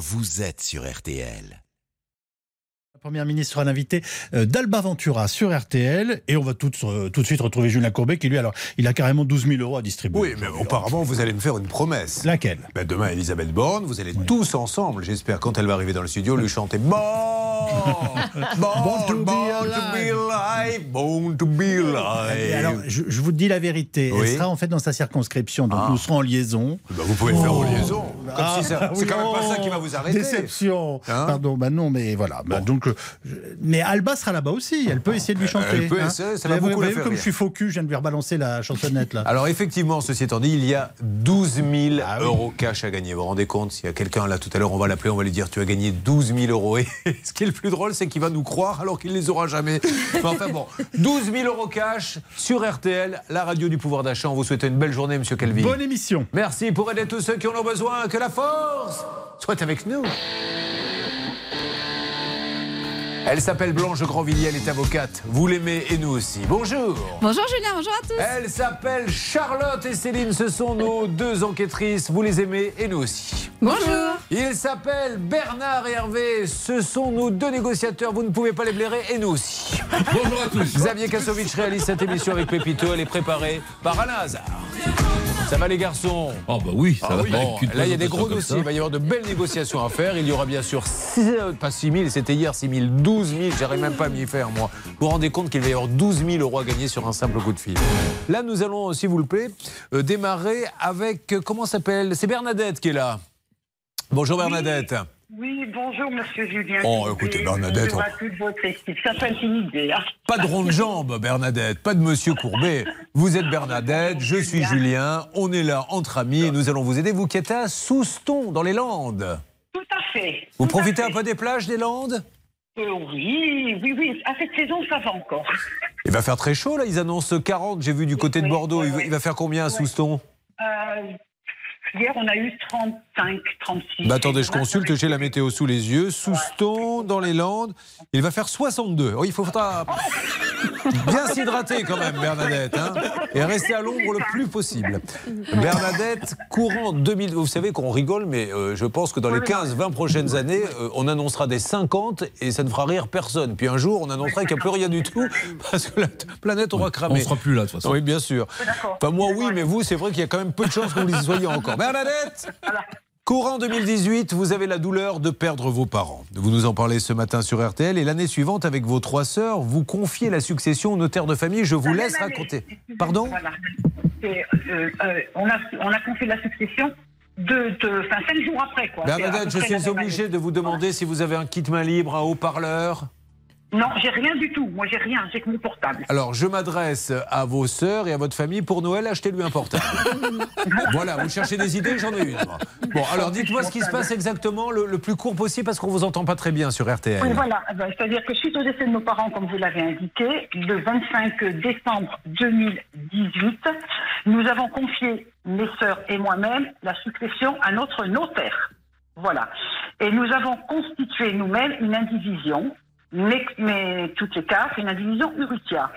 vous êtes sur RTL. Première ministre sera l'invité euh, d'Alba Ventura sur RTL et on va tout, euh, tout de suite retrouver Julien Courbet qui lui alors il a carrément 12 000 euros à distribuer. Oui, mais auparavant, vous allez me faire une promesse. Laquelle? Ben, demain, Elisabeth Borne, vous allez tous ensemble, j'espère, quand elle va arriver dans le studio, lui chanter Bon Born to be born to be alive, born to be alive. Alors, je, je vous dis la vérité. Oui. Elle sera en fait dans sa circonscription, donc Ah. nous serons en liaison. Ben, vous pouvez le faire en liaison. Comme Ah, si c'est oui, quand même pas oh, ça qui va vous arrêter. Déception. Hein? Pardon, bah non, mais voilà. Bah, donc, mais Alba sera là-bas aussi. Elle peut essayer de lui chanter. Elle peut hein. essayer, ça Vous va avez- beaucoup vous comme rire. je suis faux cul, je viens de lui rebalancer la chansonnette là. Alors effectivement, ceci étant dit, il y a 12 000 Ah oui. euros cash à gagner. Vous vous rendez compte S'il y a quelqu'un là tout à l'heure, on va l'appeler, on va lui dire tu as gagné 12 000 euros. Et ce qui est le plus drôle, c'est qu'il va nous croire alors qu'il ne les aura jamais. Mais enfin bon, 12 000 euros cash sur RTL, la radio du pouvoir d'achat. On vous souhaite une belle journée, Monsieur Calvi. Bonne émission. Merci pour aider tous ceux qui en ont besoin. Que la force soit avec nous. Elle s'appelle Blanche Grandvilliers, elle est avocate. Vous l'aimez et nous aussi. Bonjour. Bonjour Julien, bonjour à tous. Elle s'appelle Charlotte et Céline, ce sont nos deux enquêtrices. Vous les aimez et nous aussi. Bonjour. Il s'appelle Bernard et Hervé, ce sont nos deux négociateurs. Vous ne pouvez pas les blairer et nous aussi. Bonjour à tous. Xavier Kassovitch réalise cette émission avec Pépito. Elle est préparée par Alain Hazard. Ça va les garçons? Ah bah oui, ça va. Bon, avec une là, il y a des gros dossiers. Il va y avoir de belles négociations à faire. Il y aura bien sûr, six- euh, pas 6 000, c'était hier 6 000, 12 000. J'arrive même pas à m'y faire, moi. Vous vous rendez compte qu'il va y avoir 12 000 euros à gagner sur un simple coup de fil. Là, nous allons, s'il vous le plaît, euh, démarrer avec. euh, Comment s'appelle? C'est Bernadette qui est là. Bonjour Bernadette. Oui, bonjour Monsieur Julien. Oh, écoutez, Bernadette, Bonjour on- à toute votre équipe. Ça fait une idée. hein. Pas de ronde jambe, Bernadette, pas de Monsieur Courbet. Vous êtes Bernadette, je suis Julien, on est là entre amis et nous allons vous aider. Vous qui êtes à Souston, dans les Landes. Tout à fait. Vous Tout profitez un peu des plages des Landes? Euh, Oui, oui, oui. À cette saison, ça va encore. Il va faire très chaud là, ils annoncent 40, j'ai vu du côté de Bordeaux. oui, Il va, oui. il va faire combien à. Souston? Euh, hier, on a eu 35, 36. Bah attendez, je consulte, j'ai la météo sous les yeux. Souston, dans les Landes, il va faire 62. Oui, il faudra bien s'hydrater quand même, Bernadette, hein, et rester à l'ombre le plus possible. Bernadette, courant 2000, vous savez qu'on rigole, mais euh, je pense que dans les 15-20 prochaines années, euh, on annoncera des 50 et ça ne fera rire personne. Puis un jour, on annoncera qu'il n'y a plus rien du tout parce que la planète aura On cramé. sera plus là de toute façon. Oui, bien sûr. Enfin, moi, oui, mais vous, c'est vrai qu'il y a quand même peu de chances que vous y soyez encore. Bernadette Courant 2018, vous avez la douleur de perdre vos parents. Vous nous en parlez ce matin sur RTL et l'année suivante, avec vos trois sœurs, vous confiez la succession au notaire de famille. Je vous La laisse raconter. Pardon voilà. Euh, euh, on, a, on a confié la succession de, cinq jours après. Quoi. Bernadette, je suis obligé de vous demander si vous avez un kit main libre, un haut-parleur. Non, j'ai rien du tout. Moi, j'ai rien. J'ai que mon portable. Alors, je m'adresse à vos sœurs et à votre famille pour Noël, achetez-lui un portable. voilà, vous cherchez des idées, j'en ai une. moi. Bon, alors dites-moi ce qui se passe exactement le, le plus court possible parce qu'on vous entend pas très bien sur RTL. Oui, voilà. Eh ben, C'est-à-dire que suite au décès de nos parents, comme vous l'avez indiqué, le 25 décembre 2018, nous avons confié, mes sœurs et moi-même, la succession à notre notaire. Voilà. Et nous avons constitué nous-mêmes une indivision, mais, mais toutes les cartes, une indivision Urutia.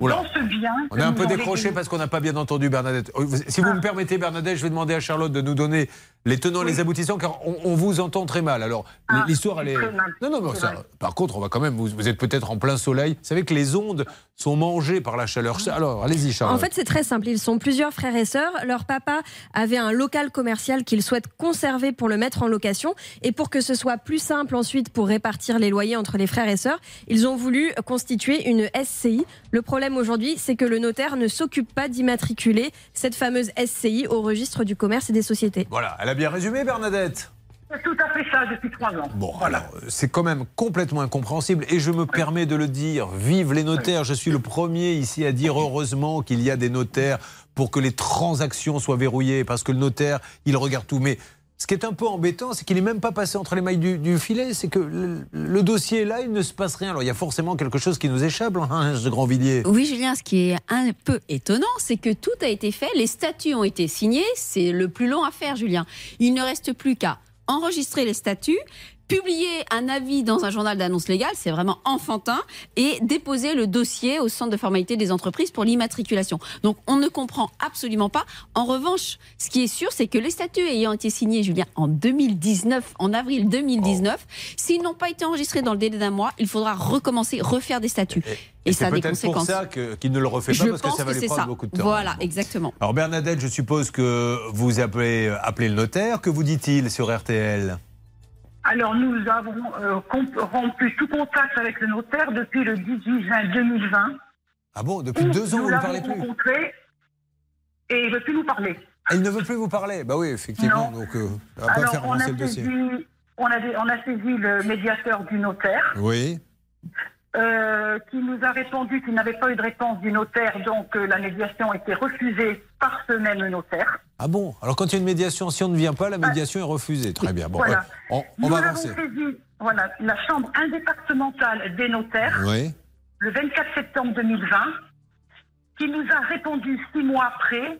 Oula. Dans ce bien. On a un peu décroché parce qu'on n'a pas bien entendu Bernadette. Euh, Si vous me permettez, Bernadette, je vais demander à Charlotte de nous donner les tenants et les aboutissants, car on, on vous entend très mal. Alors, Ah, l'histoire, elle est. très mal. Non, non, mais ça- par contre, on va quand même. Vous, vous êtes peut-être en plein soleil. Vous savez que les ondes sont mangées par la chaleur. Alors, allez-y, Charlotte. En fait, c'est très simple. Ils sont plusieurs frères et sœurs. Leur papa avait un local commercial qu'il souhaite conserver pour le mettre en location. Et pour que ce soit plus simple ensuite pour répartir les loyers entre les frères et sœurs, ils ont voulu constituer une SCI. Le problème aujourd'hui, c'est que le notaire ne s'occupe pas d'immatriculer cette fameuse SCI au registre du commerce et des sociétés. Voilà, elle a bien résumé, Bernadette. C'est tout à fait ça depuis trois ans. Bon, alors, euh, c'est quand même complètement incompréhensible et je me permets de le dire. Vive les notaires. Je suis le premier ici à dire heureusement qu'il y a des notaires pour que les transactions soient verrouillées parce que le notaire, il regarde tout. Mais ce qui est un peu embêtant, c'est qu'il n'est même pas passé entre les mailles du, filet. C'est que le, dossier est là, il ne se passe rien. Alors, il y a forcément quelque chose qui nous échappe, hein, ce Grandvilliers. Oui, Julien, ce qui est un peu étonnant, c'est que tout a été fait, les statuts ont été signés, c'est le plus long à faire, Julien. Il ne reste plus qu'à enregistrer les statuts, publier un avis dans un journal d'annonce légale, c'est vraiment enfantin, et déposer le dossier au centre de formalité des entreprises pour l'immatriculation. Donc on ne comprend absolument pas. En revanche, ce qui est sûr, c'est que les statuts ayant été signés, Julien, en 2019, en avril 2019, s'ils n'ont pas été enregistrés dans le délai d'un mois, il faudra recommencer, refaire des statuts. Et, ça a c'est des peut-être pour conséquences. ça qu'il ne le refait pas, Je parce que ça va que lui c'est prendre ça. beaucoup de temps. Voilà, exactement. Alors Bernadette, je suppose que vous appelez, appelez le notaire. Que vous dit-il sur RTL Alors, nous avons euh, rompu tout contact avec le notaire depuis le 18 juin 2020. Ah bon, depuis deux ans, vous ne parlez plus rencontré et il ne veut plus nous parler. Ah, Il ne veut plus vous parler Bah oui, effectivement. Non. Donc, euh, on va pas Alors, faire on a, le dossier. saisi, on, a, on a saisi le médiateur du notaire Oui. Euh, qui nous a répondu qu'il n'avait pas eu de réponse du notaire, donc euh, la médiation a été refusée par ce même notaire. Ah bon? Alors quand il y a une médiation, si on ne vient pas, la médiation est refusée. Très bien. Bon, Voilà. ouais, on, on Nous va avancer. saisi voilà, la chambre indépartementale des notaires Oui. le 24 septembre 2020, qui nous a répondu six mois après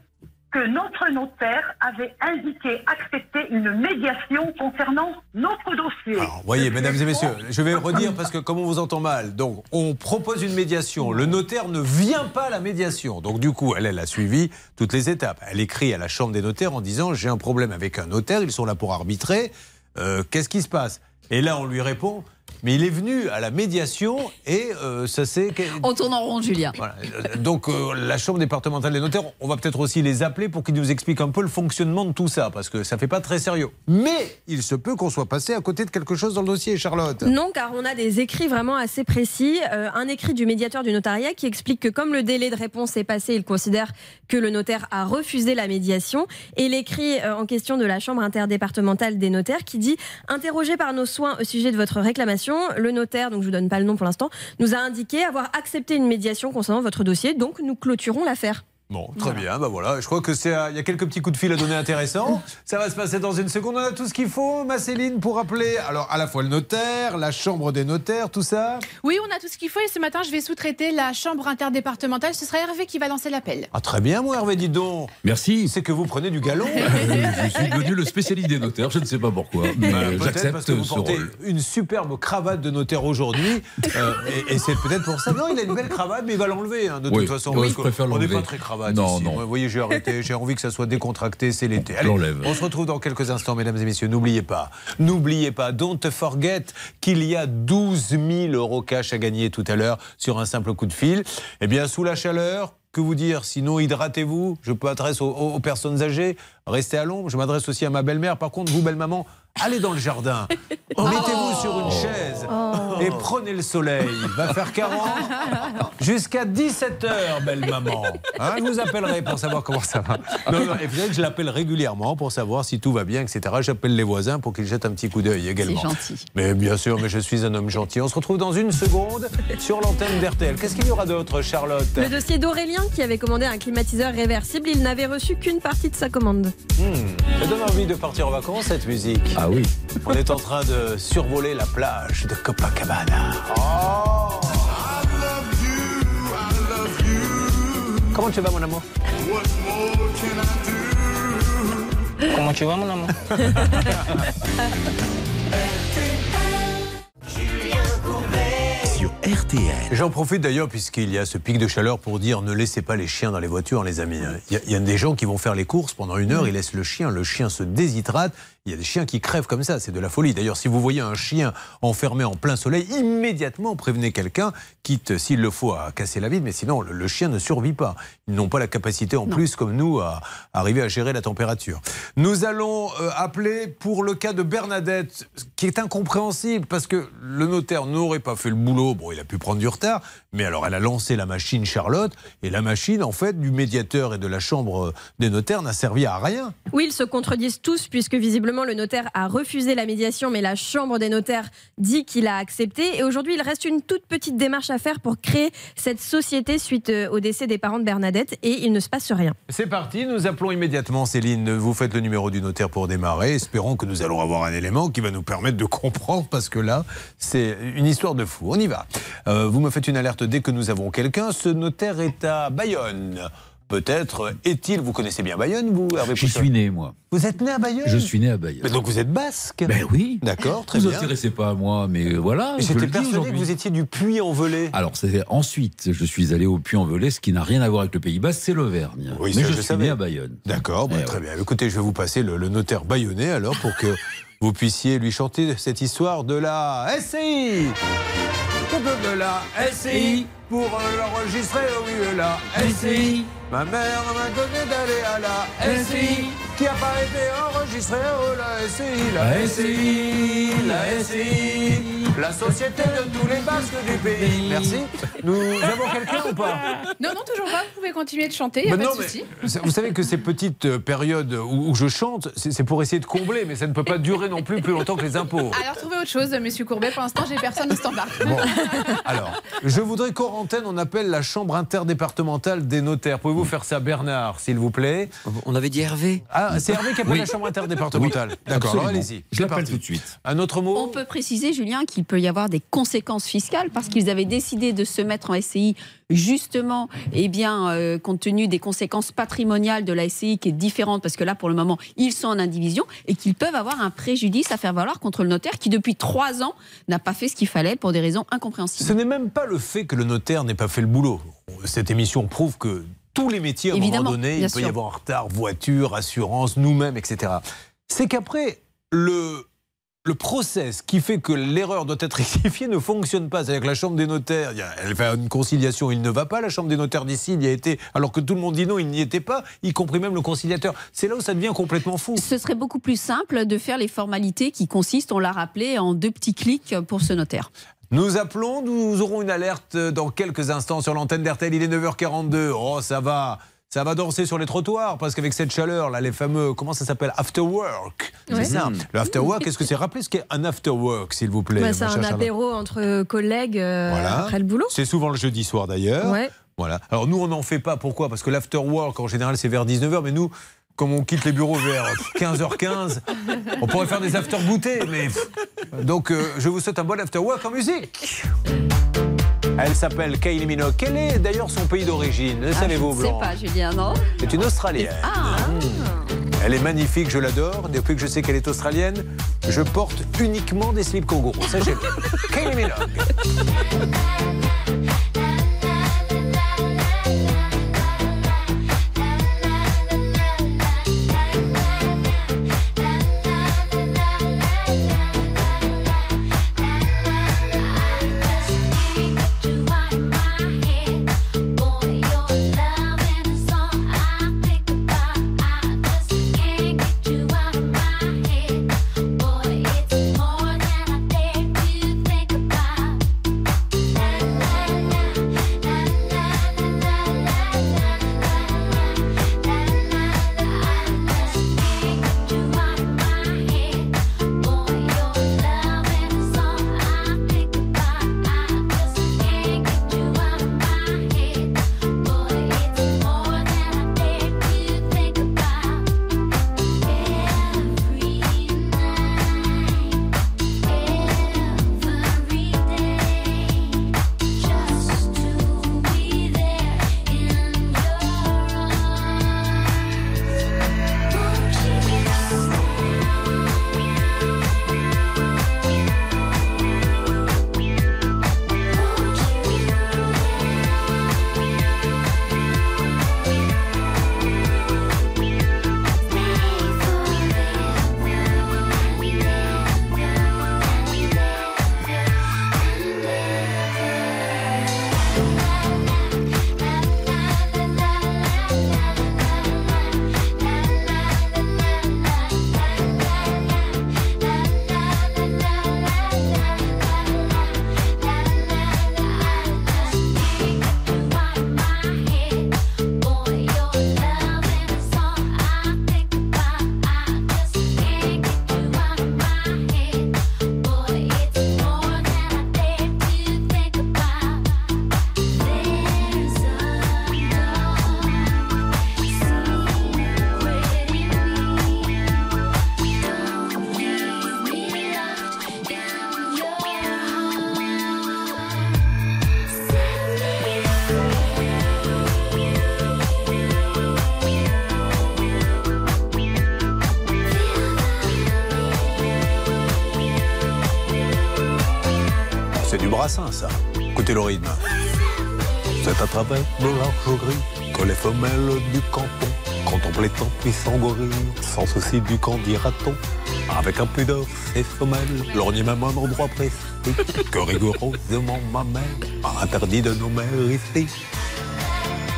que notre notaire avait indiqué accepter une médiation concernant notre dossier. Alors, voyez, mesdames et messieurs, je vais le redire parce que comme on vous entend mal, donc on propose une médiation, le notaire ne vient pas à la médiation. Donc du coup, elle, elle a suivi toutes les étapes. Elle écrit à la chambre des notaires en disant j'ai un problème avec un notaire, ils sont là pour arbitrer, Euh, qu'est-ce qui se passe? Et là, on lui répond mais il est venu à la médiation et euh, ça s'est... On tourne en rond, Julien. Voilà. Donc euh, la chambre départementale des notaires, on va peut-être aussi les appeler pour qu'ils nous expliquent un peu le fonctionnement de tout ça, parce que ça fait pas très sérieux. Mais il se peut qu'on soit passé à côté de quelque chose dans le dossier, Charlotte. Non, car on a des écrits vraiment assez précis. Euh, un écrit du médiateur du notariat qui explique que comme le délai de réponse est passé, il considère que le notaire a refusé la médiation. Et l'écrit euh, en question de la Chambre interdépartementale des notaires qui dit Interrogé par nos soins au sujet de votre réclamation, le notaire, donc je vous donne pas le nom pour l'instant, nous a indiqué avoir accepté une médiation concernant votre dossier, donc nous clôturons l'affaire. Bon, très bien, bah voilà. Je crois que c'est, il y a quelques petits coups de fil à donner intéressants. Ça va se passer dans une seconde. On a tout ce qu'il faut, ma Céline, pour appeler. Alors, à la fois le notaire, la chambre des notaires, tout ça. Oui, on a tout ce qu'il faut et ce matin, je vais sous-traiter la chambre interdépartementale. Ce sera Hervé qui va lancer l'appel. Ah, très bien, moi, Hervé, dis donc. Merci. C'est que vous prenez du galon. je suis devenu le spécialiste des notaires, je ne sais pas pourquoi, mais Bah, peut-être parce j'accepte que vous ce portez rôle. une superbe cravate de notaire aujourd'hui. euh, et et c'est peut-être pour ça. Non, il a une belle cravate, mais il va l'enlever, hein, de Oui, toute façon. oui, je préfère on n'est l'enlever. pas très cravate Non, ici. non. Vous voyez, j'ai arrêté. J'ai envie que ça soit décontracté. C'est l'été. Allez, on se retrouve dans quelques instants, mesdames et messieurs. N'oubliez pas, n'oubliez pas, don't forget qu'il y a 12 000 euros cash à gagner tout à l'heure sur un simple coup de fil. Eh bien, sous la chaleur, que vous dire? Sinon, hydratez-vous. Je aux, aux- aux personnes âgées. Restez à l'ombre. Je m'adresse aussi à ma belle-mère. Par contre, vous, belle-maman, allez dans le jardin. Mettez-vous sur une chaise et prenez le soleil. Il va faire 40 jusqu'à 17h, belle-maman. Hein, je vous appellerai pour savoir comment ça va. Non, non, et peut-être je l'appelle régulièrement pour savoir si tout va bien, etc. J'appelle les voisins pour qu'ils jettent un petit coup d'œil également. C'est gentil. Mais bien sûr, mais je suis un homme gentil. On se retrouve dans une seconde sur l'antenne d'RTL. Qu'est-ce qu'il y aura d'autre, Charlotte Le dossier d'Aurélien qui avait commandé un climatiseur réversible, il n'avait reçu qu'une partie de sa commande. Hmm, Ça donne envie de partir en vacances, cette musique. Ah oui. On est en train de survoler la plage de Copacabana. Oh Comment tu vas, mon amour? Comment tu vas, mon amour? Sur RTL. J'en profite d'ailleurs, puisqu'il y a ce pic de chaleur, pour dire ne laissez pas les chiens dans les voitures, les amis. Il y, a- il y a des gens qui vont faire les courses pendant une heure, ils laissent le chien, le chien se déshydrate. Il y a des chiens qui crèvent comme ça, c'est de la folie. D'ailleurs, si vous voyez un chien enfermé en plein soleil, immédiatement prévenez quelqu'un, quitte s'il le faut à casser la vie, mais sinon le, le chien ne survit pas. Ils n'ont pas la capacité en plus, comme nous, à, à arriver à gérer la température. Nous allons euh, appeler pour le cas de Bernadette, qui est incompréhensible parce que le notaire n'aurait pas fait le boulot. Bon, il a pu prendre du retard, mais alors elle a lancé la machine Charlotte, et la machine, en fait, du médiateur et de la chambre des notaires n'a servi à rien. Oui, ils se contredisent tous puisque visiblement le notaire a refusé la médiation, mais la chambre des notaires dit qu'il a accepté. Et aujourd'hui, il reste une toute petite démarche à faire pour créer cette société suite euh, au décès des parents de Bernadette et il ne se passe rien. C'est parti, nous appelons immédiatement Céline. Vous faites le numéro du notaire pour démarrer. Espérons que nous allons avoir un élément qui va nous permettre de comprendre parce que là, c'est une histoire de fou. On y va. Euh, vous me faites une alerte dès que nous avons quelqu'un. Ce notaire est à Bayonne. Peut-être est-il, vous connaissez bien Bayonne, vous, Hervé Pouchol suis né, moi. Vous êtes né à Bayonne Je suis né à Bayonne. Mais donc vous êtes basque Ben oui. D'accord, très Vous bien. intéressez pas à moi, mais voilà. Mais je J'étais persuadé que vous étiez du Puy-en-Velay. Alors, ensuite, je suis allé au Puy-en-Velay, ce qui n'a rien à voir avec le Pays Basque, c'est l'Auvergne. Oui, mais je, je suis savais. né à Bayonne. D'accord, bah, Eh très ouais. bien. Écoutez, je vais vous passer le, le notaire bayonnais alors pour que vous puissiez lui chanter cette histoire de la SCI. De la SCI pour l'enregistrer, oh oui, la SCI. Ma mère m'a donné d'aller à la SCI qui a pas été enregistrée, oh la SCI, la SCI, la SCI, la société de tous les basques du pays. Merci. Nous avons quelqu'un ou pas? Non, non, toujours pas. Vous pouvez continuer de chanter, il n'y a mais pas non, de souci. vous savez que ces petites euh, périodes où, où je chante, c'est pour essayer de combler, mais ça ne peut pas durer non plus plus longtemps que les impôts. Alors, trouvez autre chose, monsieur Courbet. Pour l'instant, j'ai personne au standard. Bon, alors, je voudrais qu'en antenne, on appelle la chambre interdépartementale des notaires. Pouvez-vous faire ça, Bernard, s'il vous plaît? On avait dit Hervé. Ah, c'est Hervé qui appelle Oui. la chambre interdépartementale. D'accord, alors Absolument. allez-y. Je l'appelle tout de suite. Un autre mot? On peut préciser, Julien, qu'il peut y avoir des conséquences fiscales parce qu'ils avaient décidé de se mettre en SCI justement, eh bien, euh, compte tenu des conséquences patrimoniales de la SCI qui est différente parce que là, pour le moment, ils sont en indivision et qu'ils peuvent avoir un préjudice à faire valoir contre le notaire qui, depuis trois ans, n'a pas fait ce qu'il fallait pour des raisons incompréhensibles. Ce n'est même pas le fait que le notaire n'ait pas fait le boulot. Cette émission prouve que tous les métiers, à un moment donné, il peut y avoir retard, voiture, assurance, nous-mêmes, etc. C'est qu'après, le, le process qui fait que l'erreur doit être rectifiée ne fonctionne pas. C'est-à-dire que la Chambre des notaires, il y a- elle fait une conciliation, il ne va pas. La Chambre des notaires d'ici, il y a été, alors que tout le monde dit non, il n'y était pas, y compris même le conciliateur. C'est là où ça devient complètement fou. Ce serait beaucoup plus simple de faire les formalités qui consistent, on l'a rappelé, en deux petits clics pour ce notaire. Nous appelons, nous aurons une alerte dans quelques instants sur l'antenne d'RTL. Il est 9h42. Oh, ça va. Ça va danser sur les trottoirs parce qu'avec cette chaleur, là, les fameux, comment ça s'appelle? After work. Ouais. C'est ça. Le after work, qu'est-ce que c'est Rappelez ce qu'est un after work, s'il vous plaît. Bah, c'est un Charlotte? apéro entre collègues euh, Voilà. après le boulot. C'est souvent le jeudi soir d'ailleurs. Ouais. Voilà. Alors nous, on n'en fait pas. Pourquoi? Parce que l'after work, en général, c'est vers 19h. Mais nous, comme on quitte les bureaux vers 15h15, on pourrait faire des after goûter. Mais... Donc, euh, je vous souhaite un bon after work en musique. Elle s'appelle Kylie Minogue. Quel est d'ailleurs son pays d'origine Le savez-vous, Je ne sais pas, Julien, non C'est une Australienne. Ah, Elle est magnifique, je l'adore. Depuis que je sais qu'elle est australienne, je porte uniquement des slips kangourous. Sachez-le. Kylie Minogue. Travers de l'arche gris que les femelles du canton contemplent les temps puissants gorilles, sans souci du camp, dira-t-on. Avec d'or, ces femelles lorgnent même un endroit précis que rigoureusement ma mère a interdit de nommer ici.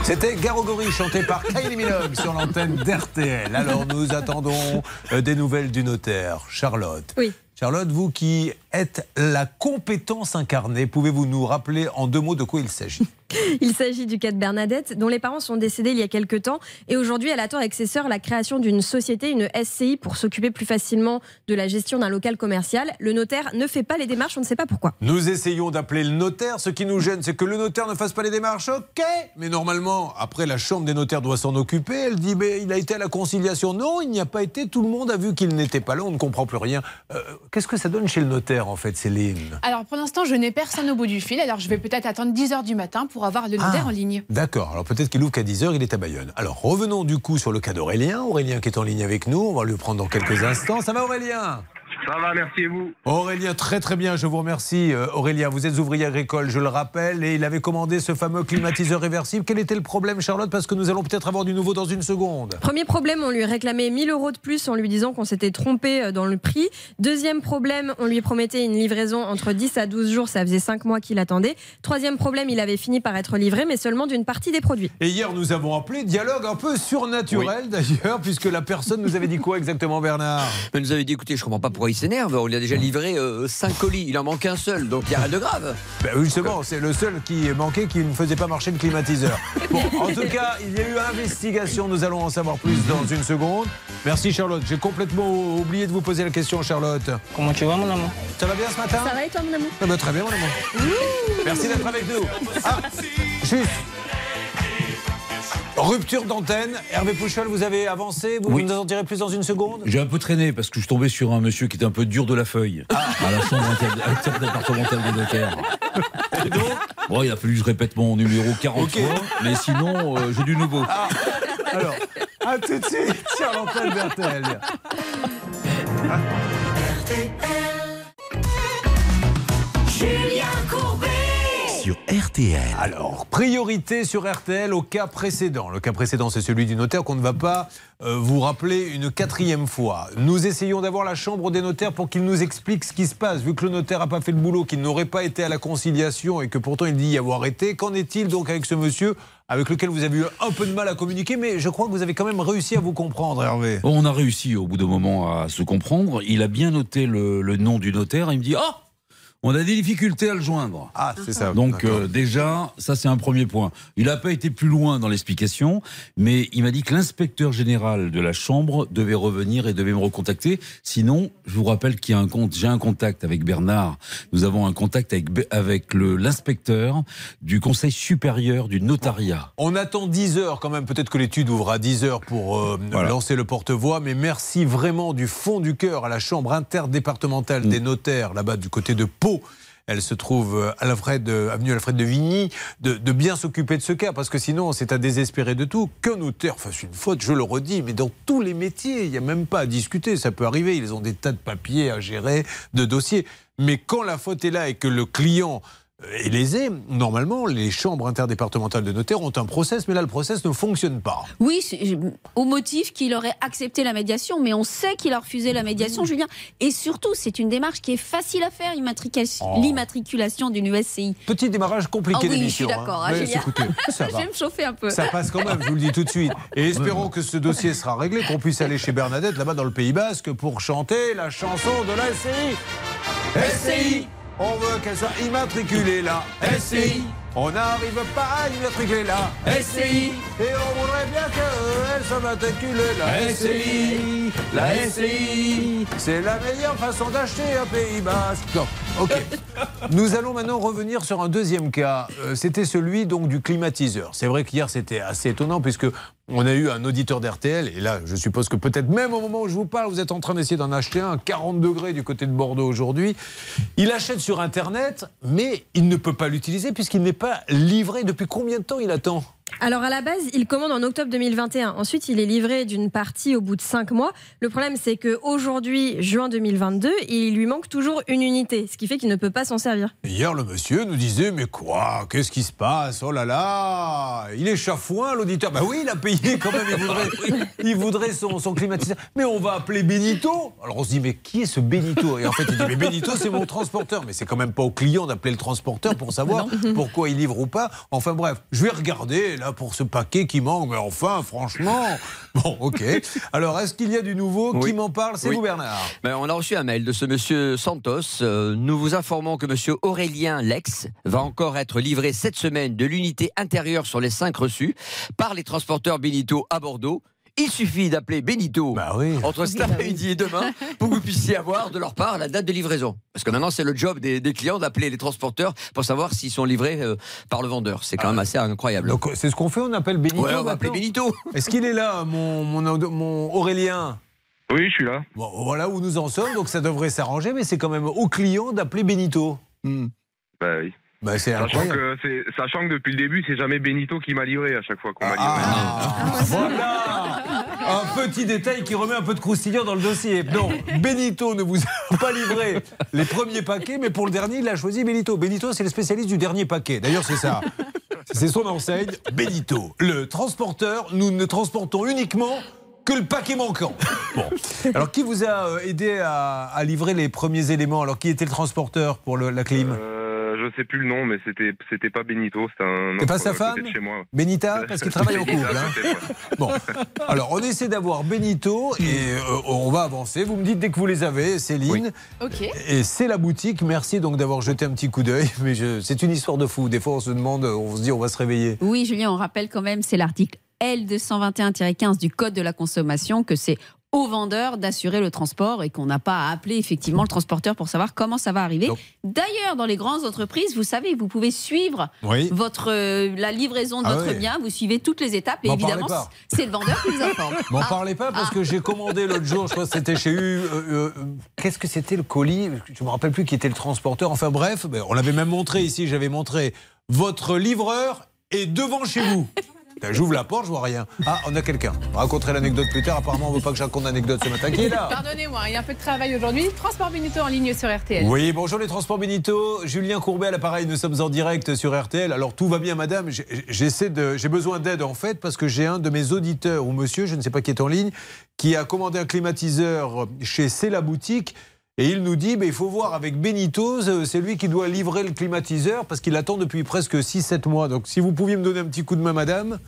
C'était Garogori chanté par Kylie Minogue sur l'antenne d'RTL. Alors nous attendons euh, des nouvelles du notaire. Charlotte. Oui. Charlotte, vous qui êtes la compétence incarnée, pouvez-vous nous rappeler en deux mots de quoi il s'agit? Il s'agit du cas de Bernadette, dont les parents sont décédés il y a quelques temps. Et aujourd'hui, elle attend avec ses sœurs la création d'une société, une SCI, pour s'occuper plus facilement de la gestion d'un local commercial. Le notaire ne fait pas les démarches, on ne sait pas pourquoi. Nous essayons d'appeler le notaire. Ce qui nous gêne, c'est que le notaire ne fasse pas les démarches. Ok, mais normalement, après, la chambre des notaires doit s'en occuper. Elle dit, mais il a été à la conciliation. Non, il n'y a pas été. Tout le monde a vu qu'il n'était pas là. On ne comprend plus rien. Euh, Qu'est-ce que ça donne chez le notaire, en fait, Céline? Alors pour l'instant, je n'ai personne au bout du fil. Alors je vais peut-être attendre 10h du matin pour avoir le Ah. en ligne. D'accord, alors peut-être qu'il ouvre qu'à 10h, il est à Bayonne. Alors revenons du coup sur le cas d'Aurélien. Aurélien qui est en ligne avec nous, on va le prendre dans quelques instants. Ça va Aurélien? Ça va, merci et vous. Aurélien, très très bien, je vous remercie. Euh, Aurélien, vous êtes ouvrier agricole, je le rappelle, et il avait commandé ce fameux climatiseur réversible. Quel était le problème, Charlotte? Parce que nous allons peut-être avoir du nouveau dans une seconde. Premier problème, on lui réclamait 1000 euros de plus en lui disant qu'on s'était trompé euh, dans le prix. Deuxième problème, on lui promettait une livraison entre 10 à 12 jours, ça faisait 5 mois qu'il attendait. Troisième problème, il avait fini par être livré, mais seulement d'une partie des produits. Et hier, nous avons appelé dialogue un peu surnaturel d'ailleurs, puisque la personne nous avait dit quoi exactement, Bernard? Elle nous avait dit écoutez, je comprends pas pourquoi il s'énerve. On lui a déjà livré 5 colis. Il en manque un seul, donc il n'y a rien de grave. Ben justement, c'est le seul qui manquait qui ne faisait pas marcher le climatiseur. Bon, en tout cas, il y a eu investigation. Nous allons en savoir plus dans une seconde. Merci Charlotte. J'ai complètement oublié de vous poser la question, Charlotte. Comment tu vas, mon amour? Ça va bien ce matin? Ça va et toi, mon amour? Ça va très bien, mon amour. Merci d'être avec nous. Ah, juste. Rupture d'antenne. Hervé Pouchol, vous avez avancé. Vous Oui. nous en direz plus dans une seconde? J'ai un peu traîné parce que je tombais sur un monsieur qui était un peu dur de la feuille à la chambre départementale des notaires. Bon, il a fallu que je répète mon numéro 40 Ok. fois, mais sinon, euh, j'ai du nouveau. Alors, à tout de suite sur l'antenne d'RTL. Julien Courbet sur RTL. Alors, priorité sur RTL au cas précédent. Le cas précédent, c'est celui du notaire qu'on ne va pas euh, vous rappeler une quatrième fois. Nous essayons d'avoir la chambre des notaires pour qu'il nous explique ce qui se passe. Vu que le notaire n'a pas fait le boulot, qu'il n'aurait pas été à la conciliation et que pourtant il dit y avoir été, qu'en est-il donc avec ce monsieur avec lequel vous avez eu un peu de mal à communiquer, mais je crois que vous avez quand même réussi à vous comprendre, Hervé. On a réussi au bout d'un moment à se comprendre. Il a bien noté le, le nom du notaire. Il me dit Ah on a des difficultés à le joindre. Ah, c'est ça. Donc euh, déjà, ça c'est un premier point. Il n'a pas été plus loin dans l'explication, mais il m'a dit que l'inspecteur général de la chambre devait revenir et devait me recontacter. Sinon, je vous rappelle qu'il y a un compte, j'ai un contact avec Bernard. Nous avons un contact avec avec le l'inspecteur du Conseil supérieur du notariat. On attend 10 heures quand même, peut-être que l'étude ouvre à 10 heures pour euh, Voilà. lancer le porte-voix, mais merci vraiment du fond du cœur à la Chambre interdépartementale Mm. des notaires, là-bas du côté de Pau. Elle se trouve euh, à Alfred, avenue Alfred de Vigny, de, de bien s'occuper de ce cas, parce que sinon c'est à désespérer de tout. Qu'un notaire fasse une faute, je le redis, mais dans tous les métiers, il n'y a même pas à discuter, ça peut arriver, ils ont des tas de papiers à gérer, de dossiers. Mais quand la faute est là et que le client est lésé, normalement, les chambres interdépartementales de notaires ont un process, mais là, le process ne fonctionne pas. Oui, au motif qu'il aurait accepté la médiation, mais on sait qu'il a refusé la médiation, Julien. Et surtout, c'est une démarche qui est facile à faire, l'immatriculation Oh. l'immatriculation d'une USCI. Petit démarrage compliqué Ah oui, je d'émission. suis d'accord, hein, écoutez, ça Je va. vais me chauffer un peu. Ça passe quand même, je vous le dis tout de suite. Et espérons que ce dossier sera réglé, qu'on puisse aller chez Bernadette, là-bas dans le Pays Basque, pour chanter la chanson de la SCI. SCI On veut qu'elle soit immatriculée là. SCI On n'arrive pas à immatriculer là. SCI Et on voudrait bien qu'elle soit matriculée là. SCI La SCI C'est la meilleure façon d'acheter un Pays Basque. Non, ok. Nous allons maintenant revenir sur un deuxième cas. Euh, c'était celui donc du climatiseur. C'est vrai qu'hier c'était assez étonnant puisque on a eu un auditeur d'RTL et là je suppose que peut-être même au moment où je vous parle vous êtes en train d'essayer d'en acheter un 40 degrés du côté de Bordeaux aujourd'hui. Il achète sur internet mais il ne peut pas l'utiliser puisqu'il n'est pas livré. Depuis combien de temps il attend? Alors à la base, il commande en octobre 2021. Ensuite, il est livré d'une partie au bout de 5 mois. Le problème, c'est qu'aujourd'hui, juin 2022, il lui manque toujours une unité, ce qui fait qu'il ne peut pas s'en servir. Hier, le monsieur nous disait Mais quoi? Qu'est-ce qui se passe? Oh là là Il est chafouin, l'auditeur. Bah oui, il a payé quand même. Il voudrait, il voudrait son, son climatiseur. Mais on va appeler Benito. Alors on se dit Mais qui est ce Benito? Et en fait, il dit Mais Benito, c'est mon transporteur. Mais c'est quand même pas au client d'appeler le transporteur pour savoir pourquoi il livre ou pas. Enfin bref, je vais regarder là pour ce paquet qui manque. Mais enfin, franchement. Bon, ok. Alors, est-ce qu'il y a du nouveau Qui m'en parle? C'est Oui. vous, Bernard. Ben, on a reçu un mail de ce monsieur Santos. Euh, nous vous informons que monsieur Aurélien Lex va encore être livré cette semaine de l'unité intérieure sur les cinq reçus par les transporteurs Benito à Bordeaux. Il suffit d'appeler Benito Bah oui. entre cet après-midi et demain pour que vous puissiez avoir de leur part la date de livraison. Parce que maintenant, c'est le job des, des clients d'appeler les transporteurs pour savoir s'ils sont livrés euh, par le vendeur. C'est quand même assez incroyable. Donc, c'est ce qu'on fait, on appelle Benito. ouais, on va appeler Benito. Est-ce qu'il est là, mon, mon, mon Aurélien? Oui, je suis là. Bon, voilà où nous en sommes, donc ça devrait s'arranger, mais c'est quand même au client d'appeler Benito. Bah oui. Bah, c'est Sachant incroyable. que, c'est- sachant que depuis le début, c'est jamais Benito qui m'a livré à chaque fois qu'on m'a livré. Ah, voilà Un petit détail qui remet un peu de croustillant dans le dossier. Non, Benito ne vous a pas livré les premiers paquets, mais pour le dernier, il a choisi Benito. Benito, c'est le spécialiste du dernier paquet. D'ailleurs, c'est ça. C'est son enseigne, Benito. Le transporteur, nous ne transportons uniquement que le paquet manquant. Bon. Alors, qui vous a euh, aidé à, à livrer les premiers éléments? Alors, qui était le transporteur pour le- la clim? Euh, je sais plus le nom, mais c'était c'était pas Benito, c'était un. C'est pas sa euh, femme chez moi. Benita Parce qu'il travaille au couple. hein. Bon, alors on essaie d'avoir Benito et euh, on va avancer. Vous me dites dès que vous les avez, Céline. Ok. Et c'est la boutique. Merci donc d'avoir jeté un petit coup d'œil. Mais je- c'est une histoire de fou. Des fois, on se demande, on se dit, on va se réveiller. Oui, Julien, on rappelle quand même, c'est l'article L221-15 du Code de la consommation que c'est au vendeur d'assurer le transport et qu'on n'a pas à appeler effectivement le transporteur pour savoir comment ça va arriver. D'ailleurs, dans les grandes entreprises, vous savez, vous pouvez suivre Oui. votre, euh, la livraison de Ah votre bien, vous suivez toutes les étapes et M'en évidemment, c'est le vendeur qui vous informe. M'en Ah, parlez pas parce que j'ai commandé l'autre jour, je crois que c'était chez U. euh, euh, Qu'est-ce que c'était le colis? Je me rappelle plus qui était le transporteur. Enfin bref, ben, on l'avait même montré ici. J'avais montré votre livreur est devant chez vous. J'ouvre la porte, je vois rien. Ah, on a quelqu'un. On raconterai l'anecdote plus tard. Apparemment, on veut pas que je raconte l'anecdote ce matin. Qui est là? Pardonnez-moi, il y a un peu de travail aujourd'hui. Transport Benito en ligne sur RTL. Oui, bonjour les transports Benito. Julien Courbet à l'appareil, nous sommes en direct sur RTL. Alors tout va bien, madame? J'ai- J'essaie de, j'ai besoin d'aide en fait parce que j'ai un de mes auditeurs ou monsieur, je ne sais pas qui est en ligne, qui a commandé un climatiseur chez C'est la boutique. Et il nous dit, mais il faut voir avec Benito, c'est lui qui doit livrer le climatiseur parce qu'il attend depuis presque 6-7 mois. Donc si vous pouviez me donner un petit coup de main, madame.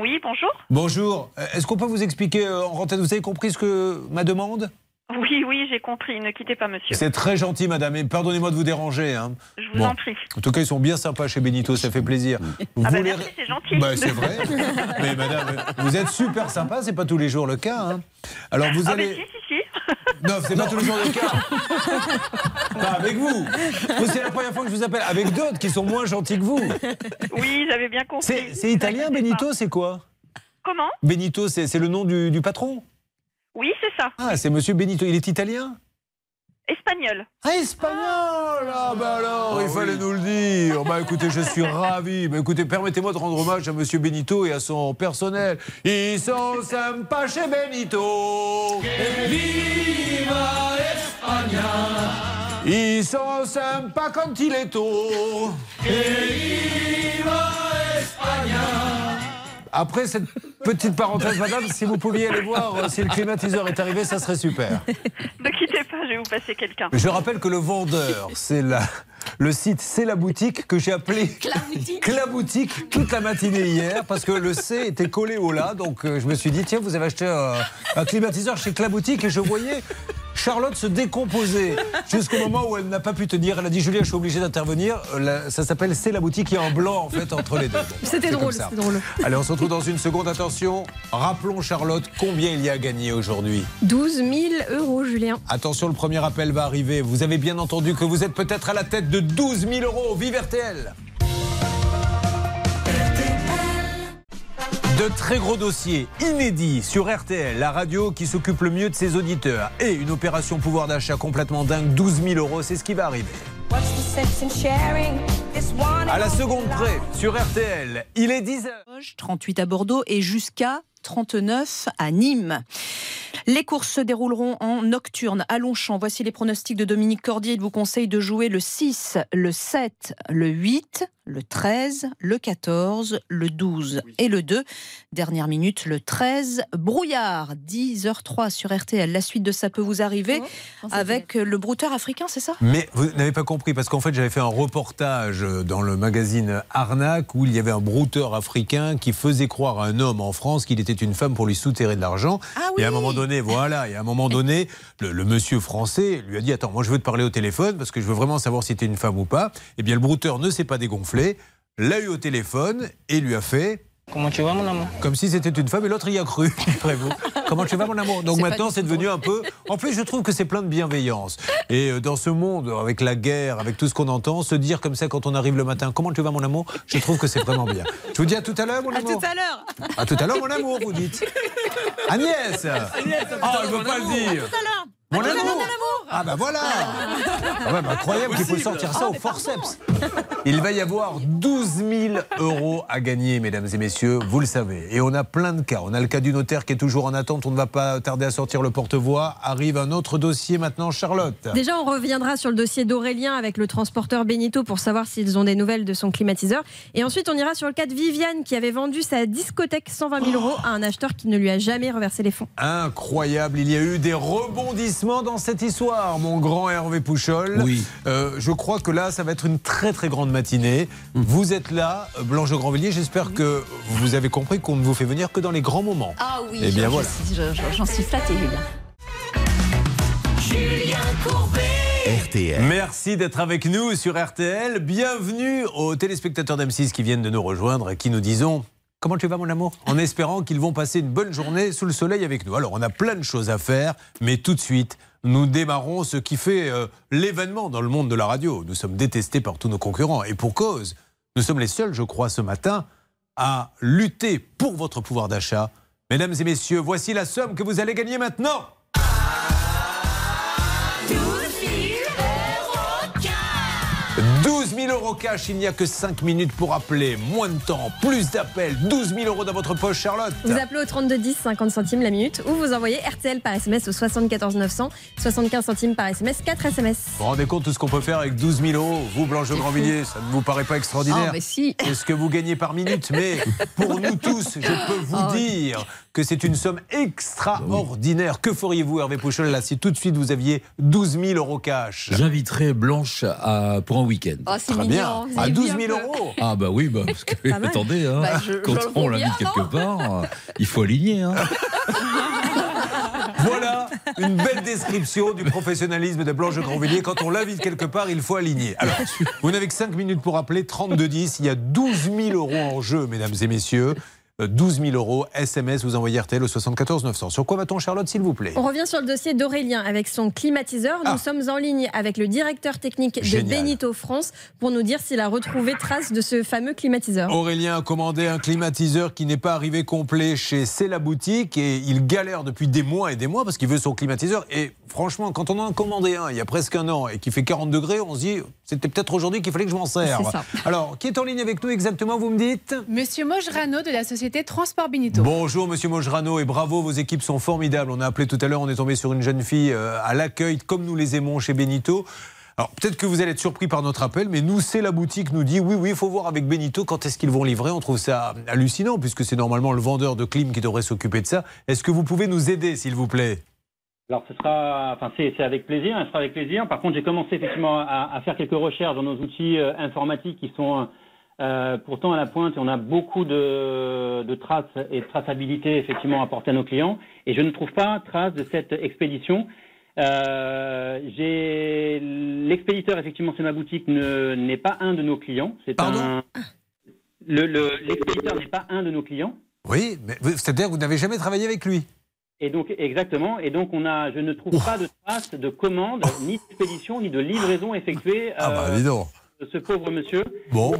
Oui, bonjour. Bonjour. Euh, Est-ce qu'on peut vous expliquer euh, en rentée Vous avez compris ce que ma demande? Oui, oui, j'ai compris. Ne quittez pas, monsieur. C'est très gentil, madame. Et pardonnez-moi de vous déranger. hein. Je vous Bon. en prie. En tout cas, ils sont bien sympas chez Benito, ça fait plaisir. Vous Ah bah voulez- merci, c'est gentil. Bah, c'est vrai. Mais madame, vous êtes super sympa, c'est pas tous les jours le cas. hein. Alors vous Ah, allez. mais si, si, si. Non, c'est pas tous les jours le cas. Pas avec vous. Vous, c'est la première fois que je vous appelle. Avec d'autres qui sont moins gentils que vous. Oui, j'avais bien compris. C'est italien, Benito, c'est quoi Comment? Benito, c'est c'est le nom du, du patron? Oui, c'est ça. Ah, c'est monsieur Benito. Il est italien? Espagnol. Ah, espagnol Ah, bah alors, il fallait nous le dire. Bah écoutez, je suis ravi. Bah écoutez, permettez-moi de rendre hommage à monsieur Benito et à son personnel. Ils sont sympas chez Benito. Viva España Ils sont sympas quand il est tôt. Viva España Après cette petite parenthèse, madame, si vous pouviez aller voir euh, si le climatiseur est arrivé, ça serait super. Ne quittez pas, je vais vous passer quelqu'un. Je rappelle que le vendeur, c'est la, le site, c'est la boutique que j'ai appelé Claboutique toute la matinée hier parce que le C était collé au là. Donc euh, je me suis dit, tiens, vous avez acheté un, un climatiseur chez Claboutique et je voyais Charlotte se décomposer jusqu'au moment où elle n'a pas pu tenir. Elle a dit, Julien, je suis obligé d'intervenir. Euh, Ça s'appelle C'est la boutique, il y a un blanc en fait entre les deux. Drôle, c'était drôle. Allez, on se retrouve dans une seconde. Attention, rappelons Charlotte combien il y a gagné aujourd'hui? 12 000 euros, Julien. Attention, le premier appel va arriver. Vous avez bien entendu que vous êtes peut-être à la tête de 12 000 euros. Vive RTL De très gros dossiers inédits sur RTL, la radio qui s'occupe le mieux de ses auditeurs. Et une opération pouvoir d'achat complètement dingue, 12 000 euros, c'est ce qui va arriver. À la seconde près, sur RTL, il est 10h. 38 à Bordeaux et jusqu'à 39 à Nîmes. Les courses se dérouleront en nocturne à Longchamp. Voici les pronostics de Dominique Cordier. Il vous conseille de jouer le 6, le 7, le 8, le 13, le 14, le 12 et le 2. Dernière minute, le 13. Brouillard, 10h03 sur RTL. La suite de ça peut vous arriver avec le brouteur africain, c'est ça? Mais vous n'avez pas compris, parce qu'en fait, j'avais fait un reportage dans le magazine Arnaque où il y avait un brouteur africain qui faisait croire à un homme en France qu'il était une femme pour lui souterrer de l'argent. Et à un moment donné, voilà, et à un moment donné, le, le monsieur français lui a dit Attends, moi je veux te parler au téléphone parce que je veux vraiment savoir si tu es une femme ou pas. Eh bien, le brouteur ne s'est pas dégonflé, l'a eu au téléphone et lui a fait. Comment tu vas, mon amour? Comme si c'était une femme et l'autre y a cru, vous Comment tu vas, mon amour? Donc maintenant, c'est devenu un peu. En plus, je trouve que c'est plein de bienveillance. Et euh, dans ce monde, avec la guerre, avec tout ce qu'on entend, se dire comme ça quand on arrive le matin, comment tu vas, mon amour? Je trouve que c'est vraiment bien. Je vous dis à tout à l'heure, mon À amour. tout à l'heure À tout à l'heure, mon amour, vous dites. Agnès Ah, elle ne veut pas le dire. À tout à l'heure, mon amour. Ah bah voilà Ah ouais, bah, Incroyable qu'il faut sortir ça au forceps Il va y avoir 12 000 euros à gagner, mesdames et messieurs, vous le savez. Et on a plein de cas. On a le cas du notaire qui est toujours en attente, on ne va pas tarder à sortir le porte-voix. Arrive un autre dossier maintenant, Charlotte. Déjà, on reviendra sur le dossier d'Aurélien avec le transporteur Benito pour savoir s'ils ont des nouvelles de son climatiseur. Et ensuite, on ira sur le cas de Viviane qui avait vendu sa discothèque 120 000 euros à un acheteur qui ne lui a jamais reversé les fonds. Incroyable, il y a eu des rebondissements dans cette histoire, mon grand Hervé Pouchol. Oui. Euh, je crois que là, ça va être une très très grande matinée. Vous êtes là, Blanche de Grandvilliers. J'espère que vous avez compris qu'on ne vous fait venir que dans les grands moments. Ah oui, Eh bien je- voilà. j'en suis flattée, Julien. Julien Courbet. RTL. Merci d'être avec nous sur RTL. Bienvenue aux téléspectateurs d'M6 qui viennent de nous rejoindre et qui nous disons Comment tu vas mon amour En espérant qu'ils vont passer une bonne journée sous le soleil avec nous. Alors on a plein de choses à faire, mais tout de suite, nous démarrons ce qui fait euh, l'événement dans le monde de la radio. Nous sommes détestés par tous nos concurrents et pour cause. Nous sommes les seuls, je crois, ce matin à lutter pour votre pouvoir d'achat. Mesdames et messieurs, voici la somme que vous allez gagner maintenant. 12 000 euros cash, il n'y a que 5 minutes pour appeler. Moins de temps, plus d'appels, 12 000 euros dans votre poche, Charlotte. Vous appelez au 32 10 50 centimes la minute ou vous envoyez RTL par SMS au 74 900 75 centimes par SMS 4 SMS. Vous vous rendez compte de ce qu'on peut faire avec 12 000 euros Vous, Blanche de Grandvilliers, ça ne vous paraît pas extraordinaire? Ah, mais si. C'est ce que vous gagnez par minute? Mais pour nous tous, je peux vous Oh. dire que c'est une somme extraordinaire. Que feriez-vous, Hervé Pouchol, là, si tout de suite vous aviez 12 000 euros cash J'inviterai Blanche à, pour un week-end. Oh, c'est Très mignon. bien. À avez 12 vu un 000 peu. euros Ah bah oui, bah, parce que attendez, hein, Bah, je- quand on l'invite quelque part, il faut aligner. Hein. Voilà une belle description du professionnalisme de Blanche de Grandvilliers. Quand on l'invite quelque part, il faut aligner. Alors, vous n'avez que 5 minutes pour appeler 3210. Il y a 12 000 euros en jeu, mesdames et messieurs. Euh, 12 000 euros, SMS, vous envoyez RTL au 74 900. Sur quoi va-t-on, Charlotte, s'il vous plaît? On revient sur le dossier d'Aurélien avec son climatiseur. Nous Ah. sommes en ligne avec le directeur technique Génial. de Benito France pour nous dire s'il a retrouvé trace de ce fameux climatiseur. Aurélien a commandé un climatiseur qui n'est pas arrivé complet chez C'est la boutique et il galère depuis des mois et des mois parce qu'il veut son climatiseur. Et franchement, quand on en a commandé un il y a presque un an et qui fait 40 degrés, on se dit c'était peut-être aujourd'hui qu'il fallait que je m'en serve. Ça. Alors, qui est en ligne avec nous exactement, vous me dites? Monsieur Mojrano de la société Transport Benito. Bonjour Monsieur Mojrano et bravo, vos équipes sont formidables. On a appelé tout à l'heure, on est tombé sur une jeune fille euh, à l'accueil comme nous les aimons chez Benito. Alors peut-être que vous allez être surpris par notre appel, mais nous, c'est la boutique nous dit oui, oui, il faut voir avec Benito quand est-ce qu'ils vont livrer. On trouve ça hallucinant puisque c'est normalement le vendeur de clim qui devrait s'occuper de ça. Est-ce que vous pouvez nous aider, s'il vous plaît? Alors, ce sera, enfin, c'est avec plaisir, ce sera avec plaisir. Par contre, j'ai commencé effectivement à, à faire quelques recherches dans nos outils euh, informatiques qui sont euh, pourtant à la pointe et on a beaucoup de, de traces et de traçabilité effectivement à apporter à nos clients. Et je ne trouve pas trace de cette expédition. Euh, j'ai l'expéditeur effectivement, c'est ma boutique, ne- n'est pas un de nos clients. C'est un. Le, le- l'expéditeur n'est pas un de nos clients. Oui, mais c'est-à-dire que vous n'avez jamais travaillé avec lui? Et donc, exactement. Et donc, on a, je ne trouve pas de traces de commande, ni d'expédition, ni de livraison effectuée. Ah bah euh, dis donc. de ce pauvre monsieur. Bon. euh,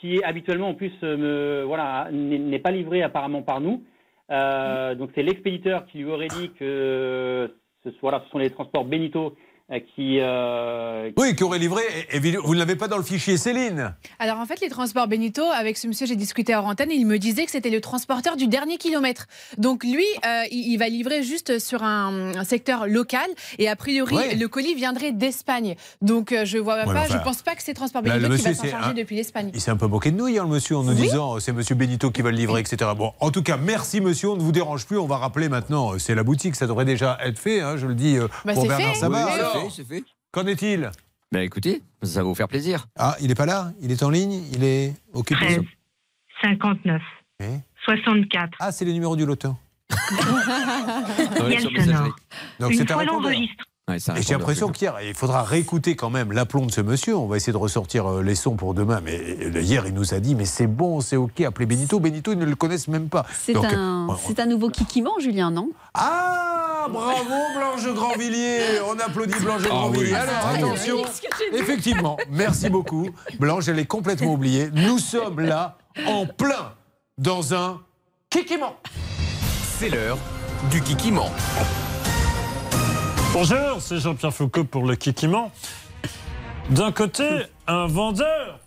qui habituellement, en plus, euh, me, voilà, n'est pas livré apparemment par nous. Euh, donc, c'est l'expéditeur qui lui aurait dit que ce, voilà, ce sont les transports Benito euh, qui. euh, Oui, qui aurait livré. et- et vous ne l'avez pas dans le fichier Céline. Alors en fait, les transports Benito, avec ce monsieur, j'ai discuté hors antenne, il me disait que c'était le transporteur du dernier kilomètre. Donc lui, euh, il, il va livrer juste sur un, un secteur local et a priori, Ouais. le colis viendrait d'Espagne. Donc euh, je vois Ouais, pas, enfin, je pense pas que c'est transport là, Benito le qui va monsieur, s'en charger un- depuis l'Espagne. Il s'est un peu moqué de nous hier, le monsieur, en nous Oui. disant c'est monsieur Benito qui va le livrer, etc. Bon, en tout cas, merci monsieur, on ne vous dérange plus. On va rappeler maintenant, c'est la boutique, ça devrait déjà être fait, hein, je le dis euh, Bah, pour Bernard fait. Sabat. Oui, c'est Alors, fait, c'est fait. Qu'en est-il Ben écoutez, ça va vous faire plaisir. Ah, il n'est pas là? Il est en ligne? Il est occupé? 13, 59, 64. Ah, c'est le numéro du loto. Il y a le sonore. Donc Une c'est un fois répondeur. Ouais, Et j'ai l'impression qu'hier, il faudra réécouter quand même l'aplomb de ce monsieur. On va essayer de ressortir euh, les sons pour demain. Mais euh, hier, il nous a dit mais c'est bon, c'est OK, appelez Benito. Benito, ils ne le connaissent même pas. C'est un, euh, un nouveau kikiment, Julien, non? Ah, bravo Blanche Grandvilliers On applaudit Blanche Ah Grandvilliers. oui. Alors Ah oui. attention, effectivement, merci beaucoup. Blanche, elle est complètement oubliée. Nous sommes là, en plein, dans un kikiment. C'est l'heure du kikiment. Bonjour, c'est Jean-Pierre Foucault pour le Kikiment. D'un côté, un vendeur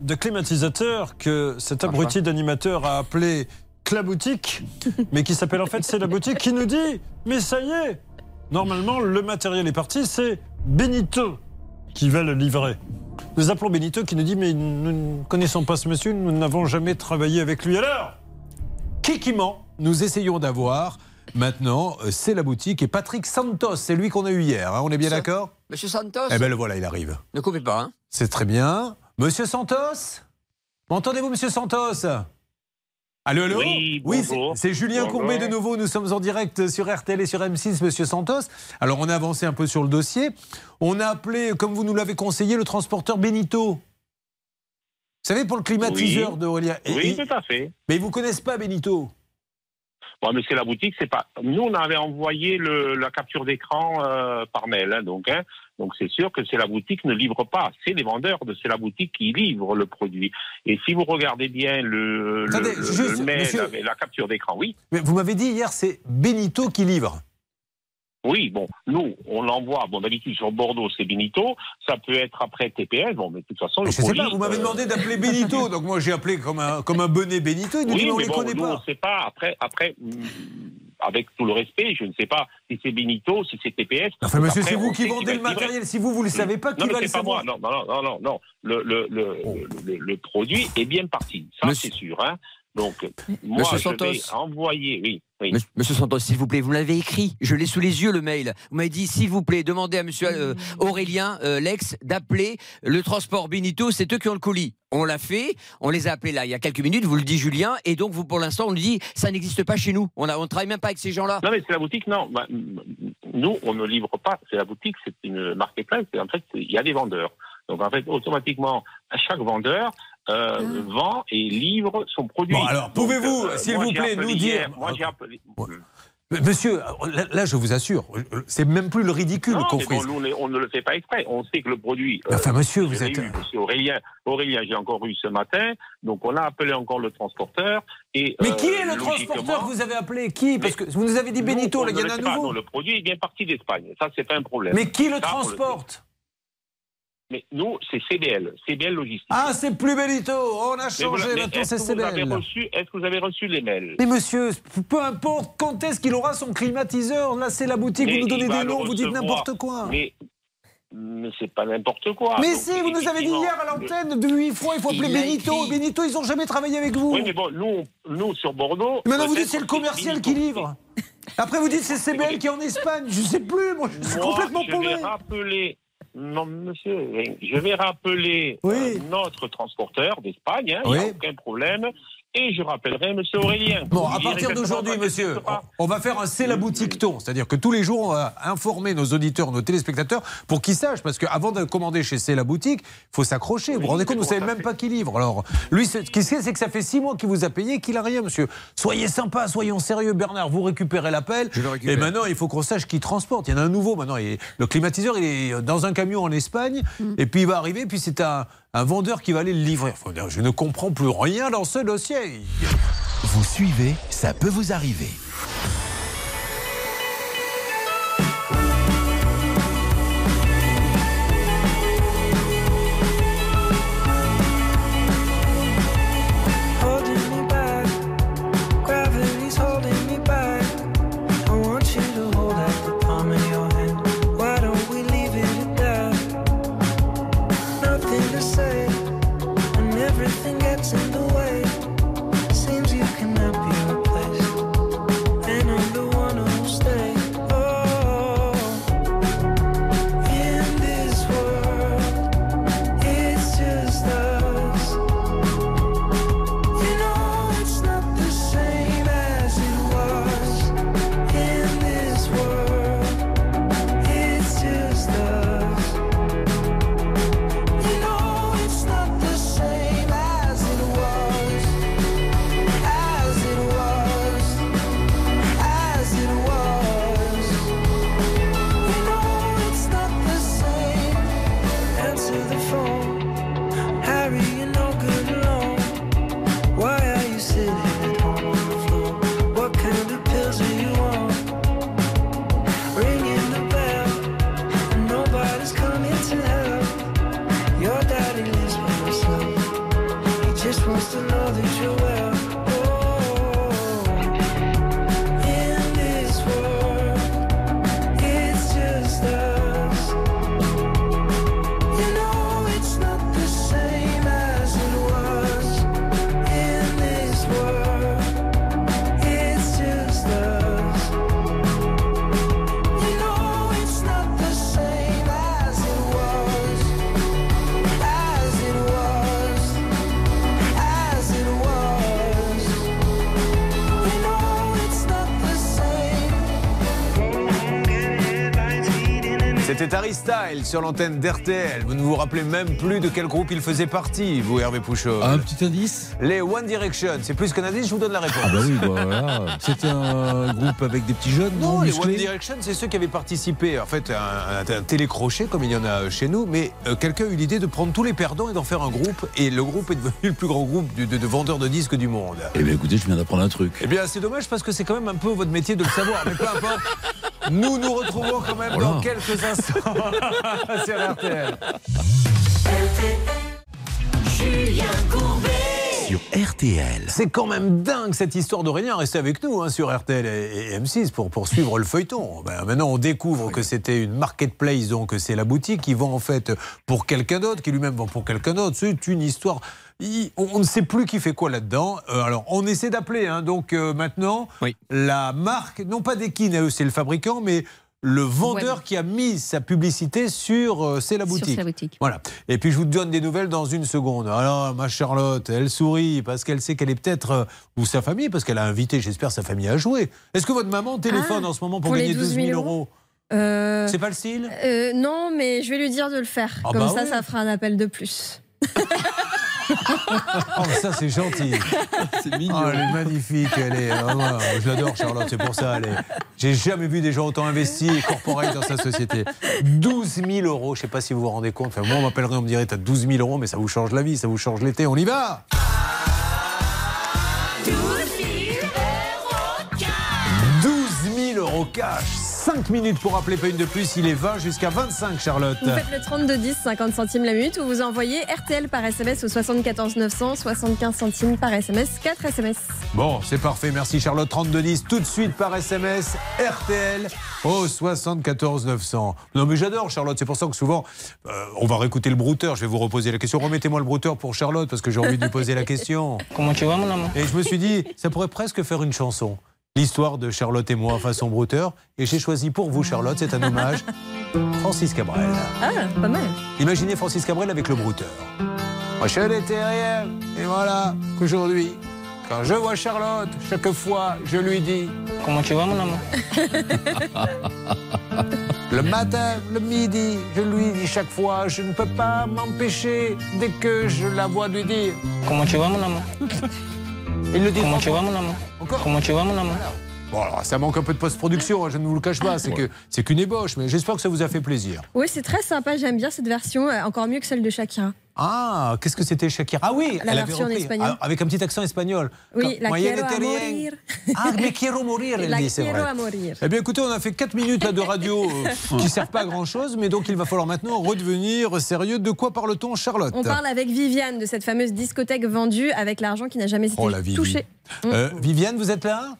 de climatisateurs que cet abruti d'animateur a appelé Claboutique, mais qui s'appelle en fait C'est la boutique, qui nous dit Mais ça y est, normalement le matériel est parti, c'est Benito qui va le livrer. Nous appelons Benito qui nous dit Mais nous ne connaissons pas ce monsieur, nous n'avons jamais travaillé avec lui. Alors Kikiment, nous essayons d'avoir maintenant, euh, c'est la boutique et Patrick Santos, c'est lui qu'on a eu hier. hein, on est bien d'accord? Monsieur Santos? Eh bien le voilà, il arrive. Ne coupez pas, hein C'est très bien. Monsieur Santos? M'entendez-vous, monsieur Santos? Allô, allô? Oui, c'est- Julien Bonjour. Courbet de nouveau. Nous sommes en direct sur RTL et sur M6, monsieur Santos. Alors, on a avancé un peu sur le dossier. On a appelé, comme vous nous l'avez conseillé, le transporteur Benito. Vous savez, pour le climatiseur Oui. d'Aurélien. Oui, tout à fait. Mais ils vous connaissent pas, Benito? Bon, mais c'est la boutique, c'est pas. Nous, on avait envoyé le, la capture d'écran euh, par mail, hein, donc. Hein, donc c'est sûr que c'est la boutique ne livre pas. C'est les vendeurs de c'est la boutique qui livrent le produit. Et si vous regardez bien le, le- Attendez, le- juste, le mail monsieur- avec la capture d'écran, oui. Mais Vous m'avez dit hier, c'est Benito qui livre. Oui, bon, nous, on l'envoie. Bon, d'habitude sur Bordeaux, c'est Benito. Ça peut être après TPS. Bon, mais de toute façon, le colis, pas, vous m'avez euh, demandé d'appeler Benito, donc moi j'ai appelé comme un, comme un bonnet Benito, il nous dit Oui, mais on mais les bon, connaît nous, pas. on sait pas. Après, après, mm, avec tout le respect, je ne sais pas si c'est Benito, si c'est TPS. Enfin, monsieur, c'est vous qui vendez le matériel. Si vous, vous le savez pas, qui va le savoir. Non, non, non, non, non. Le, le, produit est bien parti. Ça, c'est sûr. Hein. Donc, moi, Monsieur je Santos. vais envoyer. Oui, oui. Monsieur- Santos, s'il vous plaît, vous l'avez écrit. Je l'ai sous les yeux, le mail. Vous m'avez dit, s'il vous plaît, demandez à monsieur euh, Aurélien, euh, l'ex, d'appeler le transport Benito. C'est eux qui ont le colis. On l'a fait. On les a appelés là, il y a quelques minutes. Vous le dit Julien. Et donc, vous, pour l'instant, on nous dit, ça n'existe pas chez nous. On ne on travaille même pas avec ces gens-là. Non, mais c'est la boutique, non. Bah, nous, on ne livre pas. C'est la boutique, c'est une marketplace. Et en fait, il y a des vendeurs. Donc, en fait, automatiquement, à chaque vendeur euh, vend et livre son produit. Bon, alors, pouvez-vous, euh, s'il vous plaît, nous hier, dire- Moi, j'ai appelé. Monsieur, là, là, je vous assure, c'est même plus le ridicule qu'on bon, nous, on, ne le fait pas exprès. On sait que le produit. euh, Enfin, monsieur, vous êtes- eu, monsieur Aurélien, Aurélien, j'ai encore eu ce matin. Donc, on a appelé encore le transporteur. Et, Mais euh, qui est le transporteur que vous avez appelé? Qui? Parce que vous nous avez dit Benito, Nous, là, il y en a un nouveau. Non, le produit est bien parti d'Espagne. Ça, c'est pas un problème. Mais qui le Ça, transporte? Mais nous, c'est CBL, CBL Logistique. Ah, c'est plus Benito, on a Mais changé, voilà, mais maintenant est-ce c'est que vous avez CBL. reçu- Est-ce que vous avez reçu les mails Mais monsieur, peu importe quand est-ce qu'il aura son climatiseur, là c'est la boutique, Mais vous nous donnez des noms, vous dites n'importe quoi. Mais, mais c'est pas n'importe quoi. Mais Donc, si, vous nous avez dit hier à l'antenne de huit fois, il faut appeler Il Benito. écrit. Benito, ils ont jamais travaillé avec vous. Oui, mais bon, nous, nous sur Bordeaux. Maintenant vous dites c'est le commercial qui livre. Après vous dites c'est CBL qui est en Espagne. Je sais plus, moi je suis complètement je paumé. vais rappeler. Non, monsieur, je vais rappeler euh, notre transporteur d'Espagne, hein, il n'y a aucun problème, et je rappellerai monsieur Aurélien. Bon, à partir d'aujourd'hui, monsieur, on va faire un C'est la boutique ton. C'est-à-dire que tous les jours, on va informer nos auditeurs, nos téléspectateurs pour qu'ils sachent. Parce qu'avant de commander chez C'est la boutique, il faut s'accrocher. Vous vous rendez compte, vous savez même pas qui livre. Alors, lui, ce qu'il sait, c'est que ça fait six mois qu'il vous a payé et qu'il a rien, monsieur. Soyez sympa, soyons sérieux, Bernard. Vous récupérez l'appel. Et maintenant, il faut qu'on sache qui transporte. Il y en a un nouveau maintenant. Et le climatiseur, il est dans un camion en Espagne. Et puis, il va arriver. Puis, c'est un, un vendeur qui va aller le livrer. Je ne comprends plus rien dans ce dossier. Vous suivez, ça peut vous arriver. C'était Harry Style sur l'antenne d'RTL. Vous ne vous rappelez même plus de quel groupe il faisait partie, vous Hervé Pouchot. Un petit indice Les One Direction. C'est plus qu'un indice, je vous donne la réponse. Ah bah oui, bah voilà. C'était un groupe avec des petits jeunes, non, Non, les One Direction, c'est ceux qui avaient participé, en fait, à un, un télécrochet, comme il y en a chez nous, mais euh, quelqu'un a eu l'idée de prendre tous les perdants et d'en faire un groupe, et le groupe est devenu le plus grand groupe de, de- de vendeurs de disques du monde. Eh bien écoutez, je viens d'apprendre un truc. Eh bien, c'est dommage parce que c'est quand même un peu votre métier de le savoir, mais peu importe. Nous nous retrouvons quand même dans quelques instants sur RTL. Julien Courbet. Sur RTL. C'est quand même dingue cette histoire d'Aurélien. Restez avec nous hein, sur RTL et, et M6 pour poursuivre le feuilleton. Ben, maintenant, on découvre que c'était une marketplace, donc c'est la boutique qui vend en fait pour quelqu'un d'autre, qui lui-même vend pour quelqu'un d'autre. C'est une histoire. Il- on, on ne sait plus qui fait quoi là-dedans. Euh, alors, on essaie d'appeler. hein. donc euh, maintenant, la marque, non pas d'Ekin, eux, c'est le fabricant, mais le vendeur qui a mis sa publicité sur euh, C'est la boutique. Boutique. Voilà. Et puis je vous donne des nouvelles dans une seconde. Alors, ma Charlotte, elle sourit parce qu'elle sait qu'elle est peut-être. euh, ou sa famille, parce qu'elle a invité, j'espère, sa famille à jouer. Est-ce que votre maman téléphone Ah, en ce moment pour, gagner 12 000 12 000 euros Euh, C'est pas le style Non, mais je vais lui dire de le faire. Ah Comme bah ça, ça fera un appel de plus. Oh, ça, c'est gentil. C'est mignon. Oh, elle est magnifique, elle est. oh, ouais, je l'adore, Charlotte, c'est pour ça. Elle est... J'ai jamais vu des gens autant investis et corporels dans sa société. 12 000 euros, je sais pas si vous vous rendez compte. Enfin, moi, on m'appellerait, on me dirait, t'as 12 000 euros, mais ça vous change la vie, ça vous change l'été. On y va 12 000 euros cash 5 minutes pour appeler, pas une de plus. Il est 20 jusqu'à 25, Charlotte. Vous faites le 32 10, 50 centimes la minute, ou vous envoyez RTL par SMS au 74 900, 75 centimes par SMS, 4 SMS. Bon, c'est parfait. Merci Charlotte. 3210 tout de suite par SMS RTL au 74 900. Non mais j'adore Charlotte. C'est pour ça que souvent euh, on va réécouter le brouteur. Je vais vous reposer la question. Remettez-moi le brouteur pour Charlotte parce que j'ai envie de lui poser la question. Comment tu vas, mon amour? Et je me suis dit, ça pourrait presque faire une chanson. L'histoire de Charlotte et moi façon brouteur. Et j'ai choisi pour vous, Charlotte, c'est un hommage, Francis Cabrel. Ah, pas mal. Imaginez Francis Cabrel avec le brouteur. Moi, je n'étais rien. Et voilà qu'aujourd'hui, quand je vois Charlotte, chaque fois, je lui dis Comment tu vas, mon amour? Le matin, le midi, je lui dis chaque fois, je ne peux pas m'empêcher, dès que je la vois lui dire. Comment tu vas, mon amour? Il le dit Comment tu vas, mon amour Encore Comment tu vas, mon amour Bon, alors, ça manque un peu de post-production, hein, je ne vous le cache pas, c'est que c'est qu'une ébauche, mais j'espère que ça vous a fait plaisir. Oui, c'est très sympa, j'aime bien cette version, euh, encore mieux que celle de Shakira. Ah, qu'est-ce que c'était Shakira? Ah oui, La elle avait version repris, avec un petit accent espagnol. Oui, Quand- la quiero a. Ah, mais quiero morir, elle La dit, c'est vrai. Eh bien écoutez, on a fait 4 minutes là, de radio euh, qui servent pas à grand chose, mais donc il va falloir maintenant redevenir sérieux. De quoi parle-t-on, Charlotte? On parle avec Viviane de cette fameuse discothèque vendue avec l'argent qui n'a jamais été Oh Vivi. touché. Euh, Viviane, vous êtes là?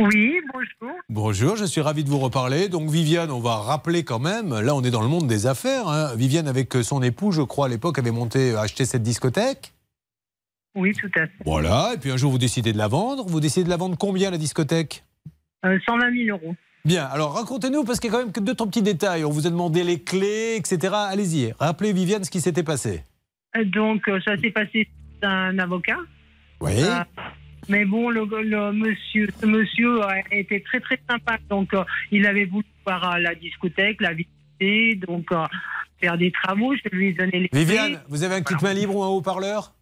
Oui, bonjour. Bonjour, je suis ravi de vous reparler. Donc Viviane, on va rappeler quand même, là on est dans le monde des affaires. hein. Viviane avec son époux, je crois à l'époque, avait monté, acheté cette discothèque. Oui, tout à fait. Voilà, et puis un jour vous décidez de la vendre. Vous décidez de la vendre combien la discothèque? Euh, 120 000 euros. Bien, alors racontez-nous, parce qu'il y a quand même que deux, trois petits détails. On vous a demandé les clés, etc. Allez-y, rappelez Viviane ce qui s'était passé. Euh, Donc, euh, ça s'est passé un avocat. Oui. Mais bon, le, le monsieur, ce monsieur euh, était très très sympa. Donc, euh, il avait voulu voir euh, la discothèque, la visiter, donc faire des travaux. Je lui ai donné les. Viviane, vous avez un kit main libre ou un haut-parleur?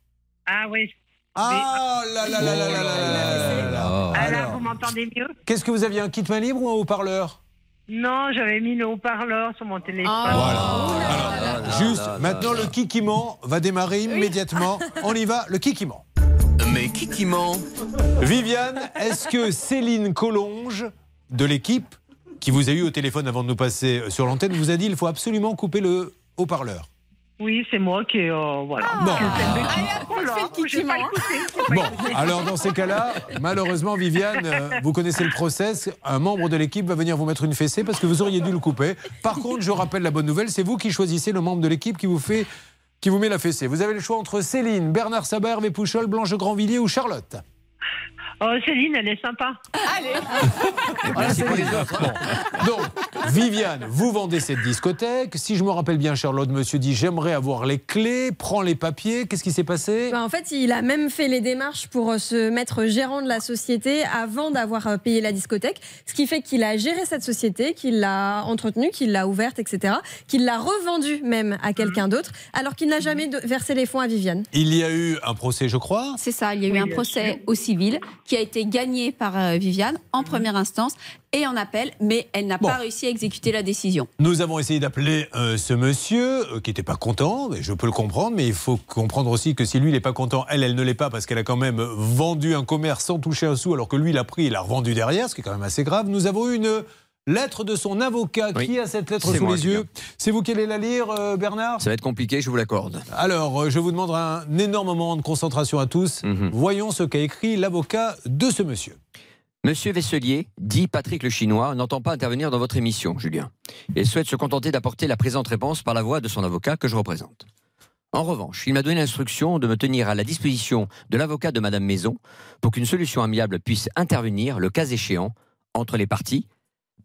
Ah oui. Ah là là là là là là là Alors, ah, vous m'entendez mieux? Qu'est-ce que vous aviez, un kit main libre ou un haut-parleur? Non, j'avais mis le haut-parleur sur mon téléphone. Voilà. Alors, juste, maintenant, le kikiment va démarrer immédiatement. On y va, le kikiment. Mais qui qui ment Viviane, est-ce que Céline Collonge, de l'équipe, qui vous a eu au téléphone avant de nous passer sur l'antenne, vous a dit il faut absolument couper le haut-parleur Oui, c'est moi qui. euh, voilà. Bon. Pas écouté. Bon, alors dans ces cas-là, malheureusement, Viviane, euh, vous connaissez le process. Un membre de l'équipe va venir vous mettre une fessée parce que vous auriez dû le couper. Par contre, je rappelle la bonne nouvelle, c'est vous qui choisissez le membre de l'équipe qui vous fait, qui vous met la fessée. Vous avez le choix entre Céline, Bernard Sabat, Hervé Pouchol, Blanche Grandvilliers ou Charlotte. Oh, Céline, elle est sympa. Allez. Voilà, c'est pour les autres. Bon. Donc, Viviane, vous vendez cette discothèque. Si je me rappelle bien, Charlotte, monsieur dit j'aimerais avoir les clés, prends les papiers. Qu'est-ce qui s'est passé? Bah, en fait, il a même fait les démarches pour euh, se mettre gérant de la société avant d'avoir euh, payé la discothèque. Ce qui fait qu'il a géré cette société, qu'il l'a entretenue, qu'il l'a ouverte, etc. Qu'il l'a revendue même à quelqu'un d'autre, alors qu'il n'a jamais versé les fonds à Viviane. Il y a eu un procès, je crois. C'est ça, il y a eu un procès au civil qui a été gagné par euh, Viviane en première instance et en appel, mais elle n'a Bon. pas réussi à exécuter la décision. Nous avons essayé d'appeler euh, ce monsieur euh, qui n'était pas content, mais je peux le comprendre, mais il faut comprendre aussi que si lui n'est pas content, elle, elle ne l'est pas parce qu'elle a quand même vendu un commerce sans toucher un sou, alors que lui l'a pris, il l'a revendu derrière, ce qui est quand même assez grave. Nous avons eu une lettre de son avocat. Qui a cette lettre sous moi, les yeux? C'est vous qui allez la lire, euh, Bernard? Ça va être compliqué, je vous l'accorde. Alors, euh, je vous demande un énorme moment de concentration à tous. Mhm. Voyons ce qu'a écrit l'avocat de ce monsieur. Monsieur Vesselier, dit Patrick le Chinois, n'entend pas intervenir dans votre émission, Julien. Il souhaite se contenter d'apporter la présente réponse par la voix de son avocat que je représente. En revanche, il m'a donné l'instruction de me tenir à la disposition de l'avocat de Madame Maison pour qu'une solution amiable puisse intervenir, le cas échéant, entre les parties,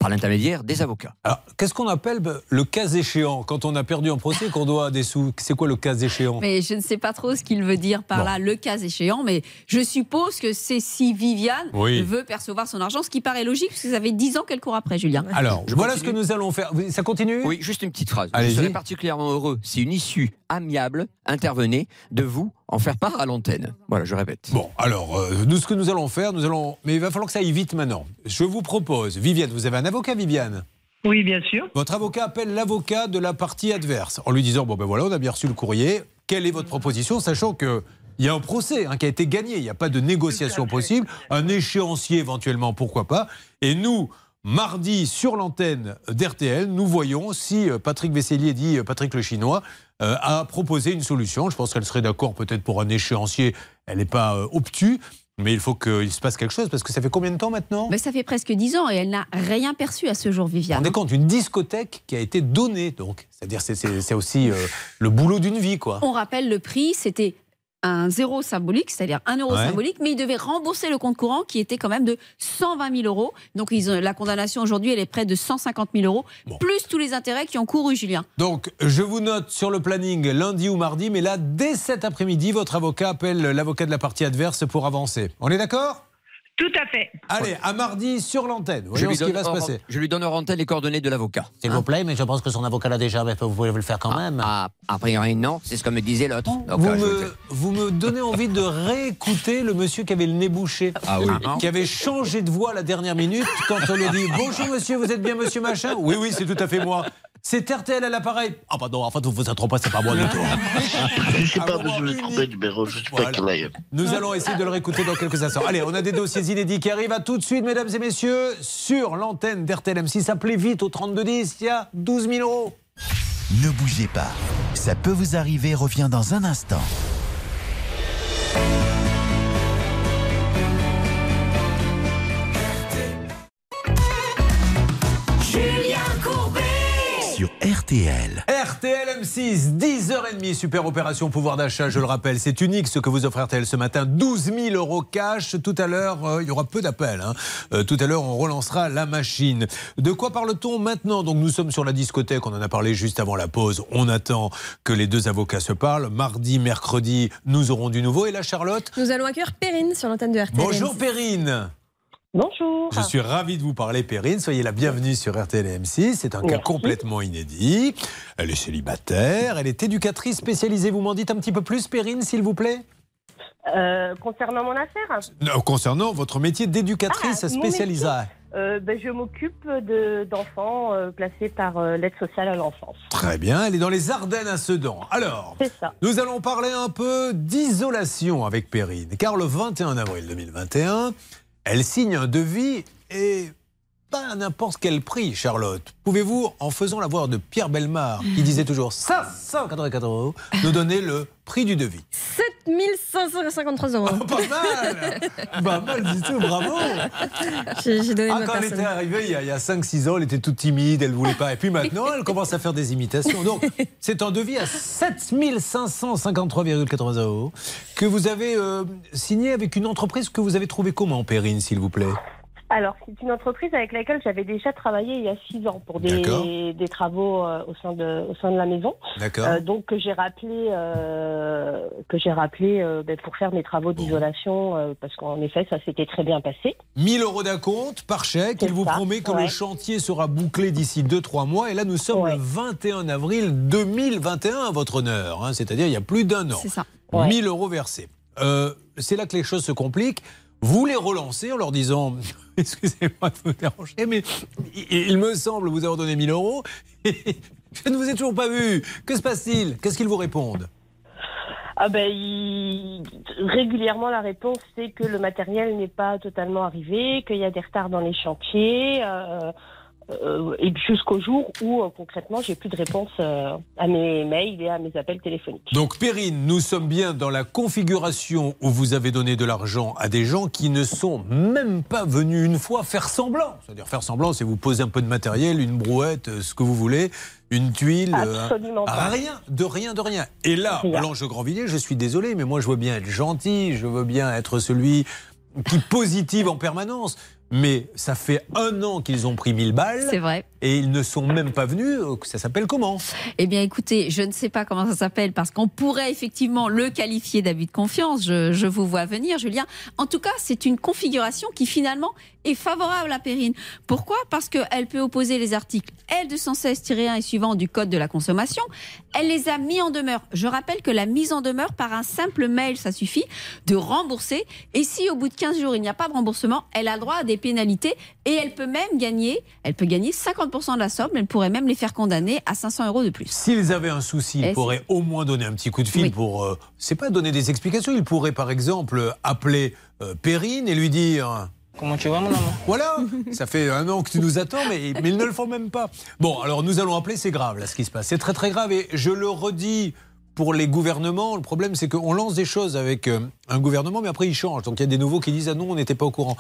par l'intermédiaire des avocats. Alors, qu'est-ce qu'on appelle le cas échéant? Quand on a perdu un procès, qu'on doit des sous, c'est quoi le cas échéant? Mais je ne sais pas trop ce qu'il veut dire par Bon. là, le cas échéant, mais je suppose que c'est si Viviane Oui. veut percevoir son argent, ce qui paraît logique, parce que ça fait 10 ans qu'elle court après, Julien. Alors, Je voilà continue ce que nous allons faire. Ça continue? Oui, juste une petite phrase. Je serais particulièrement heureux si une issue amiable intervenait de vous en faire part à l'antenne. Voilà, je répète. Bon, alors, euh, nous, ce que nous allons faire, nous allons. Mais il va falloir que ça aille vite maintenant. Je vous propose, Viviane, vous avez un avocat, Viviane? Oui, bien sûr. Votre avocat appelle l'avocat de la partie adverse en lui disant Bon, ben voilà, on a bien reçu le courrier. Quelle est votre proposition Sachant que. Il y a un procès hein, qui a été gagné, il n'y a pas de négociation possible, un échéancier éventuellement, pourquoi pas. Et nous, mardi, sur l'antenne d'RTL, nous voyons si euh, Patrick Vesselier, dit euh, Patrick le Chinois, euh, a proposé une solution. Je pense qu'elle serait d'accord peut-être pour un échéancier. Elle n'est pas euh, obtue, mais il faut qu'il se passe quelque chose parce que ça fait combien de temps maintenant? Mais ça fait presque 10 ans et elle n'a rien perçu à ce jour, vous vous Viviane. rendez compte, une discothèque qui a été donnée, donc. C'est-à-dire, c'est- c'est c'est aussi euh, le boulot d'une vie, quoi. On rappelle le prix, c'était un zéro symbolique, c'est-à-dire un euro Ouais. symbolique, mais il devait rembourser le compte courant qui était quand même de 120 000 euros. Donc ils ont- la condamnation aujourd'hui, elle est près de 150 000 euros, plus tous les intérêts qui ont couru, Julien. Donc, je vous note sur le planning lundi ou mardi, mais là, dès cet après-midi, votre avocat appelle l'avocat de la partie adverse pour avancer. On est d'accord? Tout à fait. Allez, à mardi sur l'antenne. Je Voyons lui, ce qui donne va se hors- passer. je lui donne hors antenne les coordonnées de l'avocat. S'il vous plaît, mais je pense que son avocat l'a déjà, mais vous pouvez le faire quand même. Ah, a priori, non, c'est ce que me disait l'autre. Vous euh, me, vous me donnez envie de réécouter le monsieur qui avait le nez bouché, Ah oui. qui avait changé de voix à la dernière minute quand on lui dit Bonjour monsieur, vous êtes bien monsieur machin? Oui, oui, c'est tout à fait moi. C'est RTL à l'appareil. Ah, pardon, en fait, vous vous êtes trompé, c'est pas moi du tout. Je sais Ah, pas, moment je me trompé de numéro, je sais pas Voilà. aille. Nous allons essayer de le réécouter dans quelques instants. Allez, on a des dossiers inédits qui arrivent à tout de suite, mesdames et messieurs, sur l'antenne d'RTL M6. Appelez vite au 3210, il y a 12 000 euros. Ne bougez pas. Ça peut vous arriver, revient dans un instant. RTL. RTL M6, 10h30, super opération pouvoir d'achat, je le rappelle. C'est unique ce que vous offre RTL ce matin. 12 000 euros cash. Tout à l'heure, euh, il y aura peu d'appels. hein. Euh, tout à l'heure, on relancera la machine. De quoi parle-t-on maintenant? Donc, nous sommes sur la discothèque. On en a parlé juste avant la pause. On attend que les deux avocats se parlent. Mardi, mercredi, nous aurons du nouveau. Et là, Charlotte? Nous allons accueillir Perrine sur l'antenne de RTL. Bonjour Perrine. Bonjour. Je suis ravi de vous parler, Perrine. Soyez la bienvenue sur RTL M6. C'est un cas complètement inédit. Elle est célibataire, elle est éducatrice spécialisée. Vous m'en dites un petit peu plus, Perrine, s'il vous plaît? Euh, concernant mon affaire? Non, Concernant votre métier d'éducatrice Ah, spécialisée. Euh, ben, je m'occupe de- d'enfants euh, placés par euh, l'aide sociale à l'enfance. Très bien, elle est dans les Ardennes à Sedan. Alors, nous allons parler un peu d'isolation avec Perrine, car le 21 avril 2021, elle signe un devis et pas à n'importe quel prix, Charlotte. Pouvez-vous, en faisant la voix de Pierre Belmar, qui disait toujours 584 euros, nous donner le prix du devis 7553 euros. Pas mal Pas mal du tout, bravo J'ai donné Ah, ma quand elle était arrivée il y a, a 5-6 ans, elle était toute timide, elle voulait pas. Et puis maintenant, elle commence à faire des imitations. Donc, c'est un devis à 7553,80 euros que vous avez euh, signé avec une entreprise que vous avez trouvé comment, Perrine, s'il vous plaît? Alors, c'est une entreprise avec laquelle j'avais déjà travaillé il y a six ans pour des, des travaux euh, au, sein de, au sein de la maison. D'accord. Euh, donc, que j'ai rappelé, euh, que j'ai rappelé euh, ben, pour faire mes travaux d'isolation, euh, parce qu'en effet, ça s'était très bien passé. 1000 euros d'acompte par chèque. Il vous ça, promet que ouais. le chantier sera bouclé d'ici 2-3 mois. Et là, nous sommes le 21 avril 2021 à votre honneur. hein. C'est-à-dire il y a plus d'un an. C'est ça. 1000 euros versés. Euh, c'est là que les choses se compliquent. Vous les relancez en leur disant Excusez-moi de vous déranger, mais il, me semble vous avoir donné 1000 euros. et Je ne vous ai toujours pas vu. Que se passe-t-il? Qu'est-ce qu'ils vous répondent? Ah ben, régulièrement, la réponse, c'est que le matériel n'est pas totalement arrivé, qu'il y a des retards dans les chantiers, euh, euh, et jusqu'au jour où, euh, concrètement, j'ai plus de réponse euh, à mes mails et à mes appels téléphoniques. Donc, Perrine, nous sommes bien dans la configuration où vous avez donné de l'argent à des gens qui ne sont même pas venus une fois faire semblant. C'est-à-dire faire semblant, c'est vous poser un peu de matériel, une brouette, euh, ce que vous voulez, une tuile. Absolument un- pas. Rien, de rien, de rien. Et là, Blanche Grandvilliers, je suis désolé, mais moi je veux bien être gentil, je veux bien être celui qui positive en permanence. Mais ça fait un an qu'ils ont pris 1000 balles. C'est vrai. Et ils ne sont même pas venus. Euh, Ça s'appelle comment? Eh bien, écoutez, je ne sais pas comment ça s'appelle parce qu'on pourrait effectivement le qualifier d'abus de confiance. Je, je vous vois venir, Julien. En tout cas, c'est une configuration qui finalement est favorable à Perrine. Pourquoi? Parce qu'elle peut opposer les articles L216-1 et suivants du Code de la consommation. Elle les a mis en demeure. Je rappelle que la mise en demeure par un simple mail, ça suffit de rembourser. Et si au bout de 15 jours, il n'y a pas de remboursement, elle a le droit à des pénalités et elle peut même gagner, elle peut gagner 50% de la somme. Elle pourrait même les faire condamner à 500 euros de plus. S'ils avaient un souci, ils pourraient au moins donner un petit coup de fil pour. euh, c'est pas donner des explications. Ils pourraient, par exemple, appeler euh, Perrine et lui dire. Comment tu vas, mon amour Voilà, ça fait un an que tu nous attends, mais, mais ils ne le font même pas. Bon, alors nous allons appeler, c'est grave là ce qui se passe. C'est très très grave et je le redis pour les gouvernements. Le problème, c'est qu'on lance des choses avec euh, un gouvernement, mais après ils changent. Donc il y a des nouveaux qui disent Ah non, on n'était pas au courant.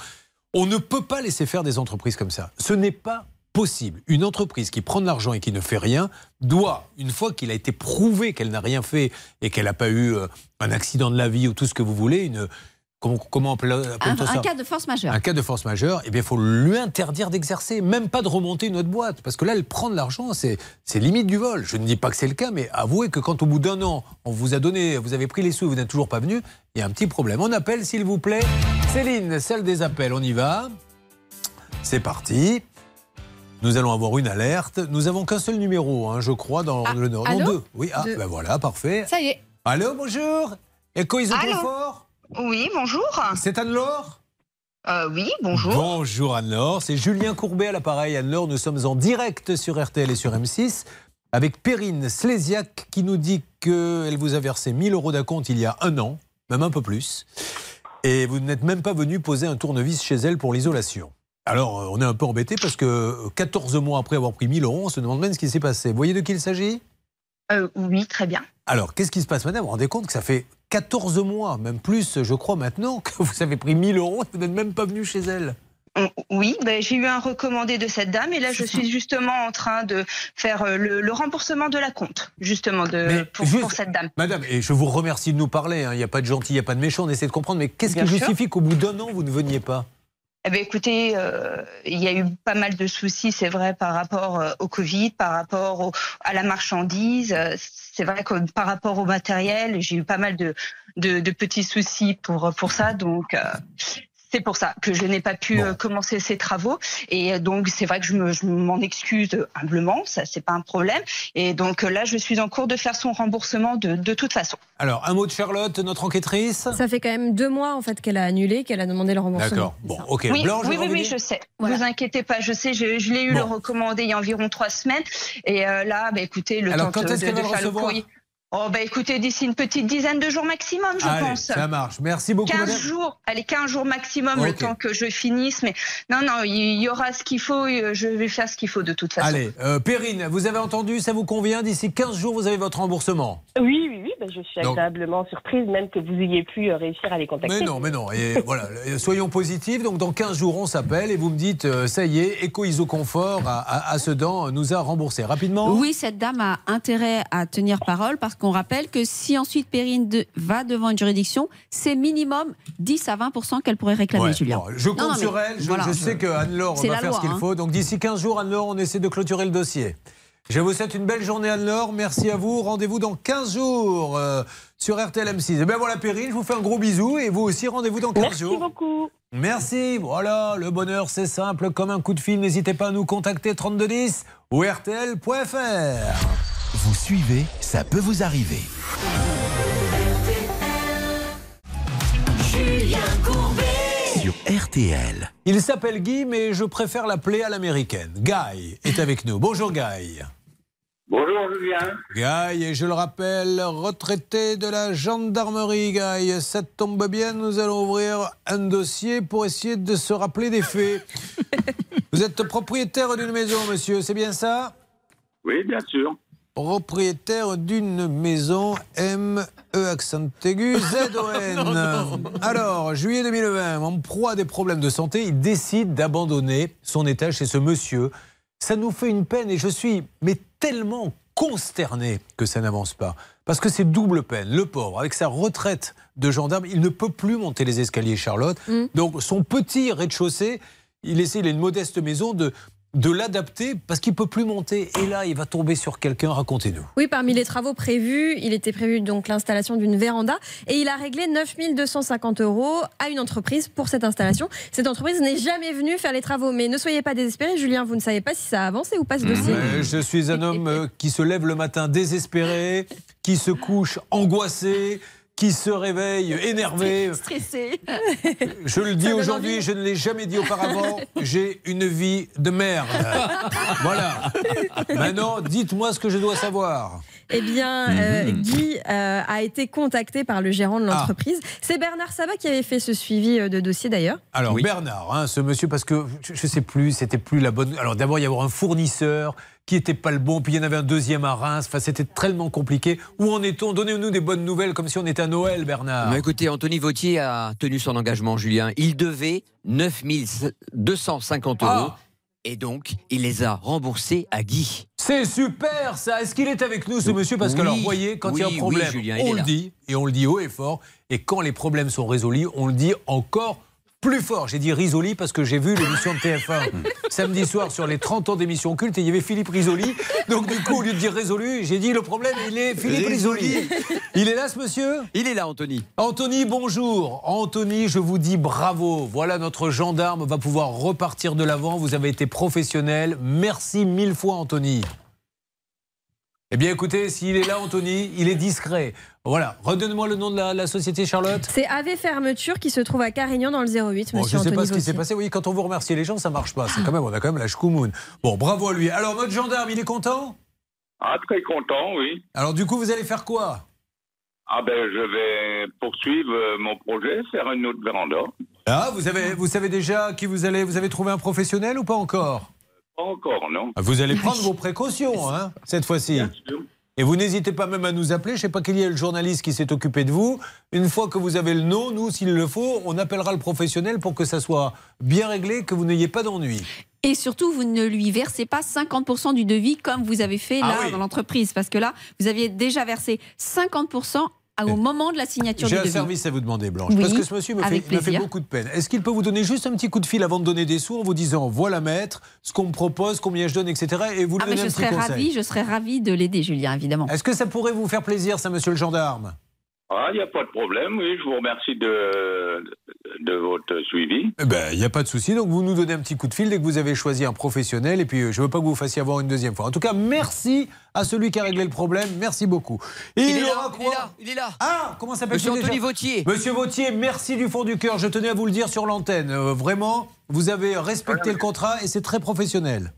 On ne peut pas laisser faire des entreprises comme ça. Ce n'est pas possible. Une entreprise qui prend de l'argent et qui ne fait rien doit, une fois qu'il a été prouvé qu'elle n'a rien fait et qu'elle n'a pas eu euh, un accident de la vie ou tout ce que vous voulez, une. Comment, comment appelle- Un, appelle-t-on un ça cas de force majeure. un cas de force majeure, eh bien, il faut lui interdire d'exercer, même pas de remonter une autre boîte. Parce que là, elle prend de l'argent, c'est limite du vol. Je ne dis pas que c'est le cas, mais avouez que quand au bout d'un an, on vous a donné, vous avez pris les sous et vous n'êtes toujours pas venu, il y a un petit problème. On appelle, s'il vous plaît, Céline, celle des appels. On y va. C'est parti. Nous allons avoir une alerte. Nous avons qu'un seul numéro, hein, je crois, dans le Nord. Non, deux. Oui, ah, ben voilà, parfait. Ça y est. Allô, bonjour. Echo is Allô fort Oui, bonjour. C'est Anne-Laure? Euh, oui, bonjour. Bonjour Anne-Laure, c'est Julien Courbet à l'appareil. Anne-Laure, nous sommes en direct sur RTL et sur M6 avec Perrine Slésiak qui nous dit qu'elle vous a versé 1000 euros d'acompte il y a un an, même un peu plus. Et vous n'êtes même pas venu poser un tournevis chez elle pour l'isolation. Alors, euh, on est un peu embêté parce que euh, 14 mois après avoir pris 1000 euros, on se demande même ce qui s'est passé. Vous voyez de qui il s'agit? Euh, oui, très bien. alors, qu'est-ce qui se passe? Madame Vous vous rendez compte que ça fait 14 mois, même plus, je crois maintenant, que vous avez pris 1000 euros et vous n'êtes même pas venu chez elle. On- Oui, ben, j'ai eu un recommandé de cette dame et là je suis justement en train de faire euh, le, le remboursement de la compte, justement de, pour, juste- pour cette dame. Madame, et je vous remercie de nous parler, hein, il n'y a pas de gentil, il n'y a pas de méchant, on essaie de comprendre, mais qu'est-ce qui sûr. justifie qu'au bout d'un an, vous ne veniez pas? Eh ben, écoutez, euh, il y a eu pas mal de soucis, c'est vrai, par rapport euh, au Covid, par rapport au- à la marchandise. Euh, C'est vrai que par rapport au matériel, j'ai eu pas mal de, de, de petits soucis pour, pour ça. Donc, euh, C'est pour ça que je n'ai pas pu euh, commencer ces travaux. Et euh, donc, c'est vrai que je me- je m'en excuse humblement, ça, c'est pas un problème. Et donc, euh, là, je suis en cours de faire son remboursement de, de toute façon. Alors, un mot de Charlotte, notre enquêtrice? Ça fait quand même deux mois en fait qu'elle a annulé, qu'elle a demandé le remboursement. D'accord. Bon, ok. oui, Blanche, oui, oui, vous oui, je sais. Vous inquiétez pas, je sais, je, je l'ai eu le recommandé il y a environ trois semaines. Et euh, là, bah, écoutez, le Alors, temps quand de, est-ce qu'elle de va faire le courrier. Oh, bah écoutez, d'ici une petite dizaine de jours maximum, je Allez, pense. ça marche. Merci beaucoup, 15 madame. jours, allez, 15 jours maximum, le temps que je finisse. Mais non, non, il y aura ce qu'il faut, et je vais faire ce qu'il faut de toute façon. Allez, euh, Perrine, vous avez entendu, ça vous convient D'ici 15 jours, vous avez votre remboursement? Oui, oui, oui, ben, je suis Donc- agréablement surprise même que vous ayez pu euh, réussir à les contacter. Mais non, mais non. Et voilà, euh, soyons positifs. Donc, dans 15 jours, on s'appelle et vous me dites, euh, ça y est, Eco Isoconfort à, à, à Sedan nous a remboursé. Rapidement? Oui, cette dame a intérêt à tenir parole parce qu'on rappelle que si ensuite Perrine de- va devant une juridiction, c'est minimum 10 à 20% qu'elle pourrait réclamer, Ouais, Julien. bon, je compte Non, non, mais sur elle. Je, voilà, je sais que Anne-Laure va la faire loi, ce qu'il hein. faut. Donc d'ici 15 jours, Anne-Laure, on essaie de clôturer le dossier. Je vous souhaite une belle journée, Anne-Laure. Merci à vous. Rendez-vous dans 15 jours euh, sur RTL M6. Et bien voilà, Perrine, je vous fais un gros bisou. Et vous aussi, rendez-vous dans 15 Merci jours. beaucoup. Merci. Voilà, le bonheur, c'est simple comme un coup de fil. N'hésitez pas à nous contacter 3210 ou RTL.fr. Vous suivez, ça peut vous arriver. Julien Courbet. Sur RTL. Il s'appelle Guy, mais je préfère l'appeler à l'américaine. Guy est avec nous. Bonjour, Guy. Bonjour Julien. Guy, et je le rappelle, retraité de la gendarmerie, Guy. Ça tombe bien, nous allons ouvrir un dossier pour essayer de se rappeler des faits. Vous êtes propriétaire d'une maison, monsieur, c'est bien ça? Oui, bien sûr. Propriétaire d'une maison M, E accent aigu, Z, O, N. Alors, juillet 2020, en proie à des problèmes de santé, il décide d'abandonner son étage chez ce monsieur. Ça nous fait une peine et je suis mais tellement consterné que ça n'avance pas. Parce que c'est double peine. Le pauvre, avec sa retraite de gendarme, il ne peut plus monter les escaliers Charlotte. Donc son petit rez-de-chaussée, il essaie, il a une modeste maison, de, de l'adapter parce qu'il peut plus monter. Et là, il va tomber sur quelqu'un. Racontez-nous. Oui, parmi les travaux prévus, il était prévu donc l'installation d'une véranda et il a réglé 9 250 euros à une entreprise pour cette installation. Cette entreprise n'est jamais venue faire les travaux, mais ne soyez pas désespérés, Julien, vous ne savez pas si ça a avancé ou pas ce dossier. Je suis un homme euh, qui se lève le matin désespéré, qui se couche angoissé, qui se réveille énervé. Stressé. Je le dis aujourd'hui, je ne l'ai jamais dit auparavant, j'ai une vie de merde. Voilà. Maintenant, dites-moi ce que je dois savoir. Eh bien, Mhm. euh, Guy euh, a été contacté par le gérant de Ah. l'entreprise. C'est Bernard Sabat qui avait fait ce suivi euh, de dossier d'ailleurs. Alors Bernard, hein, ce monsieur, parce que je ne sais plus, c'était plus la bonne. Alors d'abord, il y avait un fournisseur qui était pas le bon, puis il y en avait un deuxième à Reims. Enfin, c'était tellement compliqué. Où en est-on? Donnez-nous des bonnes nouvelles, comme si on était à Noël, Bernard. Mais écoutez, Anthony Vautier a tenu son engagement, Julien. Il devait 9 250 euros. Ah. Et donc, il les a remboursés à Guy. C'est super ça Est-ce qu'il est avec nous ce monsieur? Parce que alors, vous voyez, quand il y a un problème, oui, Julien, il on le là. dit, et on le dit haut et fort. Et quand les problèmes sont résolus, on le dit encore plus fort. J'ai dit Risoli parce que j'ai vu l'émission de TF1 samedi soir sur les 30 ans d'émission culte et il y avait Philippe Risoli. Donc du coup, au lieu de dire résolu, j'ai dit le problème, il est Philippe Risoli. Il est là ce monsieur? Il est là, Anthony. Anthony, bonjour. Anthony, je vous dis bravo. Voilà, notre gendarme va pouvoir repartir de l'avant. Vous avez été professionnel. Merci mille fois, Anthony. Eh bien, écoutez, s'il est là, Anthony, il est discret. Voilà. Redonne-moi le nom de la, la société, Charlotte. C'est AV Fermeture qui se trouve à Carignan dans le 08, Bon, monsieur je ne sais Anthony pas ce qui s'est passé. Oui, quand on veut remercier les gens, ça marche pas. C'est quand même, on a quand même la schkoumoun. Bon, bravo à lui. Alors, notre gendarme, il est content? Ah, très content, oui. Alors, du coup, vous allez faire quoi? Ah ben, je vais poursuivre euh, mon projet, faire une autre véranda. Ah, vous, avez, vous savez déjà qui vous allez. Vous avez trouvé un professionnel ou pas encore? Pas encore, non Vous allez prendre vos précautions, hein, cette fois-ci. Et vous n'hésitez pas même à nous appeler. Je ne sais pas qu'il y ait le journaliste qui s'est occupé de vous. Une fois que vous avez le nom, nous, s'il le faut, on appellera le professionnel pour que ça soit bien réglé, que vous n'ayez pas d'ennui. Et surtout, vous ne lui versez pas 50% du devis comme vous avez fait Ah là oui. dans l'entreprise. Parce que là, vous aviez déjà versé 50% au moment de la signature du J'ai un devis. service à vous demander, Blanche. Oui, parce que ce monsieur me fait, me beaucoup de peine. Est-ce qu'il peut vous donner juste un petit coup de fil avant de donner des sous en vous disant voilà, maître, ce qu'on me propose, combien je donne, etc. Et vous lui Ah, mais je un serais ravie, je serais ravie de l'aider, Julien, évidemment. Est-ce que ça pourrait vous faire plaisir, ça, monsieur le gendarme? Ah, il n'y a pas de problème, oui, je vous remercie de, de votre suivi. Eh ben, il n'y a pas de souci. Donc, vous nous donnez un petit coup de fil dès que vous avez choisi un professionnel. Et puis, euh, je ne veux pas que vous fassiez avoir une deuxième fois. En tout cas, merci à celui qui a réglé le problème. Merci beaucoup. Il est y là, aura il quoi est là, il est là. Ah, comment s'appelle Monsieur Anthony Vautier. Monsieur Vautier, merci du fond du cœur. Je tenais à vous le dire sur l'antenne. Euh, vraiment, vous avez respecté le contrat et c'est très professionnel.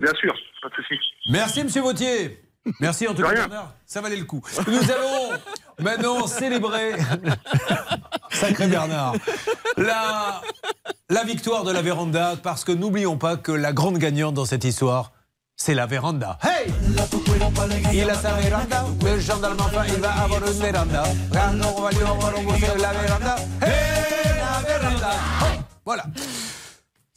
Bien sûr, pas de souci. Merci, monsieur Vautier. Merci en tout cas. Bernard. Ça valait le coup. Nous allons maintenant célébrer. Sacré Bernard. La, la victoire de la véranda, parce que n'oublions pas que la grande gagnante dans cette histoire, c'est la véranda. Hey Il a sa véranda, le gendarme enfin, il va avoir une véranda. Quand on va lui rembourser la véranda, hey, la véranda. Voilà.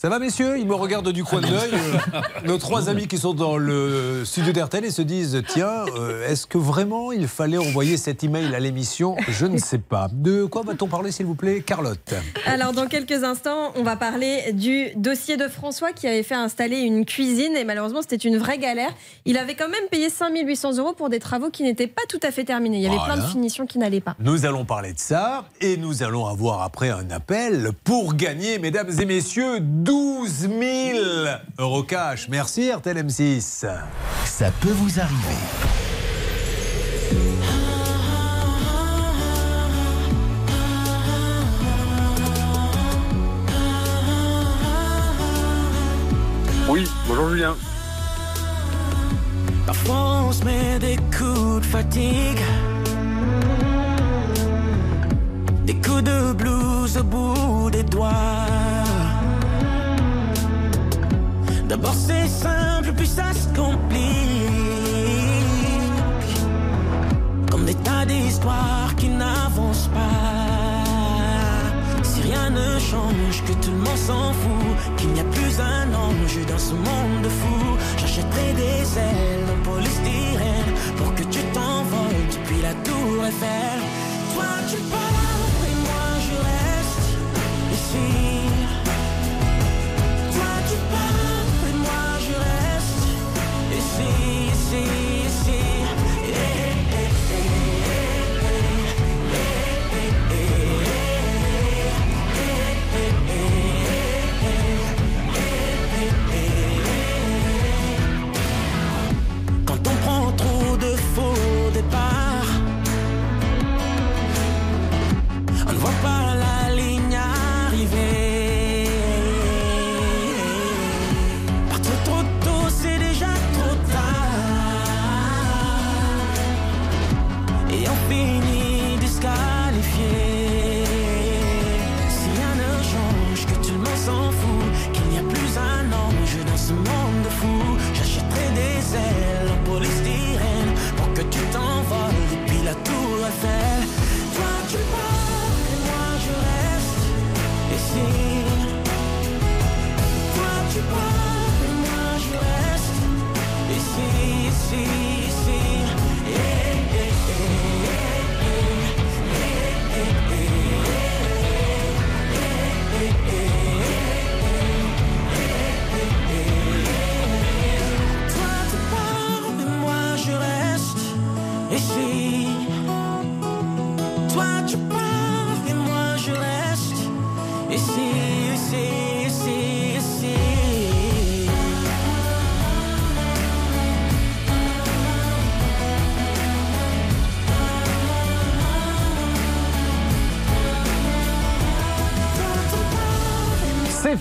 Ça va, messieurs Ils me regardent du coin de l'œil. euh, nos trois amis qui sont dans le studio d'RTL et se disent Tiens, euh, est-ce que vraiment il fallait envoyer cet email à l'émission? Je ne sais pas. De quoi va-t-on parler, s'il vous plaît, Carlotte? Alors, dans quelques instants, on va parler du dossier de François qui avait fait installer une cuisine et malheureusement, c'était une vraie galère. Il avait quand même payé 5800 euros pour des travaux qui n'étaient pas tout à fait terminés. Il y avait plein de finitions qui n'allaient pas. Nous allons parler de ça et nous allons avoir après un appel pour gagner, mesdames et messieurs, 12 000 euros cash. Merci RTL M6. Ça peut vous arriver. Oui, bonjour Julien. Parfois on se met des coups de fatigue Des coups de blues au bout des doigts D'abord c'est simple puis ça se complique. Comme des tas d'histoires qui n'avancent pas. Si rien ne change, que tout le monde s'en fout Qu'il n'y a plus un ange dans ce monde de fou. J'achèterai des ailes en polystyrène Pour que tu t'envoles depuis la tour Eiffel. Toi tu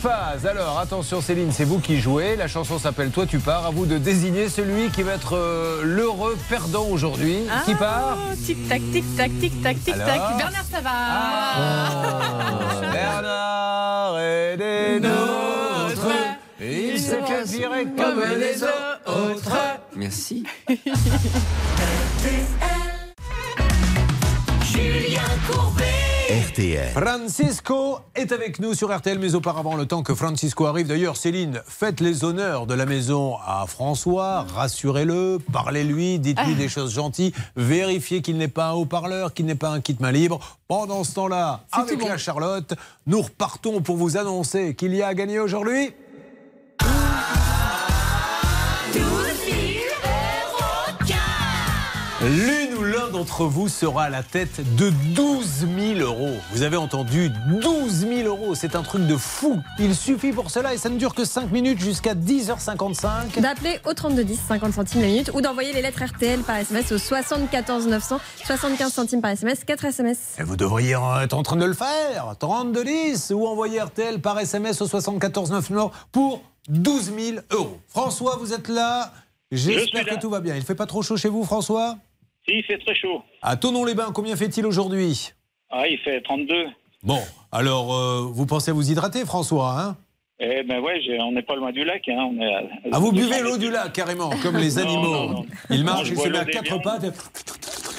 phase. Alors, attention Céline, c'est vous qui jouez. La chanson s'appelle Toi tu pars. À vous de désigner celui qui va être euh, l'heureux perdant aujourd'hui. qui part Tic tac, tic tac, tic tac, tic tac. Bernard, ça va Bernard est des nôtres. Il s'est virer comme les autres. Merci. Julien Courbet. RTL. Francisco est avec nous sur RTL, mais auparavant, le temps que Francisco arrive. D'ailleurs, Céline, faites les honneurs de la maison à François, rassurez-le, parlez-lui, dites-lui des choses gentilles, vérifiez qu'il n'est pas un haut-parleur, qu'il n'est pas un kit main libre. Pendant ce temps-là, avec la Charlotte, nous repartons pour vous annoncer qu'il y a à gagner aujourd'hui. D'entre vous sera à la tête de 12 000 euros. Vous avez entendu 12 000 euros, c'est un truc de fou. Il suffit pour cela et ça ne dure que 5 minutes jusqu'à 10h55. D'appeler au 3210, 50 centimes la minute, ou d'envoyer les lettres RTL par SMS au 74 900, 75 centimes par SMS, 4 SMS. Et vous devriez être en train de le faire. 3210 ou envoyer RTL par SMS au 74 900 pour 12 000 euros. François, vous êtes là. J'espère que tout va bien. Il fait pas trop chaud chez vous, François? Si, il fait très chaud. À Tonon-les-Bains, combien fait-il aujourd'hui Ah, il fait 32. Bon, alors euh, vous pensez à vous hydrater, François hein? Eh ben ouais, on n'est pas loin du lac. Hein. On est à- Ah, vous buvez l'eau du lac carrément, comme les animaux. non, non. Il marche, il se met à quatre pattes.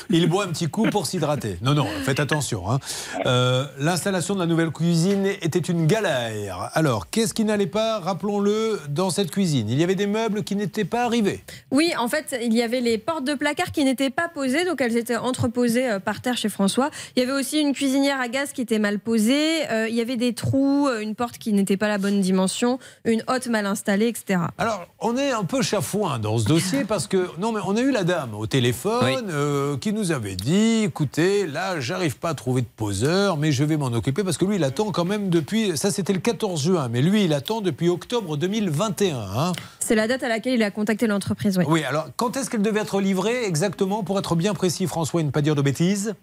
Il boit un petit coup pour s'hydrater. Non, non, faites attention. hein. Euh, L'installation de la nouvelle cuisine était une galère. Alors, qu'est-ce qui n'allait pas, rappelons-le, dans cette cuisine? Il y avait des meubles qui n'étaient pas arrivés. Oui, en fait, il y avait les portes de placard qui n'étaient pas posées, donc elles étaient entreposées euh, par terre chez François. Il y avait aussi une cuisinière à gaz qui était mal posée. Euh, il y avait des trous, une porte qui n'était pas la bonne dimension, une hotte mal installée, etc. Alors, on est un peu chafouin dans ce dossier parce que, non, mais on a eu la dame au téléphone euh, qui nous avait dit écoutez, là, j'arrive pas à trouver de poseur, mais je vais m'en occuper parce que lui, il attend quand même depuis. Ça, c'était le 14 juin, mais lui, il attend depuis octobre 2021. hein. C'est la date à laquelle il a contacté l'entreprise, oui. Oui, alors, quand est-ce qu'elle devait être livrée exactement pour être bien précis, François, et ne pas dire de bêtises?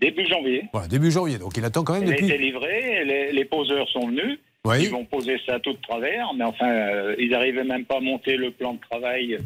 Début janvier. Voilà, début janvier. Donc, il attend quand même Elle a été depuis. livrée, les, les poseurs sont venus. Oui. Ils vont poser ça tout de travers, mais enfin, euh, ils n'arrivaient même pas à monter le plan de travail.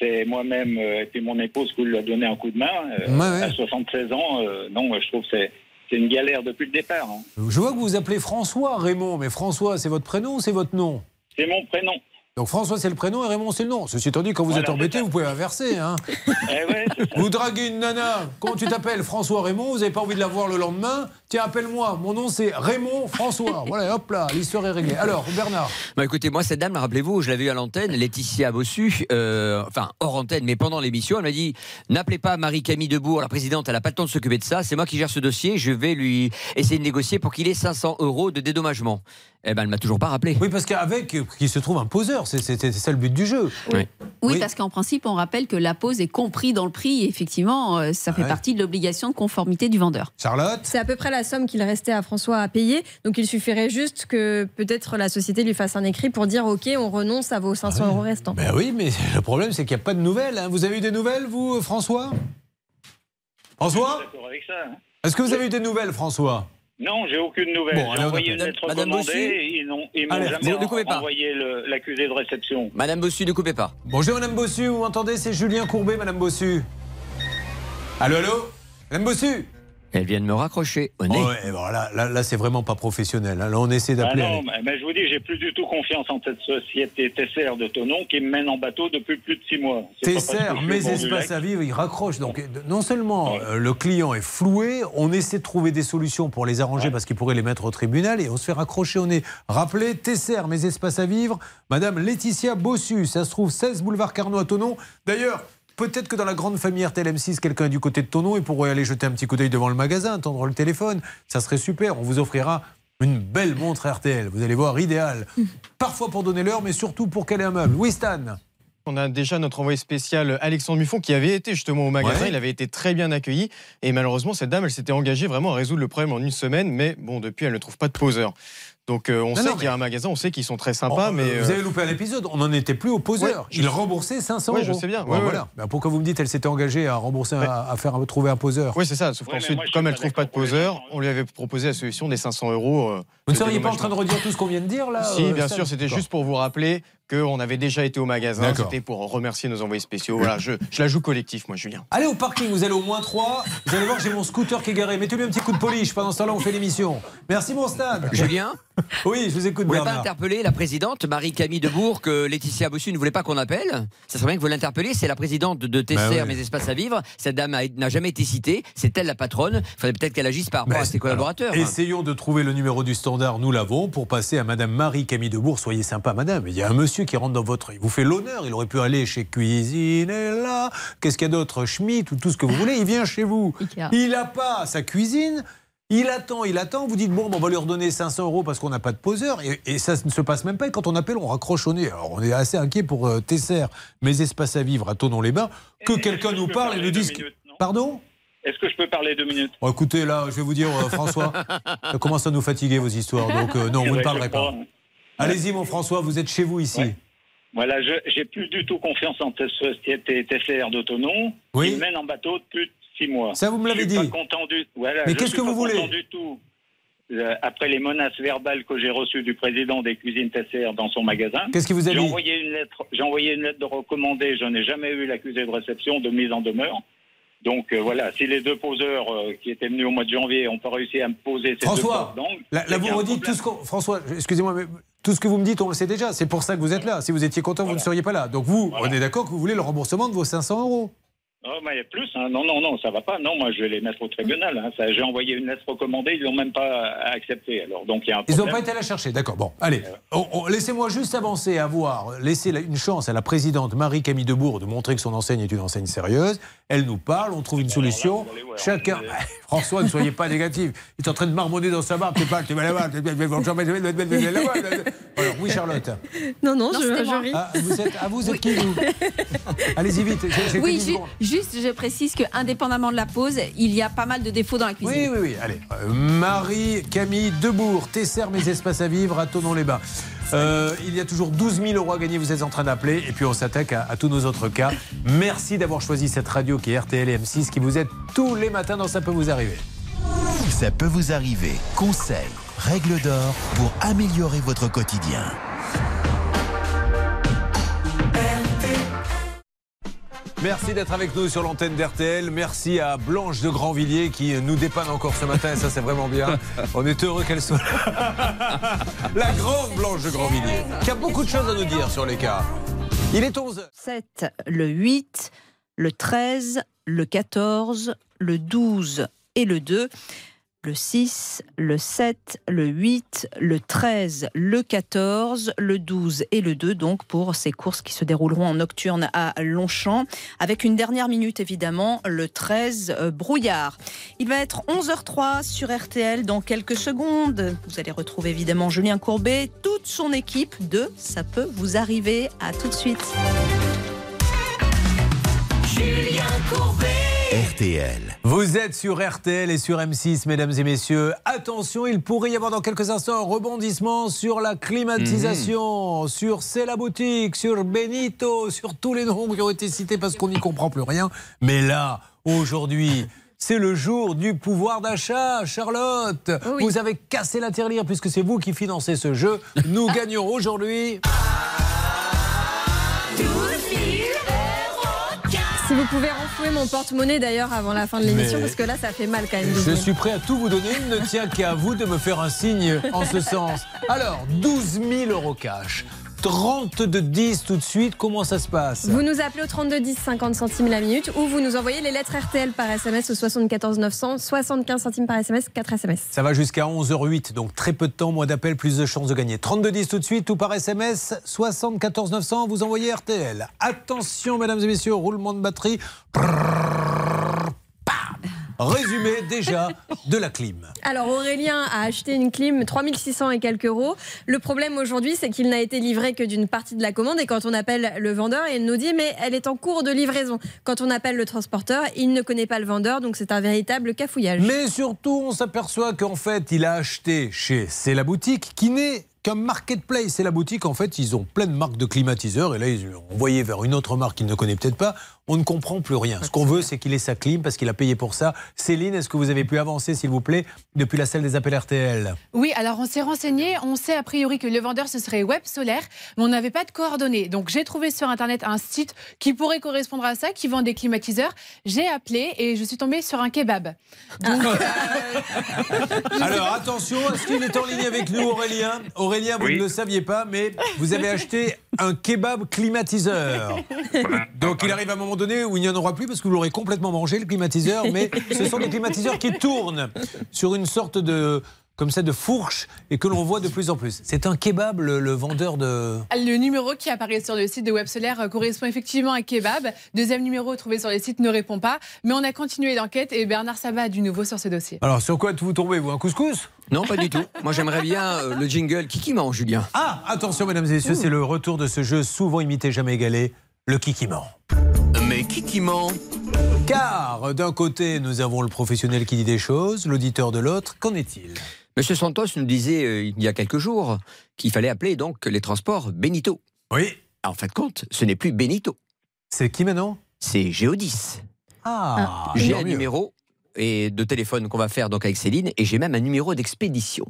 C'est moi-même euh, et puis mon épouse qui lui a donné un coup de main. Euh, Ouais, ouais. À 76 ans, euh, non, je trouve que c'est c'est une galère depuis le départ. hein. Je vois que vous vous appelez François Raymond, mais François, c'est votre prénom ou c'est votre nom? C'est mon prénom. Donc François c'est le prénom et Raymond c'est le nom. Ceci étant dit, quand vous Voilà, êtes embêté, vous pouvez inverser. Hein. Eh ouais. Vous draguez une nana, comment tu t'appelles François Raymond, vous n'avez pas envie de la voir le lendemain Tiens, appelle-moi, mon nom c'est Raymond François. Voilà, hop là, l'histoire est réglée. Alors, Bernard Bah écoutez, moi, cette dame, rappelez-vous, je l'avais eu à l'antenne, Laetitia Bossu, euh, enfin hors antenne, mais pendant l'émission, elle m'a dit N'appelez pas Marie-Camille Debourg, la présidente, elle n'a pas le temps de s'occuper de ça, c'est moi qui gère ce dossier, je vais lui essayer de négocier pour qu'il ait 500 euros de dédommagement. Eh ben, elle m'a toujours pas rappelé. Oui, parce qu'avec, il se trouve un poseur, c'est ça le but du jeu. Oui. Oui, parce qu'en principe, on rappelle que la pause est compris dans le prix. Et effectivement, euh, ça fait Ouais. partie de l'obligation de conformité du vendeur. Charlotte C'est à peu près la somme qu'il restait à François à payer. Donc il suffirait juste que peut-être la société lui fasse un écrit pour dire OK, on renonce à vos 500 euros restants. Ben oui, mais le problème c'est qu'il n'y a pas de nouvelles. hein. Vous avez eu des nouvelles, vous, euh, François? François? D'accord avec ça. hein. Est-ce que vous avez eu des nouvelles, François? Non, j'ai aucune nouvelle. Bon, j'ai envoyé une lettre Madame Bossu et ils n'ont jamais ne coupez pas. envoyé le- l'accusé de réception. Madame Bossu, ne coupez pas. Bonjour Madame Bossu, vous m'entendez C'est Julien Courbet, Madame Bossu. Allô, allô? Madame Bossu? Elle vient de me raccrocher au nez. Ouais, bon, là, là, là, c'est vraiment pas professionnel. hein. Là, on essaie Ah d'appeler. non, mais, mais je vous dis, j'ai plus du tout confiance en cette société Tesser de Tonon qui me mène en bateau depuis plus de six mois. Au mes espaces à vivre, ils raccrochent. Donc, euh, non seulement euh, le client est floué, on essaie de trouver des solutions pour les arranger parce qu'ils pourraient les mettre au tribunal et on se fait raccrocher au nez. Rappelez, Tesser, mes espaces à vivre, Madame Laetitia Bossu, ça se trouve 16 boulevard Carnot à Tonon. D'ailleurs, Peut-être que dans la grande famille RTL M6, quelqu'un est du côté de Tonon et pourrait aller jeter un petit coup d'œil devant le magasin, attendre le téléphone. Ça serait super. On vous offrira une belle montre RTL. Vous allez voir, idéal. Parfois pour donner l'heure, mais surtout pour caler un meuble. Oui, Stan On a déjà notre envoyé spécial Alexandre Muffon qui avait été justement au magasin. Ouais. Il avait été très bien accueilli. Et malheureusement, cette dame, elle s'était engagée vraiment à résoudre le problème en une semaine. Mais bon, depuis, elle ne trouve pas de poseur. Donc euh, on Non, sait qu'il y a un magasin, on sait qu'ils sont très sympas. Oh, mais euh, Vous avez loupé un épisode, on n'en était plus au poseur. Ouais, Il remboursait 500 Ouais, euros. je sais bien. Bon, Ouais, ouais. voilà. Ben, pourquoi vous me dites elle s'était engagée à rembourser, un- à, faire un- trouver un poseur Oui, c'est ça. Sauf qu'ensuite, comme elle trouve pas de poseur, on lui avait proposé la solution des 500 euros. euh, Vous ne seriez pas en train de redire tout ce qu'on vient de dire là Si, euh, bien sûr, c'était juste pour vous rappeler qu'on avait déjà été au magasin. C'était pour remercier nos envoyés spéciaux. Voilà, je, je la joue collectif, moi, Julien. Allez au parking, vous allez au moins 3. Vous allez voir, j'ai mon scooter qui est garé. Mettez-lui un petit coup de polish. Pendant ce temps-là, on fait l'émission. Merci, mon Stan. Julien Oui, je vous écoute, Vous voulez pas Bernard. interpeller la présidente Marie-Camille Debourg que Laetitia Bossu ne voulait pas qu'on appelle? Ça serait bien que vous l'interpelliez. C'est la présidente de Tesser, Bah ouais. Mes Espaces à Vivre. Cette dame n'a jamais été citée. C'est elle la patronne. Il faudrait peut-être qu'elle agisse par rapport Mais à ses collaborateurs. alors, essayons de trouver le numéro du standard, nous l'avons, pour passer à Madame Marie-Camille Debourg. Soyez sympa, Madame. Il y a un monsieur qui rentre dans votre. Il vous fait l'honneur. Il aurait pu aller chez Cuisine et là. Qu'est-ce qu'il y a d'autre? Schmitt ou tout ce que vous voulez. Il vient chez vous. Il n'a pas sa cuisine. Il attend, il attend. Vous dites, bon, ben, on va lui redonner 500 euros parce qu'on n'a pas de poseur. Et, et ça ne se passe même pas. Et quand on appelle, on raccroche au nez. Alors, on est assez inquiet pour euh, Tesser, mes espaces à vivre à Tonon-les-Bains, que quelqu'un nous parle et nous dise. Pardon? Est-ce que je peux parler deux minutes Bon, écoutez, là, je vais vous dire, euh, François, ça commence à nous fatiguer vos histoires. Donc, euh, non, vous ne Ouais, parlerez pas. Allez-y, mon François, vous êtes chez vous ici. Voilà, je j'ai plus du tout confiance en cette société TCR d'autonom. Oui. Ils mènent en bateau depuis six mois. Ça, vous me l'avez dit. Pas content du... voilà, Mais je qu'est-ce que pas vous voulez content du tout. Euh, Après les menaces verbales que j'ai reçues du président des cuisines TCR dans son magasin, Qu'est-ce qu'il vous a j'ai dit envoyé une lettre. J'ai envoyé une lettre de recommandé. Je n'ai jamais eu l'accusé de réception de mise en demeure. Donc euh, voilà, si les deux poseurs euh, qui étaient venus au mois de janvier n'ont pas réussi à me poser ces François, deux d'angle, Là, là, vous a un redites tout ce qu'on. François, excusez-moi, mais tout ce que vous me dites, on le sait déjà. C'est pour ça que vous êtes là. Si vous étiez content, vous ne seriez pas là. Donc vous, on est d'accord que vous voulez le remboursement de vos 500 euros. Oh, mais plus, hein. non, non, non, ça va pas. Non, moi, je vais les mettre au tribunal. hein. Ça, J'ai envoyé une lettre recommandée, ils l'ont même pas acceptée. Alors, donc, il y a un Ils n'ont pas été la chercher. D'accord. Bon, allez. Laissez-moi juste avancer à voir. Laissez la- une chance à la présidente Marie-Camille Debourg de montrer que son enseigne est une enseigne sérieuse. Elle nous parle, on trouve une solution. Chacun. François, ne soyez pas négatif. Il est en train de marmonner dans sa barbe. T'es pas, t'es pas là-bas. t'es pas- t'es pas- t'es pas- t'es pas là-bas. Alors, oui, Charlotte. Non, non, je, je ris. Ah, vous êtes, ah, vous êtes qui, vous Allez-y vite. secondes. Juste, je précise que indépendamment de la pause, il y a pas mal de défauts dans la cuisine. Oui, oui, oui. Allez. Euh, Marie, Camille Debourg, Tesser, mes espaces à vivre à Tonon-les-Bains. Euh, il y a toujours 12 000 euros à gagner, vous êtes en train d'appeler. Et puis on s'attaque à, à tous nos autres cas. Merci d'avoir choisi cette radio qui est RTL et M6 qui vous aide tous les matins dans Ça peut vous arriver. Ça peut vous arriver. Conseils, règles d'or pour améliorer votre quotidien. Merci d'être avec nous sur l'antenne d'RTL. Merci à Blanche de Grandvilliers qui nous dépanne encore ce matin et ça c'est vraiment bien. On est heureux qu'elle soit là. La grande Blanche de Grandvilliers qui a beaucoup de choses à nous dire sur les cas. Il est 11h. 7, le 8, le 13, le 14, le 12 et le 2. Le 6, le 7, le 8, le 13, le 14, le 12 et le 2, donc pour ces courses qui se dérouleront en nocturne à Longchamp, avec une dernière minute évidemment, le 13, euh, brouillard. Il va être 11h03 sur RTL dans quelques secondes. Vous allez retrouver évidemment Julien Courbet, toute son équipe de Ça peut vous arriver. À tout de suite. Julien Courbet. RTL. Vous êtes sur RTL et sur M6, mesdames et messieurs. Attention, il pourrait y avoir dans quelques instants un rebondissement sur la climatisation, sur C'est la boutique, sur Benito, sur tous les noms qui ont été cités parce qu'on n'y comprend plus rien. Mais là, aujourd'hui, c'est le jour du pouvoir d'achat, Charlotte. Vous avez cassé la tirelire puisque c'est vous qui financez ce jeu. Nous gagnons aujourd'hui. Vous pouvez renflouer mon porte-monnaie d'ailleurs avant la fin de l'émission, parce que là, ça fait mal quand même. Je suis prêt à tout vous donner. Il ne tient qu'à vous de me faire un signe en ce sens. Alors, 12 000 euros cash. 30 de 10 tout de suite. Comment ça se passe Vous nous appelez au 32 10 50 centimes la minute ou vous nous envoyez les lettres RTL par SMS au 74 900 75 centimes par SMS 4 SMS. Ça va jusqu'à 11h08, donc très peu de temps, moins d'appels, plus de chances de gagner. 32-10 tout de suite ou par SMS, 74 900, vous envoyez RTL. Attention, mesdames et messieurs, roulement de batterie. Résumé déjà de la clim. Alors Aurélien a acheté une clim 3600 et quelques euros. Le problème aujourd'hui, c'est qu'il n'a été livré que d'une partie de la commande et quand on appelle le vendeur, il nous dit mais elle est en cours de livraison. Quand on appelle le transporteur, il ne connaît pas le vendeur, donc c'est un véritable cafouillage. Mais surtout, on s'aperçoit qu'en fait, il a acheté chez C'est la boutique, qui n'est qu'un marketplace. C'est la boutique, en fait, ils ont plein de marques de climatiseurs. Et là, ils l'ont envoyé vers une autre marque qu'il ne connaît peut-être pas. On ne comprend plus rien. Ce qu'on veut, c'est qu'il ait sa clim parce qu'il a payé pour ça. Céline, est-ce que vous avez pu avancer, s'il vous plaît, depuis la salle des appels RTL Oui, alors on s'est renseigné, on sait a priori que le vendeur ce serait Web Solaire, mais on n'avait pas de coordonnées. Donc j'ai trouvé sur internet un site qui pourrait correspondre à ça, qui vend des climatiseurs. J'ai appelé et je suis tombée sur un kebab. Donc, Alors attention, est-ce qu'il est en ligne avec nous, Aurélien? Aurélien, vous Oui. ne le saviez pas, mais vous avez acheté un kebab climatiseur. Donc il arrive à un moment donné où il n'y en aura plus parce que vous l'aurez complètement mangé, le climatiseur, mais ce sont des climatiseurs qui tournent sur une sorte de comme ça de fourche et que l'on voit de plus en plus. C'est un kebab, le, le vendeur de... le numéro qui apparaît sur le site de Web Solaire euh, correspond effectivement à kebab. Deuxième numéro trouvé sur le site ne répond pas, mais on a continué l'enquête et Bernard Sabat a du nouveau sur ce dossier. Alors sur quoi vous tombez, vous Un couscous? Non, pas du tout. Moi, j'aimerais bien euh, le jingle Kiki mange, Julien. Ah, attention mesdames et messieurs, c'est le retour de ce jeu souvent imité, jamais égalé, le kiki ment. Mais Kiki ment Car d'un côté, nous avons le professionnel qui dit des choses, l'auditeur de l'autre. Qu'en est-il? Monsieur Santos nous disait euh, il y a quelques jours qu'il fallait appeler donc les transports Benito. Oui. En fin de compte, ce n'est plus Benito. C'est qui maintenant? C'est Géodis. Ah, J'ai un mieux. numéro et de téléphone qu'on va faire donc avec Céline et j'ai même un numéro d'expédition.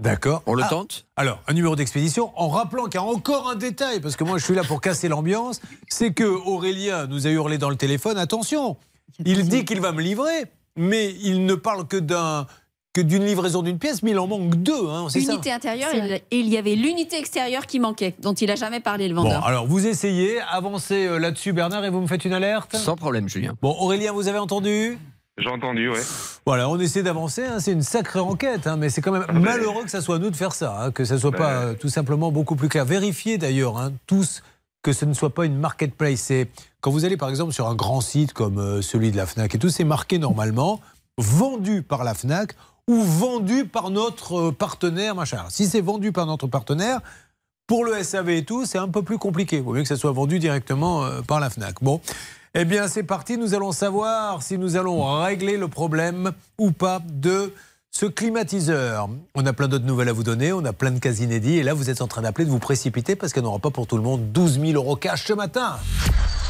D'accord. On le Ah, tente Alors, un numéro d'expédition, en rappelant qu'il y a encore un détail, parce que moi je suis là pour casser l'ambiance, c'est que Aurélien nous a hurlé dans le téléphone, attention, il dit qu'il va me livrer, mais il ne parle que d'un que d'une livraison d'une pièce, mais il en manque deux, hein, c'est ça Unité intérieure et et il y avait l'unité extérieure qui manquait, dont il n'a jamais parlé le Bon, vendeur. alors vous essayez, avancez euh, là-dessus Bernard, et vous me faites une alerte Sans problème, Julien. Bon, Aurélien, vous avez entendu? J'ai entendu, ouais. Voilà, on essaie d'avancer, hein, c'est une sacrée enquête, hein, mais c'est quand même malheureux que ça soit à nous de faire ça, hein, que ça soit pas euh, tout simplement beaucoup plus clair. Vérifiez d'ailleurs, hein, tous, que ce ne soit pas une marketplace. C'est quand vous allez par exemple sur un grand site comme euh, celui de la Fnac et tout, c'est marqué normalement vendu par la Fnac ou vendu par notre euh, partenaire, machin. Si c'est vendu par notre partenaire, pour le SAV et tout, c'est un peu plus compliqué. Il vaut mieux que ça soit vendu directement euh, par la FNAC. Bon, eh bien c'est parti, nous allons savoir si nous allons régler le problème ou pas de ce climatiseur. On a plein d'autres nouvelles à vous donner, on a plein de cas inédits, et là vous êtes en train d'appeler, de vous précipiter, parce qu'il n'y en aura pas pour tout le monde 12 000 euros cash ce matin.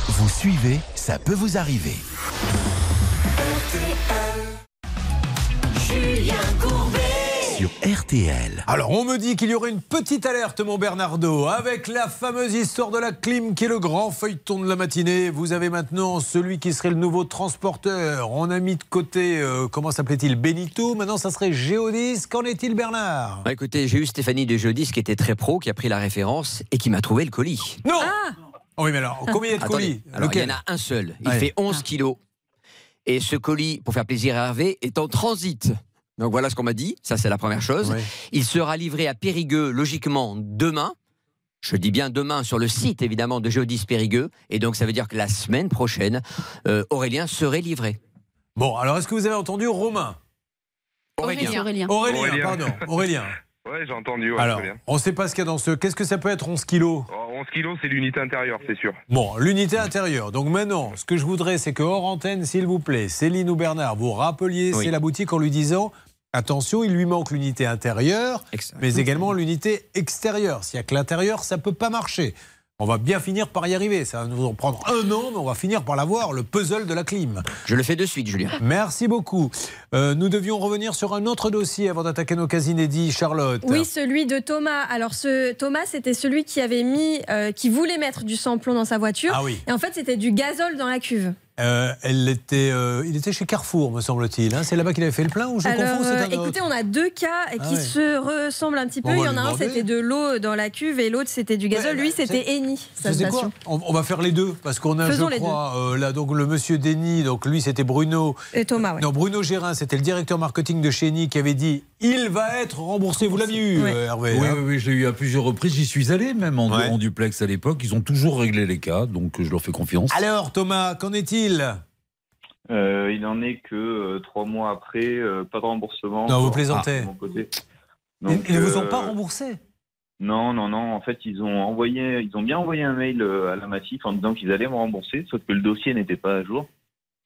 Vous suivez, ça peut vous arriver. Julien Courbet. Sur RTL. Alors, on me dit qu'il y aurait une petite alerte, mon Bernardo, avec la fameuse histoire de la clim qui est le grand feuilleton de la matinée. Vous avez maintenant celui qui serait le nouveau transporteur. On a mis de côté, euh, comment s'appelait-il Benito. Maintenant, ça serait Géodis. Qu'en est-il, Bernard? Bah, écoutez, j'ai eu Stéphanie de Geodis qui était très pro, qui a pris la référence et qui m'a trouvé le colis. Non Oh Oui, mais alors, combien il y a de Attendez, colis? alors, il y en a un seul. Il Ouais. fait 11 kilos. Et ce colis, pour faire plaisir à Hervé, est en transit. Donc voilà ce qu'on m'a dit. Ça, c'est la première chose. Il sera livré à Périgueux, logiquement, demain. Je dis bien demain sur le site, évidemment, de Géodis Périgueux. Et donc, ça veut dire que la semaine prochaine, euh, Aurélien serait livré. Bon, alors, est-ce que vous avez entendu Romain? Aurélien. Aurélien. Aurélien, pardon. Aurélien. Ouais, j'ai entendu, ouais, Alors, très bien. on ne sait pas ce qu'il y a dans ce. Qu'est-ce que ça peut être 11 kilos? Oh, 11 kilos, c'est l'unité intérieure, c'est sûr. Bon, l'unité intérieure. Donc maintenant, ce que je voudrais, c'est que hors antenne, s'il vous plaît, Céline ou Bernard, vous rappeliez, Oui. c'est la boutique en lui disant attention, il lui manque l'unité intérieure, mais également l'unité extérieure. S'il n'y a que l'intérieur, ça ne peut pas marcher. On va bien finir par y arriver. Ça va nous en prendre un an, mais on va finir par l'avoir, le puzzle de la clim. Je le fais de suite, Julien. Merci beaucoup. Euh, nous devions revenir sur un autre dossier avant d'attaquer nos cas inédits, Charlotte. Oui, celui de Thomas. Alors, ce Thomas, c'était celui qui avait mis, euh, qui voulait mettre du samplon dans sa voiture. Ah oui. Et en fait, c'était du gazole dans la cuve. Euh, elle était, euh, il était chez Carrefour, me semble-t-il. hein. C'est là-bas qu'il avait fait le plein ou je Alors, confonds euh, un écoutez, on a deux cas qui Ah ouais. se ressemblent un petit peu. Il y en a un, c'était de l'eau dans la cuve et l'autre, c'était du gazole. Lui, c'était Eni, on, on va faire les deux parce qu'on a, Faisons je les crois, euh, là donc le monsieur Denis, donc lui c'était Bruno. Et Thomas, ouais. Non, Bruno Gérin, c'était le directeur marketing de chez Eni qui avait dit il va être remboursé. Vous l'aviez eu, Hervé Oui, hein oui, oui, je l'ai eu à plusieurs reprises. J'y suis allé même en, Ouais. en duplex à l'époque. Ils ont toujours réglé les cas, donc je leur fais confiance. Alors Thomas, qu'en est-il? Euh, il en est que euh, trois mois après, euh, pas de remboursement. Non, vous plaisantez. côté. Ils Donc, ils ne vous ont euh, pas remboursé? Non, non, non. En fait, ils ont envoyé, ils ont bien envoyé un mail euh, à la Massif en disant qu'ils allaient me rembourser, sauf que le dossier n'était pas à jour.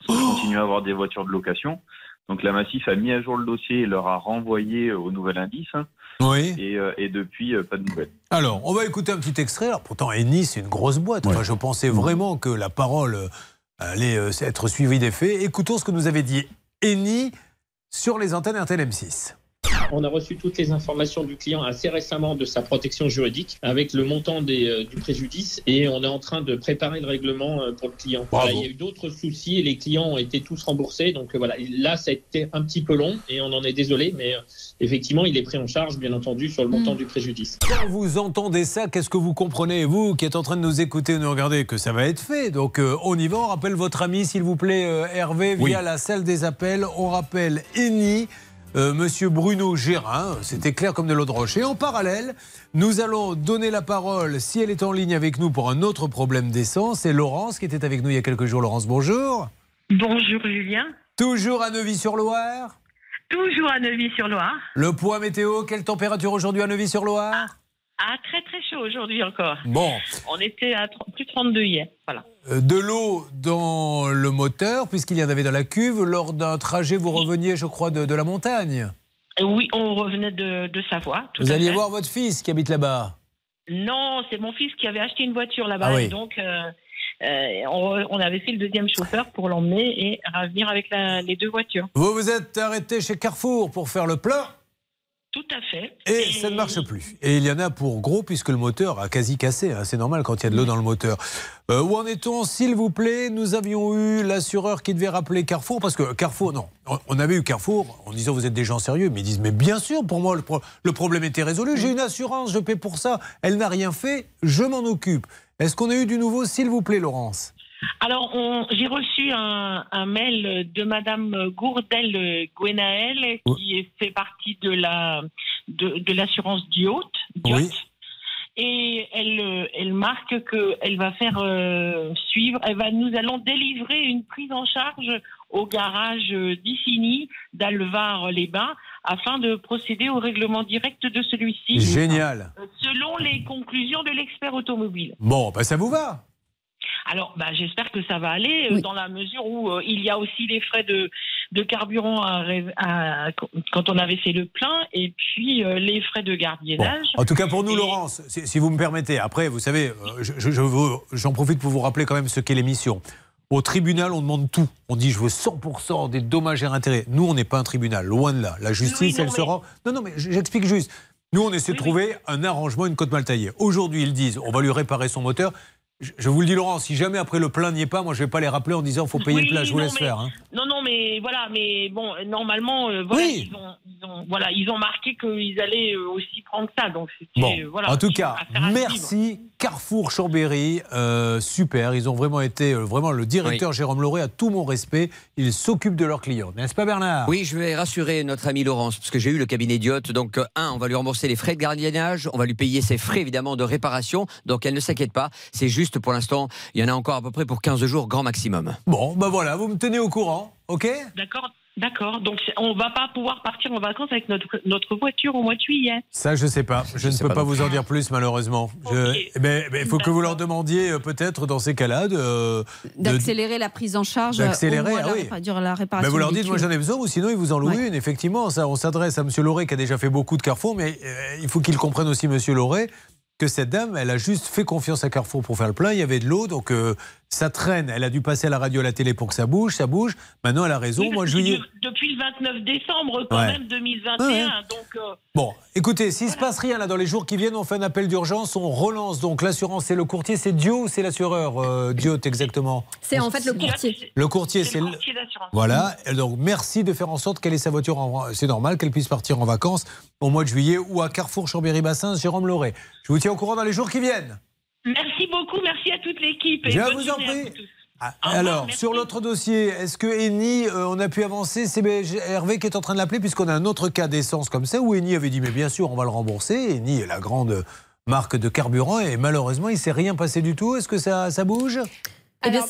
Que je continue à avoir des voitures de location. Donc la Massif a mis à jour le dossier et leur a renvoyé euh, au nouvel indice. hein. Oui. Et, euh, et depuis, euh, pas de nouvelles. Alors, on va écouter un petit extrait. Alors, pourtant, Eni, c'est une grosse boîte. Enfin, je pensais vraiment que la parole allait euh, être suivie des faits. Écoutons ce que nous avait dit Eni sur les antennes RTL M6. On a reçu toutes les informations du client assez récemment de sa protection juridique avec le montant des, euh, du préjudice et on est en train de préparer le règlement euh, pour le client. Voilà, il y a eu d'autres soucis et les clients ont été tous remboursés. Donc euh, voilà, là ça a été un petit peu long et on en est désolé, mais euh, effectivement il est pris en charge bien entendu sur le montant du préjudice. Quand vous entendez ça, qu'est-ce que vous comprenez, vous qui êtes en train de nous écouter, nous regarder, que ça va être fait? Donc, euh, on y va. On rappelle votre ami, s'il vous plaît, euh, Hervé, via la salle des appels. On rappelle Eni. Euh, Monsieur Bruno Gérin, c'était clair comme de l'eau de roche. Et en parallèle, nous allons donner la parole, si elle est en ligne avec nous, pour un autre problème d'essence. C'est Laurence qui était avec nous il y a quelques jours. Laurence, bonjour. Bonjour Julien. Toujours à Neuvy-sur-Loire Toujours à Neuvy-sur-Loire. Le point météo, quelle température aujourd'hui à Neuvy-sur-Loire Ah, très très chaud aujourd'hui encore. Bon. On était à plus de 32 hier. Voilà. Euh, De l'eau dans le moteur, puisqu'il y en avait dans la cuve. Lors d'un trajet, vous reveniez, je crois, de, de la montagne. Euh, Oui, on revenait de, de Savoie. tout Vous alliez fait. voir votre fils qui habite là-bas. Non, c'est mon fils qui avait acheté une voiture là-bas. Ah oui. donc, euh, euh, on, on avait fait le deuxième chauffeur pour l'emmener et revenir avec la- les deux voitures. Vous vous êtes arrêté chez Carrefour pour faire le plein Tout à fait. et ça ne marche plus. Et il y en a pour gros puisque le moteur a quasi cassé. hein. C'est normal quand il y a de l'eau dans le moteur. Euh, où en est-on, s'il vous plaît? Nous avions eu l'assureur qui devait rappeler Carrefour parce que Carrefour, non, on- on avait eu Carrefour en disant vous êtes des gens sérieux, mais ils disent mais bien sûr, pour moi le, pro- le problème était résolu. J'ai une assurance, je paie pour ça. Elle n'a rien fait, je m'en occupe. Est-ce qu'on a eu du nouveau, s'il vous plaît, Laurence? Alors, on- j'ai reçu un, un mail de Madame Gourdel Gwenaël qui fait partie de la de, de l'assurance Diot. Et elle, elle marque qu'elle va faire euh, suivre, elle va, nous allons délivrer une prise en charge au garage d'Issigny, d'Alvar-les-Bains, afin de procéder au règlement direct de celui-ci. Génial. Euh, Selon les conclusions de l'expert automobile. Bon, bah ça vous va Alors, bah, j'espère que ça va aller euh, dans la mesure où euh, il y a aussi les frais de, de carburant à ré- à- quand on avait fait le plein et puis euh, les frais de gardiennage. En tout cas, pour nous, Laurence, si, si vous me permettez, après, vous savez, euh, je- je j'en profite pour vous rappeler quand même ce qu'est l'émission. Au tribunal, on demande tout. On dit, je veux 100% des dommages et intérêts. Nous, on n'est pas un tribunal, loin de là. La justice, Oui, non, elle mais- sera. Non, non, mais j'explique juste. Nous, on essaie de trouver un arrangement, une côte mal taillée. Aujourd'hui, ils disent, on va lui réparer son moteur. Je, vous le dis, Laurent, si jamais après le plein n'y est pas, moi, je vais pas les rappeler en disant, faut payer Oui, le plein. Je vous laisse mais- faire. hein. Non, non, mais voilà, mais bon, normalement, euh, voilà, ils, ont, ils ont- voilà, ils ont marqué qu'ils allaient euh, aussi prendre ça. Donc, c'était, Bon, euh, voilà, en tout cas, merci Carrefour Chambéry, euh, super. Ils ont vraiment été, euh, vraiment le directeur Jérôme Lauré a tout mon respect. Il s'occupe de leurs clients, n'est-ce pas Bernard? Oui, je vais rassurer notre ami Laurence, parce que j'ai eu le cabinet Diot. Donc, euh, un, on va lui rembourser les frais de gardiennage, on va lui payer ses frais, évidemment, de réparation. Donc, elle ne s'inquiète pas. C'est juste, pour l'instant, il y en a encore à peu près pour 15 jours, grand maximum. Bon, ben voilà, vous me tenez au courant, ok? D'accord, d'accord. Donc, on va pas pouvoir partir en vacances avec notre, notre voiture au mois de juillet. Ça, je sais pas. Je, ne peux pas vous en dire plus, malheureusement. Je- eh ben, ben, il faut que vous leur demandiez, euh, peut-être, dans ces cas-là, de- de, D'accélérer la prise en charge. D'accélérer, au moins ah la oui. la réparation. Ben, vous leur dites, moi j'en ai besoin, ou sinon ils vous en louent Ouais. une. Effectivement, ça, on s'adresse à M. Lauré qui a déjà fait beaucoup de Carrefour, mais euh, il faut qu'il comprenne aussi, M. Lauré, que cette dame, elle a juste fait confiance à Carrefour pour faire le plein. Il y avait de l'eau, donc euh, ça traîne. Elle a dû passer à la radio, à la télé pour que ça bouge, ça bouge. Maintenant, elle a raison. Oui, Moi, je lui Depuis le 29 décembre, quand Ouais. même, 2021. Ouais, ouais. Donc, euh, Bon, écoutez, s'il ne se passe rien là dans les jours qui viennent, on fait un appel d'urgence, on relance donc l'assurance et le courtier. C'est Dio ou c'est l'assureur euh, Diot exactement? C'est en fait le courtier. Le courtier, c'est le. courtier d'assurance. Voilà, donc merci de faire en sorte qu'elle ait sa voiture en C'est normal qu'elle puisse partir en vacances au mois de juillet ou à Carrefour, Chambéry-Bassins, Jérôme Lauré. Je vous tiens au courant dans les jours qui viennent. Merci beaucoup, merci à toute l'équipe. et Je bonne vous en prie. Ah, revoir, Alors, sur l'autre dossier, est-ce que Eni, euh, on a pu avancer? C'est Hervé qui est en train de l'appeler, puisqu'on a un autre cas d'essence comme ça, où Eni avait dit, mais bien sûr, on va le rembourser. Eni est la grande marque de carburant, et malheureusement, il ne s'est rien passé du tout. Est-ce que ça, ça bouge? Alors,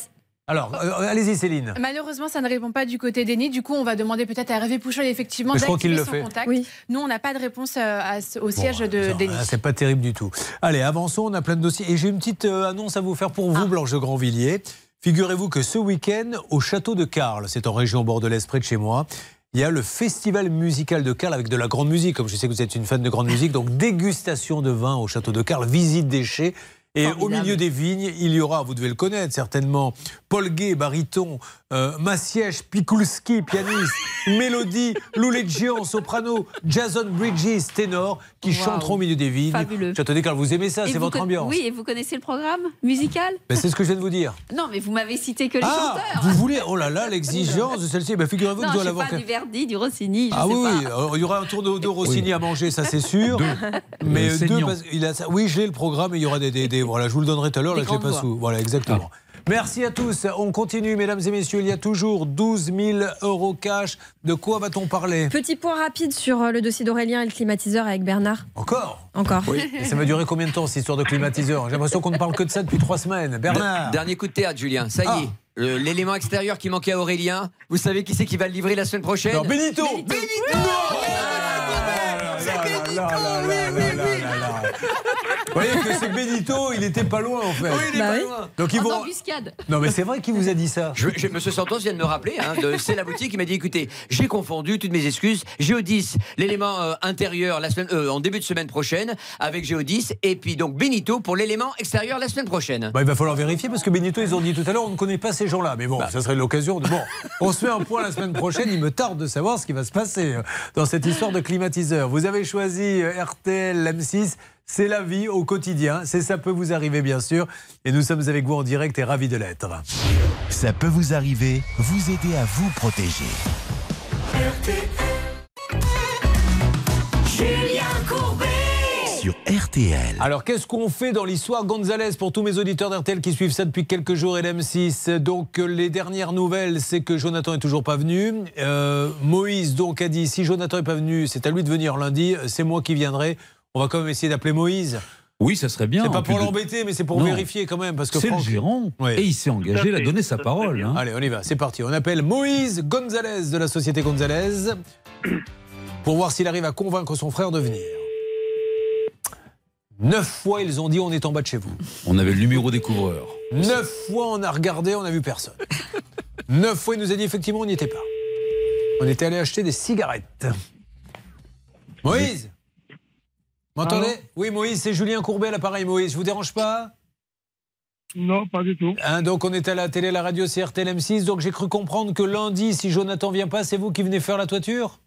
Alors, euh, allez-y, Céline. Malheureusement, ça ne répond pas du côté d'Eni. Du coup, on va demander peut-être à Hervé Pouchol effectivement Mais je crois qu'il d'activer le son fait. contact. Nous, on n'a pas de réponse euh, à au siège de d'Eni. Ah, c'est pas terrible du tout. Allez, avançons, on a plein de dossiers. Et j'ai une petite euh, annonce à vous faire pour vous, Blanche de Grandvilliers. Figurez-vous que ce week-end, au château de Carles, c'est en région bordelaise près de chez moi, il y a le festival musical de Carles avec de la grande musique. Comme je sais que vous êtes une fan de grande musique, donc dégustation de vin au château de Carles, visite des chais. Et au milieu des vignes, il y aura, vous devez le connaître certainement, Paul Gay, baryton, euh, Maciej Pikulski, pianiste, Mélodie, Lou Leggion, soprano, Jason Bridges, ténor, qui Wow. chanteront au milieu des vignes. Fabuleux. De Carles, vous aimez ça, c'est votre ambiance. Oui, et vous connaissez le programme musical Ben, c'est ce que je viens de vous dire. Non, mais vous m'avez cité que les Ah, chanteurs. vous voulez Oh là là, l'exigence de celle-ci. Ben, figurez-vous que je doit sais l'avoir. pas du Verdi, du Rossini, je Ah sais oui, pas. oui, alors, il y aura un tour de, de Rossini à manger, ça c'est sûr. Mais deux, parce- il a oui, j'ai le programme et il y aura des, des- des- voilà, je vous le donnerai tout à l'heure, là je l'ai pas sous. Voilà, exactement. Merci à tous. On continue, mesdames et messieurs. Il y a toujours 12 000 euros cash. De quoi va-t-on parler Petit point rapide sur euh, le dossier d'Aurélien et le climatiseur avec Bernard. Encore Encore. Et ça va durer combien de temps cette histoire de climatiseur J'ai l'impression qu'on ne parle que de ça depuis trois semaines. Bernard De- Dernier coup de théâtre, Julien. Ça y Ah. est. L'élément extérieur qui manquait à Aurélien, vous savez qui c'est qui va le livrer la semaine prochaine Non, Benito Benito là là là là là là là. Vous voyez que c'est Benito, il n'était pas loin en fait. Oui, il est Bah pas oui. loin. Donc ils En vont. embuscade. Non mais c'est vrai qui vous a dit ça. Je, je- Monsieur Santos vient de me rappeler, hein, de- c'est la boutique qui m'a dit écoutez, j'ai confondu toutes mes excuses. Géodis, l'élément euh, intérieur la semaine, euh, en début de semaine prochaine avec Géodis, et puis donc Benito pour l'élément extérieur la semaine prochaine. Bah, il va falloir vérifier parce que Benito, ils ont dit tout à l'heure, on ne connaît pas ces gens-là. Mais bon, Bah. ça serait l'occasion de. Bon, on se fait un point la semaine prochaine. Il me tarde de savoir ce qui va se passer euh, dans cette histoire de climatiseur. Vous avez choisi RTL, M6. C'est la vie au quotidien. C'est ça peut vous arriver, bien sûr. Et nous sommes avec vous en direct et ravis de l'être. Ça peut vous arriver, vous aider à vous protéger. Julien Courbet. Sur RTL. Alors, qu'est-ce qu'on fait dans l'histoire Gonzalez pour tous mes auditeurs d'RTL qui suivent ça depuis quelques jours et l'M6 Donc, les dernières nouvelles, c'est que Jonathan est toujours pas venu. Euh, Moïse, donc, a dit si Jonathan est pas venu, c'est à lui de venir lundi, c'est moi qui viendrai. On va quand même essayer d'appeler Moïse. Oui, ça serait bien. C'est pas pour de- l'embêter, mais c'est pour Non. vérifier quand même. parce que C'est le gérant. Et il s'est engagé, il a donné sa parole. hein. Allez, on y va, c'est parti. On appelle Moïse Gonzalez de la société Gonzalez pour voir s'il arrive à convaincre son frère de venir. Neuf fois, ils ont dit on est en bas de chez vous. On avait le numéro découvreur. Neuf fois, on a regardé, on n'a vu personne. Neuf fois, il nous a dit effectivement, on n'y était pas. On était allé acheter des cigarettes. Moïse M'entendez Oui, Moïse, c'est Julien Courbet à l'appareil. Moïse, je vous dérange pas Non, pas du tout. Hein, donc on est à la télé, la radio, c'est RTL M6. Donc j'ai cru comprendre que lundi, si Jonathan vient pas, c'est vous qui venez faire la toiture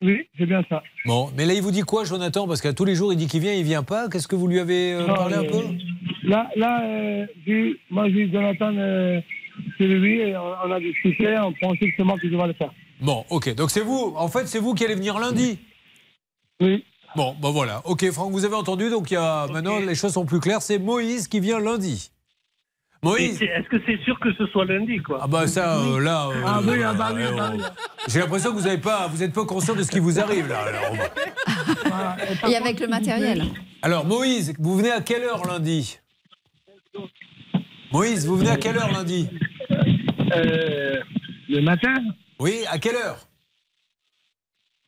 Oui, c'est bien ça. Bon, mais là il vous dit quoi, Jonathan? Parce qu'à tous les jours il dit qu'il vient, il vient pas. Qu'est-ce que vous lui avez euh, Non, parlé un euh, peu? Là, là euh, moi, j'ai eu Jonathan c'est lui, et on, on a discuté, on pensait que c'est moi qui devais le faire. Bon, ok. Donc c'est vous. En fait, c'est vous qui allez venir lundi? Oui. Bon, ben voilà. Ok, Franck, vous avez entendu. Donc il y a maintenant les choses sont plus claires. C'est Moïse qui vient lundi. Moïse. Est-ce que c'est sûr que ce soit lundi, quoi Ah bah ça, euh, là. euh, Ah oui, ah bah oui, euh, bah oui. J'ai l'impression que vous n'avez pas, vous n'êtes pas conscient de ce qui vous arrive là. Alors, on va- Et avec le matériel. Alors, Moïse, vous venez à quelle heure lundi Moïse, vous venez à quelle heure lundi Euh, Le matin Oui, à quelle heure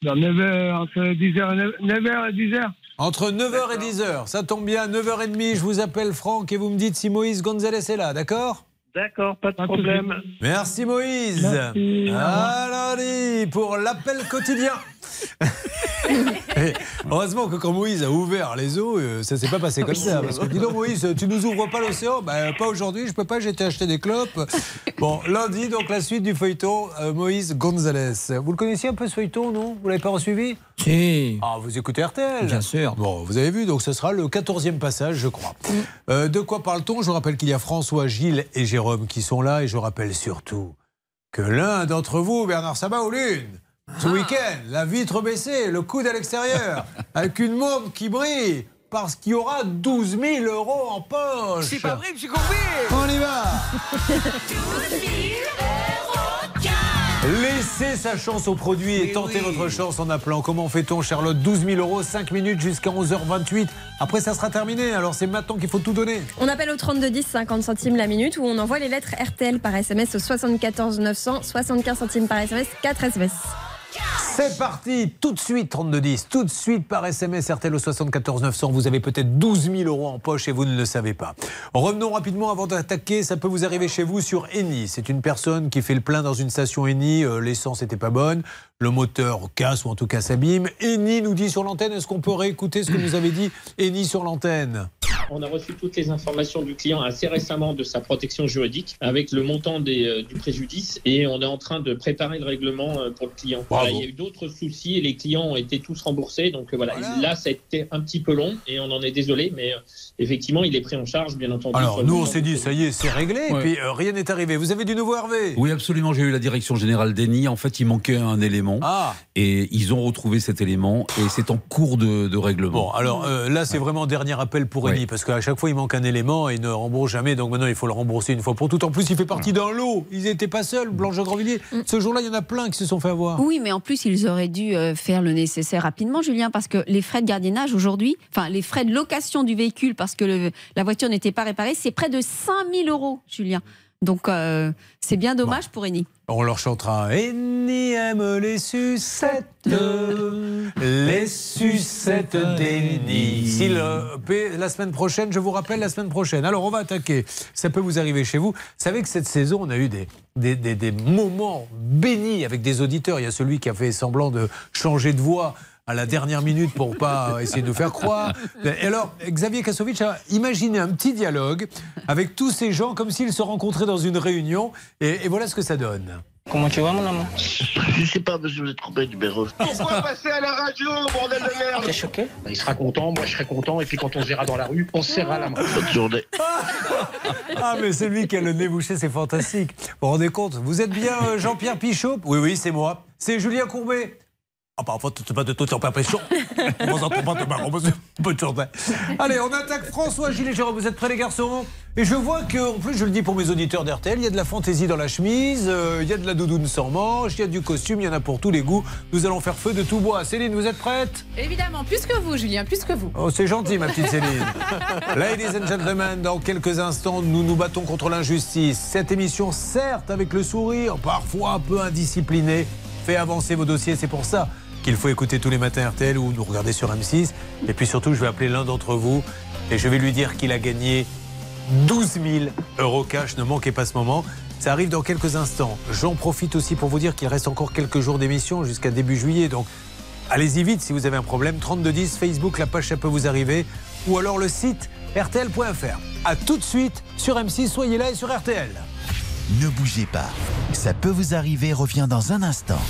Dans 9h, entre 10h et 9h et 10h. Entre 9h et 10h. Ça tombe bien, 9h30, je vous appelle Franck et vous me dites si Moïse Gonzalez est là, d'accord? D'accord, pas de problème. Merci Moïse. Merci. Lundi pour l'appel quotidien. Heureusement que quand Moïse a ouvert les eaux, euh, ça s'est pas passé comme ça. Parce que dis donc Moïse, tu nous ouvres pas l'océan? Ben pas aujourd'hui, je peux pas, j'ai été acheter des clopes. Bon, lundi, donc la suite du feuilleton, euh, Moïse Gonzalez. Vous le connaissiez un peu ce feuilleton, non? Vous l'avez pas suivi Si. Ah, vous écoutez RTL Bien sûr. Bon, vous avez vu, donc ce sera le 14e passage, je crois. Euh, de quoi parle-t-on? Je rappelle qu'il y a François, Gilles et Jérôme qui sont là, et je rappelle surtout que l'un d'entre vous, Bernard Sabat ou l'une, ce week-end, la vitre baissée, le coude à l'extérieur, avec une môme qui brille, parce qu'il y aura 12 000 euros en poche. C'est pas vrai, monsieur Courbet On y va Laissez sa chance au produit et tentez votre chance en appelant. Comment fait-on, Charlotte 12 000 euros, 5 minutes jusqu'à 11h28. Après, ça sera terminé. Alors, c'est maintenant qu'il faut tout donner. On appelle au 3210 50 centimes la minute ou on envoie les lettres RTL par SMS au 74 900 75 centimes par SMS 4 SMS. C'est parti, tout de suite 3210, tout de suite par SMS RTL au 74 900. Vous avez peut-être 12 000 euros en poche et vous ne le savez pas. Revenons rapidement avant d'attaquer. Ça peut vous arriver chez vous sur Eni. C'est une personne qui fait le plein dans une station Eni. Euh, L'essence n'était pas bonne, le moteur casse ou en tout cas s'abîme. Eni nous dit sur l'antenne. Est-ce qu'on peut réécouter ce que nous avait dit Eni sur l'antenne? On a reçu toutes les informations du client assez récemment de sa protection juridique avec le montant des, euh, du préjudice et on est en train de préparer le règlement euh, pour le client. Voilà, il y a eu d'autres soucis et les clients ont été tous remboursés. Donc euh, voilà, là ça a été un petit peu long et on en est désolé, mais euh, effectivement il est pris en charge bien entendu. Alors, nous, on s'est dit, ça y est, c'est réglé. Et Ouais. puis, euh, rien n'est arrivé. Vous avez du nouveau, Hervé Oui, absolument. J'ai eu la direction générale d'ENI. En fait, il manquait un élément. Ah. Et ils ont retrouvé cet élément et c'est en cours de, de règlement. Bon, alors euh, là, c'est vraiment dernier appel pour Eni, parce qu'à chaque fois, il manque un élément et il ne rembourse jamais. Donc maintenant, il faut le rembourser une fois pour toutes. En plus, il fait partie d'un lot. Ils n'étaient pas seuls, Blanche de Grandvilliers. Ce jour-là, il y en a plein qui se sont fait avoir. Oui, mais en plus, ils auraient dû euh, faire le nécessaire rapidement, Julien, parce que les frais de gardiennage aujourd'hui, enfin, les frais de location du véhicule parce que le- la voiture n'était pas réparée, c'est près de 5000 euros, Julien. Donc euh, c'est bien dommage pour Eni. On leur chantera Eni aime les sucettes, les sucettes d'Eni. Si le- la semaine prochaine, je vous rappelle la semaine prochaine. Alors on va attaquer. Ça peut vous arriver chez vous. Vous savez que cette saison, on a eu des, des, des- des moments bénis avec des auditeurs. Il y a celui qui a fait semblant de changer de voix à la dernière minute pour pas essayer de nous faire croire. Et alors, Xavier Kasovic a imaginé un petit dialogue avec tous ces gens comme s'ils se rencontraient dans une réunion. Et, et voilà ce que ça donne. Comment tu vas, mon amour Je sais pas, monsieur, vous êtes trompé numéro. Pourquoi passer à la radio, bordel de merde? T'es choqué? Bah, Il sera content, moi je serai content, et puis quand on se verra dans la rue, on se serrera la main. Bonne journée. Ah, mais c'est lui qui a le nez bouché, c'est fantastique. Vous vous rendez compte? Vous êtes bien euh, Jean-Pierre Pichot? Oui, oui, c'est moi. C'est Julien Courbet ah, parfois, tu pas de trompe pas, monsieur. Bonne journée. Allez, on attaque François Gilles et Jérôme. Vous êtes prêts, les garçons? Et je vois que, en plus, je le dis pour mes auditeurs d'RTL, il y a de la fantaisie dans la chemise, euh, il y a de la doudoune sans manche, il y a du costume, il y en a pour tous les goûts. Nous allons faire feu de tout bois. Céline, vous êtes prête? Évidemment, plus que vous, Julien, plus que vous. Oh, c'est gentil, ma petite Céline. Ladies and gentlemen, dans quelques instants, nous nous battons contre l'injustice. Cette émission, certes, avec le sourire, parfois un peu indiscipliné, fait avancer vos dossiers. C'est pour ça qu'il faut écouter tous les matins RTL ou nous regarder sur M6. Et puis surtout, je vais appeler l'un d'entre vous et je vais lui dire qu'il a gagné 12 000 euros cash. Ne manquez pas ce moment. Ça arrive dans quelques instants. J'en profite aussi pour vous dire qu'il reste encore quelques jours d'émission jusqu'à début juillet. Donc Allez-y vite si vous avez un problème. 3210, Facebook, la page, ça peut vous arriver. Ou alors le site rtl.fr. A tout de suite sur M6, soyez là et sur RTL. Ne bougez pas. Ça peut vous arriver revient dans un instant.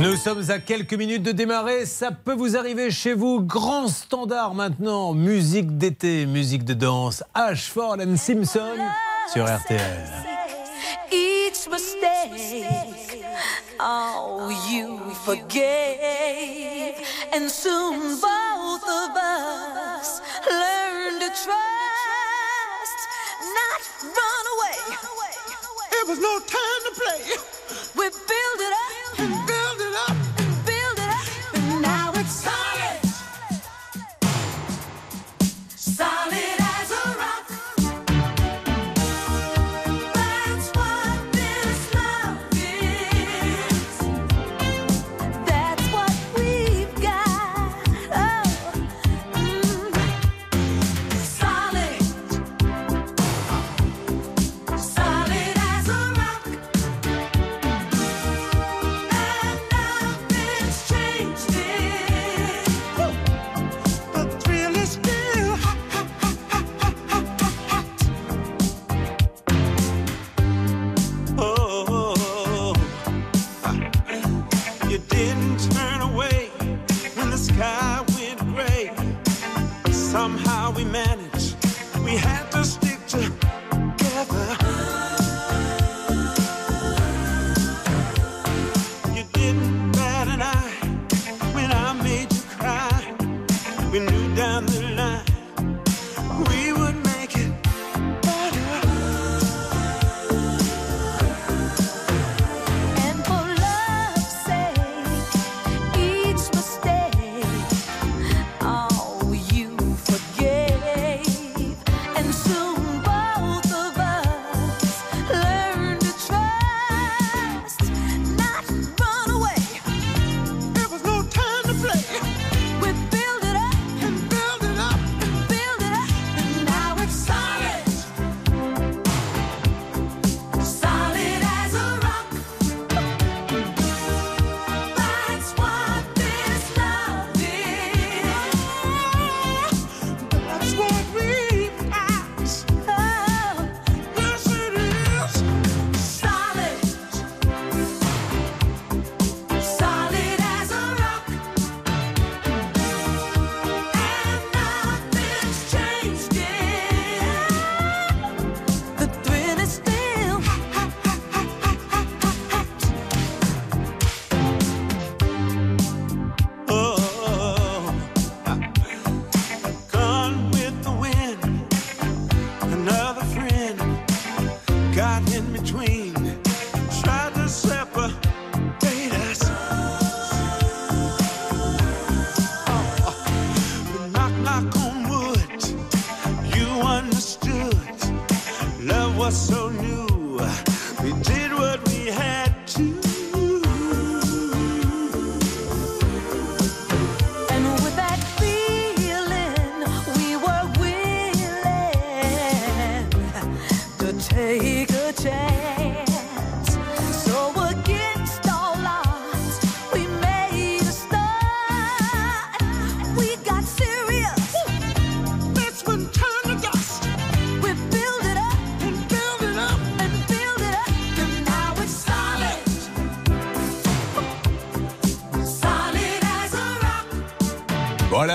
Nous sommes à quelques minutes de démarrer. Ça peut vous arriver chez vous. Grand standard maintenant. Musique d'été, musique de danse. Ashford and Simpson sur RTL. Each mistake, oh, you forgave. And soon both of us learned to trust, not run away. It was no time to play. We build it up and build it up and build it up. And now it's solid.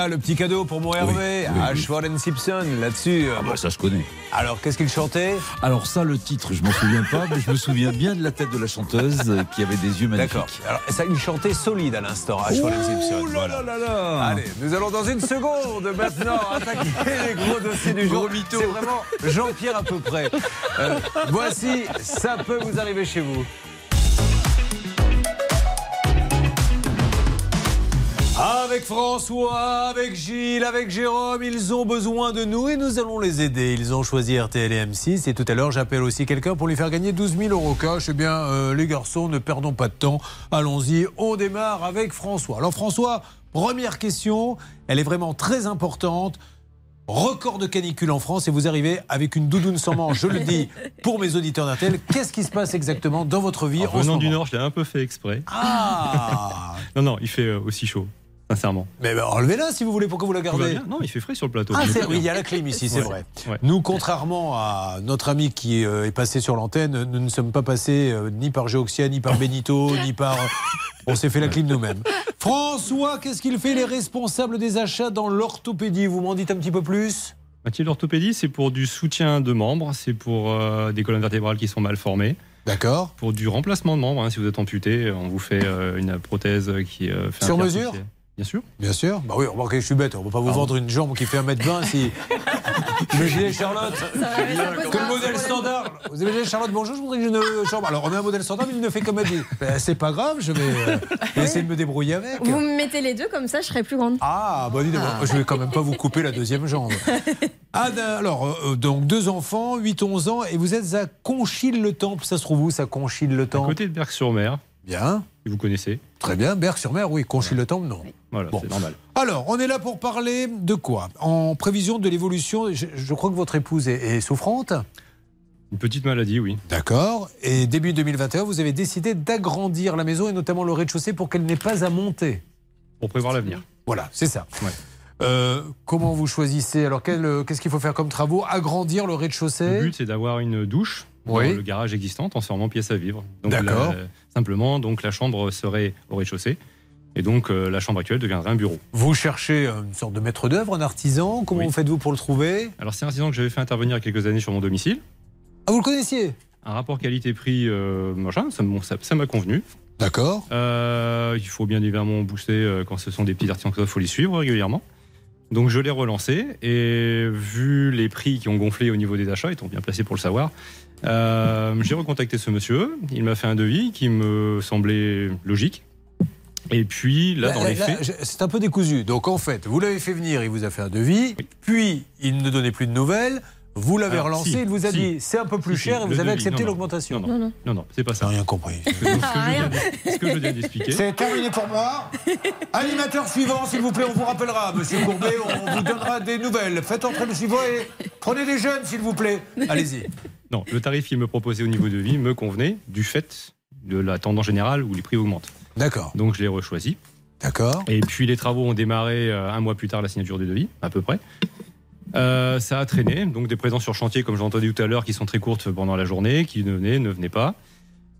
Voilà le petit cadeau pour mon Hervé, Ashford and Simpson, là-dessus. Ah bah ça je connais. Alors, qu'est-ce qu'il chantait? Alors ça, le titre, je m'en souviens pas, mais je me souviens bien de la tête de la chanteuse euh, qui avait des yeux magnifiques. D'accord. Alors, ça, il chantait solide à l'instant, Ashford and Simpson. Voilà. Allez, nous allons dans une seconde maintenant attaquer les gros dossiers du jour. C'est vraiment Jean-Pierre à peu près. Euh, voici, ça peut vous arriver chez vous. Avec François, avec Gilles, avec Jérôme, ils ont besoin de nous et nous allons les aider. Ils ont choisi RTL et M6 et tout à l'heure j'appelle aussi quelqu'un pour lui faire gagner 12 000 euros cash. Eh bien, euh, les garçons, ne perdons pas de temps. Allons-y, on démarre avec François. Alors François, première question, elle est vraiment très importante. Record de canicule en France et vous arrivez avec une doudoune sans manche, je le dis pour mes auditeurs d'RTL. Qu'est-ce qui se passe exactement dans votre vie En en ce venant du Nord, je l'ai un peu fait exprès. Ah Non, non, il fait euh, aussi chaud, sincèrement. Mais ben, enlevez-la si vous voulez, pourquoi vous la gardez Non, il fait frais sur le plateau. Ah, oui, il y a la clim ici, c'est Ouais. vrai. Ouais. Nous, contrairement à notre ami qui euh, est passé sur l'antenne, nous ne sommes pas passés euh, ni par Géoxia, ni par Benito, ni par. On s'est fait la clim nous-mêmes. François, qu'est-ce qu'il fait les responsables des achats dans l'orthopédie? Vous m'en dites un petit peu plus? Métier d'orthopédie, c'est pour du soutien de membres, c'est pour euh, des colonnes vertébrales qui sont mal formées. D'accord. Pour du remplacement de membres, hein, si vous êtes amputé, on vous fait euh, une prothèse qui euh, fait Sur mesure. Bien sûr. Bien sûr. Bah oui, remarquez, je suis bête. On ne va pas vous vendre une jambe qui fait 1m20 si. Imaginez Charlotte. Que le modèle standard. Vous imaginez Charlotte, bonjour, je voudrais une jambe. Alors on a un modèle standard, mais il ne fait comme elle dit. Ben, c'est pas grave, je vais euh, essayer de me débrouiller avec. Vous me mettez les deux comme ça, je serai plus grande. Ah, bah dis donc, je vais quand même pas vous couper la deuxième jambe. Ah, d'un- alors, euh, donc deux enfants, 8-11 ans, et vous êtes à Conchille-le-Temple. Ça se trouve où, ça, À Conchille-le-Temple côté de Berck-sur-Mer. Bien. Vous connaissez? Très bien. Berck-sur-Mer, oui. Conchille-le-Temple, non. Voilà, Bon. c'est normal. Alors, on est là pour parler de quoi? En prévision de l'évolution, je, je crois que votre épouse est, est souffrante. Une petite maladie, oui. D'accord. Et début 2021, vous avez décidé d'agrandir la maison et notamment le rez-de-chaussée pour qu'elle n'ait pas à monter. Pour prévoir l'avenir. Voilà, c'est ça. Ouais. Euh, comment vous choisissez? Alors, euh, qu'est-ce qu'il faut faire comme travaux? Agrandir le Le rez-de-chaussée but, c'est d'avoir une douche Oui. dans le garage existant, transformant pièce à vivre. D'accord. simplement, donc la chambre serait au rez-de-chaussée. Et donc, euh, la chambre actuelle deviendrait un bureau. Vous cherchez une sorte de maître d'œuvre, un artisan. Comment Oui. faites-vous pour le trouver? Alors, c'est un artisan que j'avais fait intervenir il y a quelques années sur mon domicile. Ah, vous le connaissiez? Un rapport qualité-prix, euh, machin, ça m- ça ça m'a convenu. D'accord. Euh, il faut bien évidemment booster euh, quand ce sont des petits artisans, il faut les suivre régulièrement. Donc je l'ai relancé et vu les prix qui ont gonflé au niveau des achats, étant bien placé pour le savoir, euh, j'ai recontacté ce monsieur. Il m'a fait un devis qui me semblait logique. Et puis là, dans Là, les là, faits, c'est un peu décousu. Donc en fait, vous l'avez fait venir, il vous a fait un devis, puis il ne donnait plus de nouvelles. Vous l'avez Alors, relancé, si, il vous a si. dit c'est un peu plus Si, cher et vous avez devis, accepté non, non. l'augmentation. Non, non, non, non, c'est pas ça. rien compris. Ce, que je ce que je viens d'expliquer. C'est terminé pour moi. Animateur suivant, s'il vous plaît, on vous rappellera. Monsieur Courbet, on vous donnera des nouvelles. Faites entrer le suivant et prenez des jeunes, s'il vous plaît. Allez-y. Non, le tarif qu'il me proposait au niveau de vie me convenait du fait de la tendance générale où les prix augmentent. D'accord. Donc je l'ai rechoisi. D'accord. Et puis les travaux ont démarré euh, un mois plus tard la signature du devis, à peu près. Euh, ça a traîné, donc des présences sur chantier, comme j'ai entendu tout à l'heure, qui sont très courtes pendant la journée, qui ne venaient, ne venaient pas.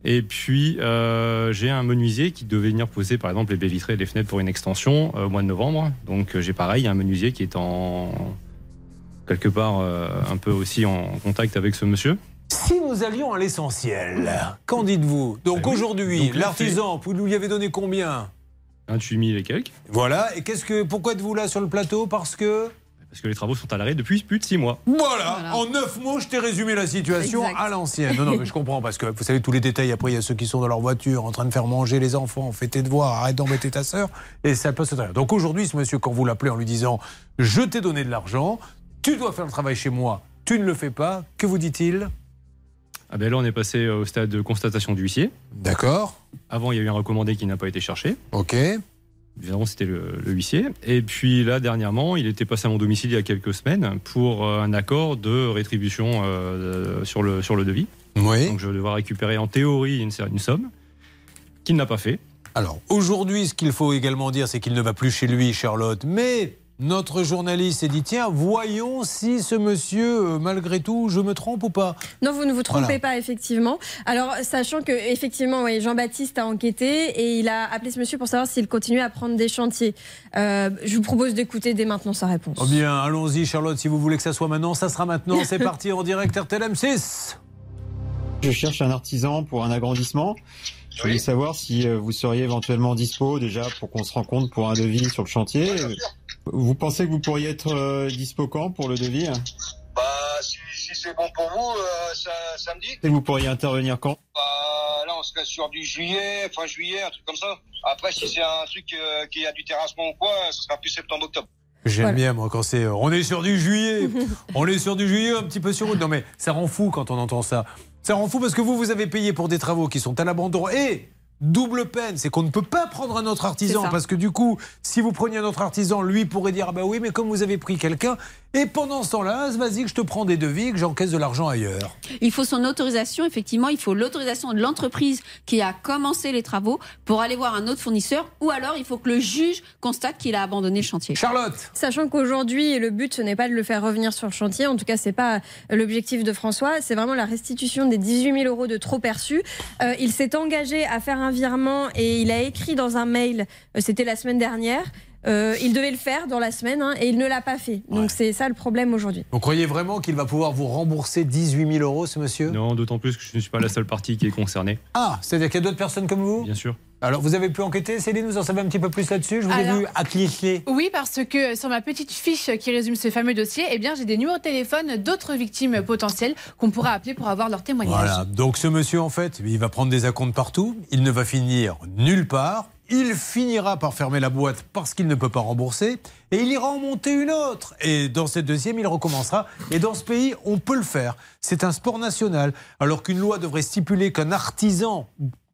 Et puis euh, j'ai un menuisier qui devait venir poser, par exemple, les baies vitrées et les fenêtres pour une extension euh, au mois de novembre. Donc j'ai pareil, un menuisier qui est en quelque part un peu aussi en contact avec ce monsieur. Si nous allions à l'essentiel, qu'en dites-vous? Donc Ben oui. aujourd'hui, l'artisan, vous lui avez donné combien? 28 000 et quelques. Voilà. Et qu'est-ce que, pourquoi êtes-vous là sur le plateau? Parce que. Parce que les travaux sont à l'arrêt depuis plus de 6 mois. Voilà, en neuf mots, je t'ai résumé la situation Exact. à l'ancienne. Non, non, mais je comprends, parce que vous savez tous les détails. Après, il y a ceux qui sont dans leur voiture, en train de faire manger les enfants, fais tes devoirs, arrête d'embêter ta sœur, et ça peut se traiter. Donc aujourd'hui, ce monsieur, quand vous l'appelez en lui disant Je t'ai donné de l'argent, tu dois faire le travail chez moi, tu ne le fais pas, que vous dit-il? Ah ben là, on est passé au stade de constatation d'huissier. D'accord. Avant, il y a eu un recommandé qui n'a pas été cherché. Ok. Évidemment, c'était le, le huissier. Et puis là, dernièrement, il était passé à mon domicile il y a quelques semaines pour euh, un accord de rétribution euh, sur, le, sur le devis. Oui. Donc je vais devoir récupérer en théorie une, une somme qu'il n'a pas fait. Alors, aujourd'hui, ce qu'il faut également dire, c'est qu'il ne va plus chez lui, Charlotte, mais notre journaliste s'est dit tiens, voyons si ce monsieur, euh, malgré tout, je me trompe ou pas. Non, vous ne vous trompez Voilà. pas, effectivement. Alors, sachant que, effectivement, oui, Jean-Baptiste a enquêté et il a appelé ce monsieur pour savoir s'il continuait à prendre des chantiers. Euh, je vous propose d'écouter dès maintenant sa réponse. Oh bien, allons-y, Charlotte, si vous voulez que ça soit maintenant, ça sera maintenant. C'est parti en direct RTLM 6. Je cherche un artisan pour un agrandissement. Je voulais savoir si euh, vous seriez éventuellement dispo déjà pour qu'on se rencontre pour un devis sur le chantier. Vous pensez que vous pourriez être euh, dispo quand pour le devis Bah, si, si c'est bon pour vous, euh, ça, samedi. Et vous pourriez intervenir quand Bah, là, on serait sur du juillet, fin juillet, un truc comme ça. Après, si c'est un truc euh, qui a du terrassement ou quoi, ce sera plus septembre-octobre. J'aime bien, moi, quand c'est. euh, On est sur du juillet. on est sur du juillet, un petit peu sur route. Non, mais ça rend fou quand on entend ça. Ça rend fou parce que vous, vous avez payé pour des travaux qui sont à l'abandon. Et. Double peine, c'est qu'on ne peut pas prendre un autre artisan parce que du coup, si vous preniez un autre artisan, lui pourrait dire ah bah oui, mais comme vous avez pris quelqu'un, et pendant ce temps-là, vas-y que je te prends des devis, que j'encaisse de l'argent ailleurs. Il faut son autorisation, effectivement, il faut l'autorisation de l'entreprise qui a commencé les travaux pour aller voir un autre fournisseur ou alors il faut que le juge constate qu'il a abandonné le chantier. Charlotte Sachant qu'aujourd'hui, le but, ce n'est pas de le faire revenir sur le chantier. En tout cas, c'est pas l'objectif de François. C'est vraiment la restitution des 18 000 euros de trop perçus. Euh, il s'est engagé à faire un virement et il a écrit dans un mail, euh, c'était la semaine dernière, euh, il devait le faire dans la semaine hein, et il ne l'a pas fait. Donc c'est ça le problème aujourd'hui. Vous croyez vraiment qu'il va pouvoir vous rembourser 18 000 euros, ce monsieur? Non, d'autant plus que je ne suis pas la seule partie qui est concernée. Ah, c'est-à-dire qu'il y a d'autres personnes comme vous? Bien sûr. Alors, vous avez pu enquêter, Céline? Vous en savez un petit peu plus là-dessus? Je vous ai vu à cliquer. Oui, parce que sur ma petite fiche qui résume ce fameux dossier, eh bien, j'ai des numéros de téléphone d'autres victimes potentielles qu'on pourra appeler pour avoir leur témoignage. Voilà. Donc, ce monsieur, en fait, il va prendre des acomptes partout. Il ne va finir nulle part. Il finira par fermer la boîte parce qu'il ne peut pas rembourser. Et il ira en monter une autre. Et dans cette deuxième, il recommencera. Et dans ce pays, on peut le faire. C'est un sport national. Alors qu'une loi devrait stipuler qu'un artisan,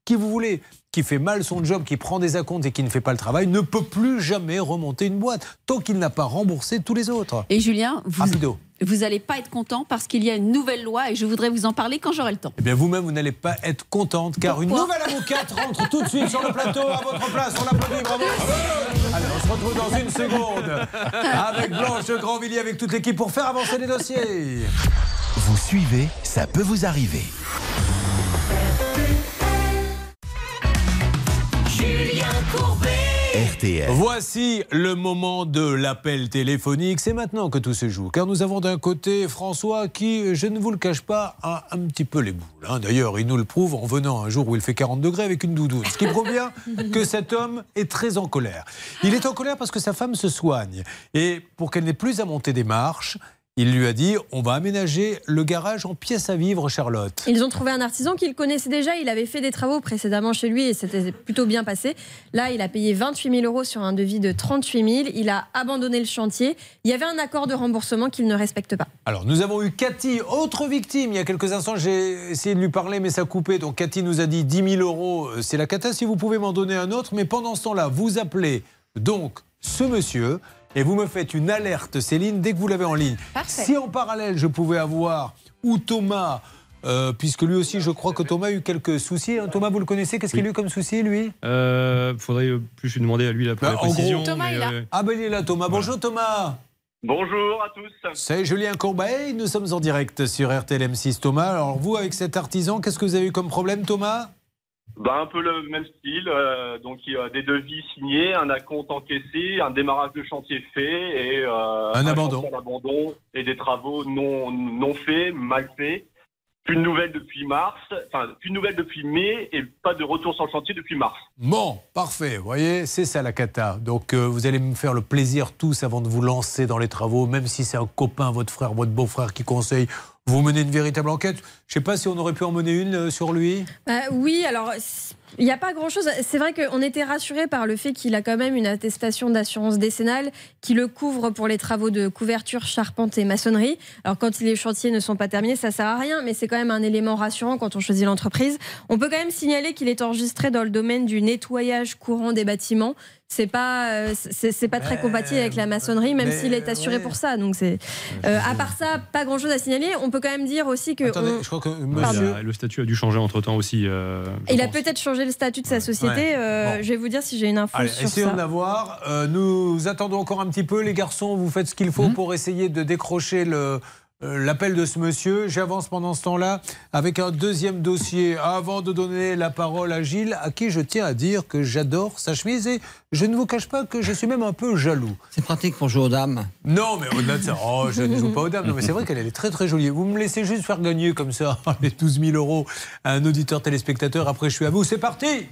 qui vous voulez, qui fait mal son job, qui prend des acomptes et qui ne fait pas le travail, ne peut plus jamais remonter une boîte tant qu'il n'a pas remboursé tous les autres. Et Julien, vous Rapido. vous n'allez pas être content parce qu'il y a une nouvelle loi et je voudrais vous en parler quand j'aurai le temps. Eh bien, vous-même, vous n'allez pas être contente car une nouvelle avocate rentre tout de suite sur le plateau à votre place. On l'applaudit, bravo. Allez, on se retrouve dans une seconde avec Blanche Grandvilliers, avec toute l'équipe pour faire avancer les dossiers. Vous suivez, ça peut vous arriver. RTL. Voici le moment de l'appel téléphonique. C'est maintenant que tout se joue. Car nous avons d'un côté François qui, je ne vous le cache pas, a un petit peu les boules. hein. D'ailleurs, il nous le prouve en venant un jour où il fait 40 degrés avec une doudoune. Ce qui prouve bien que cet homme est très en colère. Il est en colère parce que sa femme se soigne. Et pour qu'elle n'ait plus à monter des marches, il lui a dit on va aménager le garage en pièce à vivre, Charlotte. Ils ont trouvé un artisan qu'il connaissait déjà. Il avait fait des travaux précédemment chez lui et c'était plutôt bien passé. Là, il a payé 28 000 euros sur un devis de 38 000. Il a abandonné le chantier. Il y avait un accord de remboursement qu'il ne respecte pas. Alors, nous avons eu Cathy, autre victime. Il y a quelques instants, j'ai essayé de lui parler, mais ça a coupé. Donc, Cathy nous a dit 10 000 euros, euh, c'est la cata. Si vous pouvez m'en donner un autre. Mais pendant ce temps-là, vous appelez donc ce monsieur et vous me faites une alerte, Céline, dès que vous l'avez en ligne. Parfait. Si en parallèle, je pouvais avoir ou Thomas. euh, puisque lui aussi, je crois que Thomas a eu quelques soucis. hein. Thomas, vous le connaissez? Qu'est-ce qu'il a eu comme souci, lui? Euh, faudrait euh, plus lui demander à lui la, pour Bah, la en gros- précision. Thomas mais, est là. euh, Ah, ben il est là, Thomas. Bonjour, Thomas. Bonjour à tous. C'est Julien Courbet, nous sommes en direct sur RTLM6 Thomas. Alors vous, avec cet artisan, qu'est-ce que vous avez eu comme problème Thomas? Bah, un peu le même style. euh, donc, il y a des devis signés, un acompte encaissé, un démarrage de chantier fait et euh, Un abandon. et des travaux non, non faits, mal faits. Plus de nouvelles depuis mars, enfin, plus de nouvelles depuis mai et pas de retour sur le chantier depuis mars. Bon, parfait, vous voyez, c'est ça la cata. Donc euh, vous allez me faire le plaisir tous avant de vous lancer dans les travaux, même si c'est un copain, votre frère, votre beau-frère qui conseille, vous menez une véritable enquête. Je sais pas si on aurait pu en mener une euh, sur lui. Bah oui, alors Il n'y a pas grand-chose. C'est vrai qu'on était rassuré par le fait qu'il a quand même une attestation d'assurance décennale qui le couvre pour les travaux de couverture, charpente et maçonnerie. Alors quand les chantiers ne sont pas terminés, ça sert à rien, mais c'est quand même un élément rassurant quand on choisit l'entreprise. On peut quand même signaler qu'il est enregistré dans le domaine du nettoyage courant des bâtiments. C'est pas, euh, c'est pas très compatible avec la maçonnerie, même s'il est assuré pour ça. Donc c'est, euh, à part ça, pas grand chose à signaler. On peut quand même dire aussi que. Attendez, on- je crois que monsieur. le statut a dû changer entre temps aussi. euh, Il a peut-être changé le statut de sa société. Ouais. euh, Bon. Je vais vous dire si j'ai une info Allez, sur essayons ça. d'avoir. Euh, nous attendons encore un petit peu. Les garçons, vous faites ce qu'il faut pour essayer de décrocher le. Euh, L'appel de ce monsieur, j'avance pendant ce temps-là avec un deuxième dossier avant de donner la parole à Gilles, à qui je tiens à dire que j'adore sa chemise et je ne vous cache pas que je suis même un peu jaloux. C'est pratique pour jouer aux dames. Non, mais au-delà de ça, oh, je ne joue pas aux dames. Non, mais c'est vrai qu'elle elle est très très jolie. Vous me laissez juste faire gagner comme ça les 12 000 euros à un auditeur téléspectateur. Après, je suis à vous. C'est parti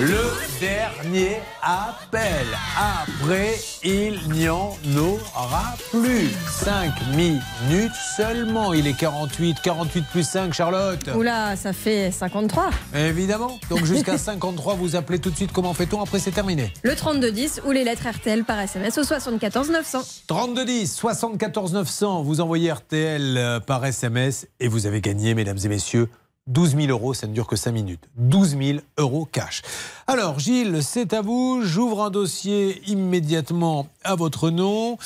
Le dernier appel. Après, il n'y en aura plus. 5 minutes seulement. Il est 48. 48 plus 5, Charlotte. Oula, ça fait 53. Évidemment. Donc jusqu'à 53, vous appelez tout de suite. Comment fait-on? Après, c'est terminé. Le 3210 ou les lettres RTL par SMS au 74 900. 3210, 74 900, vous envoyez RTL euh, par SMS et vous avez gagné, mesdames et messieurs, 12 000 euros, ça ne dure que 5 minutes. 12 000 euros cash. Alors, Gilles, c'est à vous. J'ouvre un dossier immédiatement à votre nom.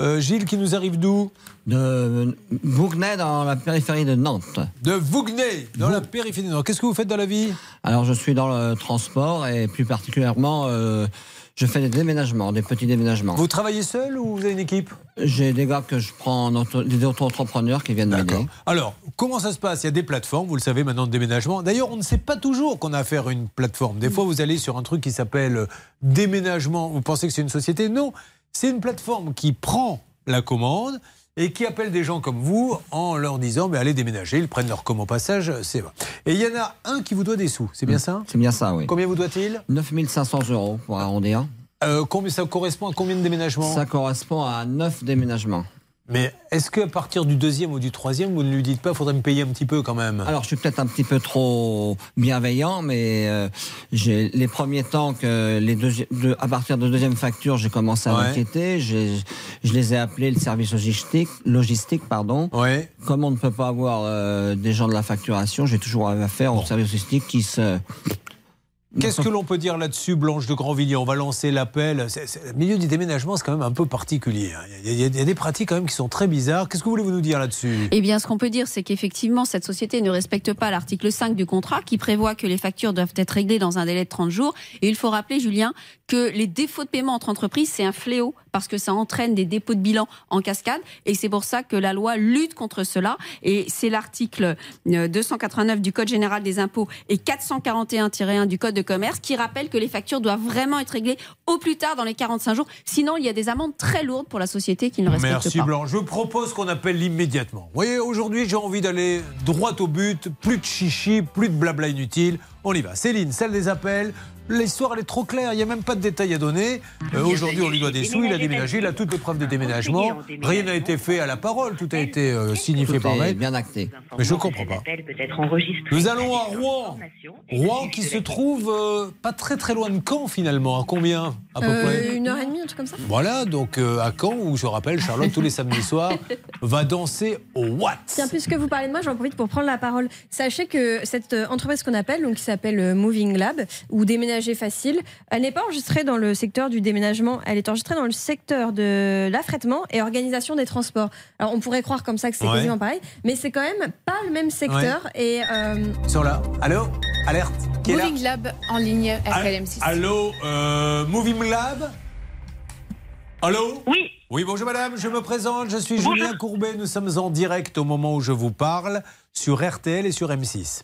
Euh, Gilles, qui nous arrive d'où? De Bougnay dans la périphérie de Nantes. De Vougnay, dans la périphérie. de Nantes. Qu'est-ce que vous faites dans la vie? Alors je suis dans le transport et plus particulièrement euh, je fais des déménagements, des petits déménagements. Vous travaillez seul ou vous avez une équipe J'ai des gars que je prends, en auto- des auto-entrepreneurs qui viennent m'aider. Alors, comment ça se passe? Il y a des plateformes, vous le savez maintenant, de déménagement. D'ailleurs, on ne sait pas toujours qu'on a affaire à une plateforme. Des fois, vous allez sur un truc qui s'appelle euh, déménagement. Vous pensez que c'est une société? Non, c'est une plateforme qui prend la commande et qui appelle des gens comme vous en leur disant mais allez déménager. Ils prennent leur commande au passage, c'est vrai. Et il y en a un qui vous doit des sous, c'est bien ça C'est bien ça, oui. Combien vous doit-il 9500 euros pour arrondir. Euh, combien, Ça correspond à combien de déménagements Ça correspond à 9 déménagements. Mais est-ce qu'à partir du deuxième ou du troisième, vous ne lui dites pas faudrait me payer un petit peu quand même? Alors, je suis peut-être un petit peu trop bienveillant, mais euh, j'ai les premiers temps que les deuxi- de- à partir de deuxième facture, j'ai commencé à Ouais. m'inquiéter. Je les ai appelés le service logistique, logistique pardon. Ouais. Comme on ne peut pas avoir euh, des gens de la facturation, j'ai toujours affaire au service logistique qui se Qu'est-ce que l'on peut dire là-dessus, Blanche de Grandvilliers On va lancer l'appel. Le milieu du déménagement, c'est quand même un peu particulier. hein. Il y, a- des pratiques quand même qui sont très bizarres. Qu'est-ce que voulez-vous nous dire là-dessus? Eh bien, ce qu'on peut dire, c'est qu'effectivement, cette société ne respecte pas l'article 5 du contrat qui prévoit que les factures doivent être réglées dans un délai de 30 jours. Et il faut rappeler, Julien, que les défauts de paiement entre entreprises, c'est un fléau parce que ça entraîne des dépôts de bilan en cascade. Et c'est pour ça que la loi lutte contre cela. Et c'est l'article euh, 289 du Code général des impôts et 441-1 du Code de commerce qui rappelle que les factures doivent vraiment être réglées au plus tard dans les 45 jours. Sinon, il y a des amendes très lourdes pour la société qui ne respecte Merci pas. Blanche. Je propose qu'on appelle immédiatement. Vous voyez, aujourd'hui, j'ai envie d'aller droit au but. Plus de chichi, plus de blabla inutile. On y va. Céline, celle des appels. L'histoire, elle est trop claire. Il n'y a même pas de détails à donner. Euh, aujourd'hui, on lui doit des sous. Il a déménagé. Il a toutes les preuves de déménagement. Rien n'a été fait à la parole. Tout a été euh, signifié par mail. bien acté. Mais je comprends pas. Nous allons à Rouen. Rouen qui se trouve euh, pas très très loin de Caen finalement. À combien à peu Euh, près une heure et demie, un truc comme ça Voilà, donc euh, à Caen, où je rappelle, Charlotte, tous les samedis soirs, va danser au Watt. Tiens, puisque vous parlez de moi, j'en profite pour prendre la parole. Sachez que cette entreprise qu'on appelle, donc qui s'appelle Moving Lab, ou Déménager Facile, elle n'est pas enregistrée dans le secteur du déménagement, elle est enregistrée dans le secteur de l'affrètement et organisation des transports. Alors on pourrait croire comme ça que c'est Ouais. quasiment pareil, mais c'est quand même pas le même secteur. Et euh, sont là. Allô Alerte Qui est là Moving Lab en ligne RLM6. Allô euh, Moving Lab Allô Oui. Oui, bonjour madame, je me présente, je suis Julien Courbet, nous sommes en direct au moment où je vous parle sur RTL et sur M6.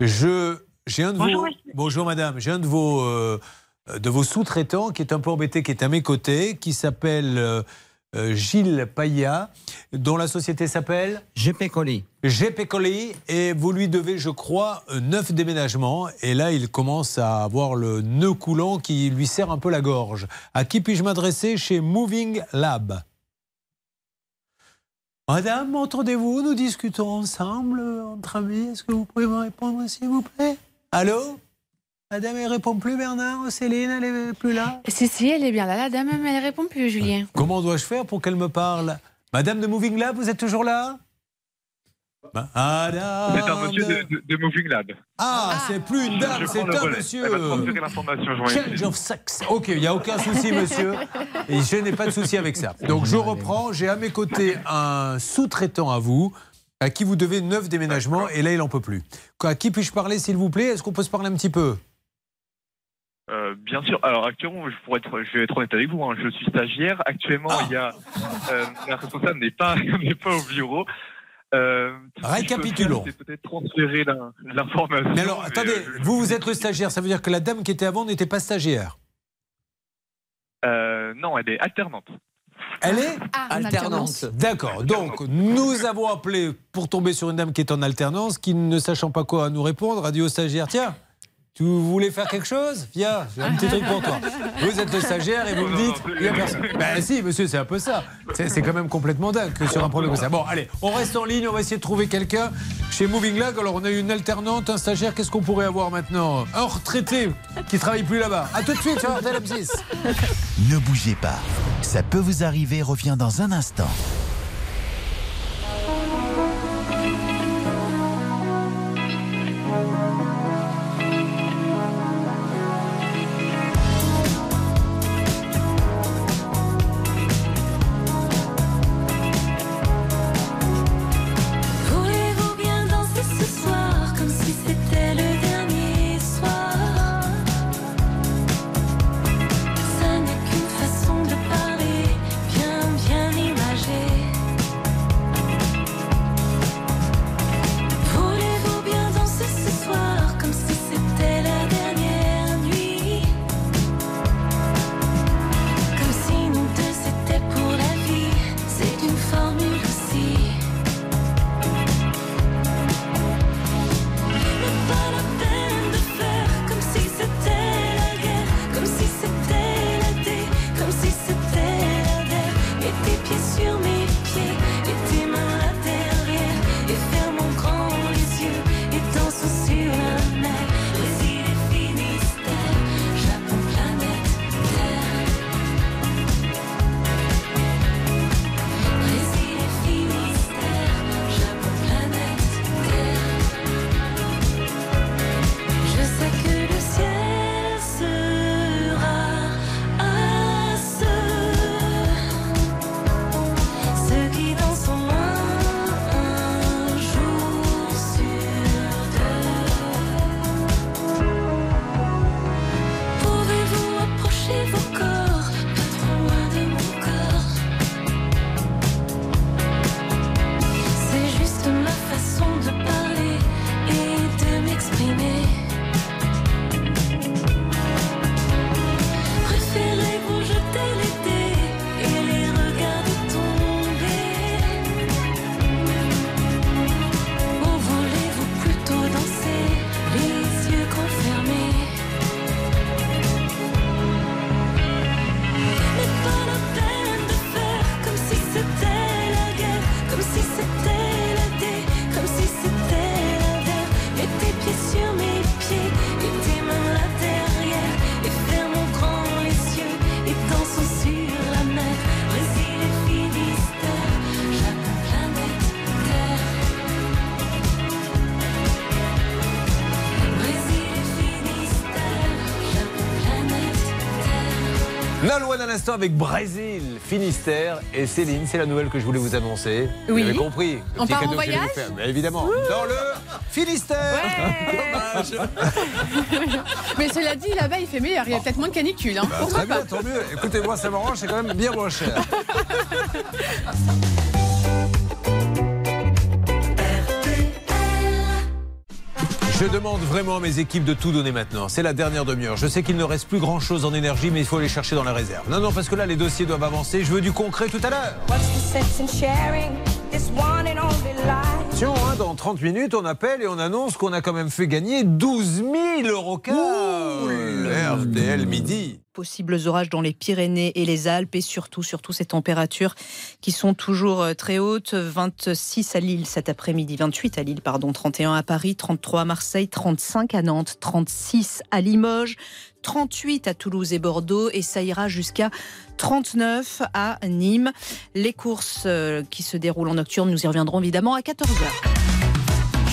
Je j'ai un de Bonjour, vos. Bonjour madame, j'ai un de vos euh, de vos sous-traitants qui est un peu embêté qui est à mes côtés qui s'appelle euh, euh, Gilles Paya dont la société s'appelle GP Colis. GP Colis et vous lui devez, je crois, euh, neuf déménagements. Et là, il commence à avoir le nœud coulant qui lui serre un peu la gorge. À qui puis-je m'adresser chez Moving Lab? Madame, entendez-vous? Nous discutons ensemble, euh, entre amis. Est-ce que vous pouvez me répondre, s'il vous plaît? Allô Madame, elle répond plus, Bernard Céline, elle est plus là Si, si, elle est bien là. La dame, elle répond plus, Julien. Comment dois-je faire pour qu'elle me parle Madame de Moving Lab, vous êtes toujours là Madame C'est un monsieur de, de- de Moving Lab. Ah, c'est plus une dame, Je c'est un relais. monsieur. Change of sex. Ok, il n'y a aucun souci, monsieur. Et je n'ai pas de souci avec ça. Donc je reprends. J'ai à mes côtés un sous-traitant à vous, à qui vous devez neuf déménagements, et là il n'en peut plus. À qui puis-je parler, s'il vous plaît? Est-ce qu'on peut se parler un petit peu? Euh, bien sûr. Alors actuellement, je, pourrais être, je vais être honnête avec vous. hein, je suis stagiaire. Actuellement, Ah. il y a euh, la responsable n'est pas n'est pas au bureau. Euh, Récapitulons. C'est peut-être transférer l'information. Mais alors, attendez, euh, vous, vous êtes le stagiaire, ça veut dire que la dame qui était avant n'était pas stagiaire? Non, elle est alternante. Elle est Ah, en alternance. D'accord. Donc, nous avons appelé pour tomber sur une dame qui est en alternance, qui ne sachant pas quoi nous répondre, a dit au stagiaire Tiens, tu voulais faire quelque chose Viens, j'ai un petit truc pour toi. Vous êtes le stagiaire et vous me dites Il n'y a personne. Ben si, monsieur, c'est un peu ça. C'est c'est quand même complètement dingue que sur un problème comme ça. Bon, allez, on reste en ligne, on va essayer de trouver quelqu'un chez Moving Lag. Alors, on a eu une alternante, un stagiaire. Qu'est-ce qu'on pourrait avoir maintenant? Un retraité qui travaille plus là-bas. À tout de suite sur RTL M6. Ne bougez pas. Ça peut vous arriver, revient dans un instant. À l'instant avec Brésil, Finistère et Céline. C'est la nouvelle que je voulais vous annoncer. Oui. Vous avez compris. Le On part en voyage faire. Mais évidemment. Dans le Finistère. Dommage. Mais cela dit, là-bas, il fait meilleur. Il y a peut-être moins de canicule. Hein. Bah, Pourquoi très bien, pas tant mieux. Écoutez, moi, ça m'arrange, c'est quand même bien moins cher. Je demande vraiment à mes équipes de tout donner maintenant. C'est la dernière demi-heure. Je sais qu'il ne reste plus grand-chose en énergie, mais il faut aller chercher dans la réserve. Non, non, parce que là, les dossiers doivent avancer. Je veux du concret tout à l'heure. Attention, hein, dans 30 minutes, on appelle et on annonce qu'on a quand même fait gagner 12 000 euros cash. RTL midi. Possibles orages dans les Pyrénées et les Alpes et surtout, surtout ces températures qui sont toujours euh, très hautes. 26 à Lille cet après-midi, 28 à Lille, pardon, 31 à Paris, 33 à Marseille, 35 à Nantes, 36 à Limoges, 38 à Toulouse et Bordeaux et ça ira jusqu'à 39 à Nîmes. Les courses euh, qui se déroulent en nocturne, nous y reviendrons évidemment à 14h.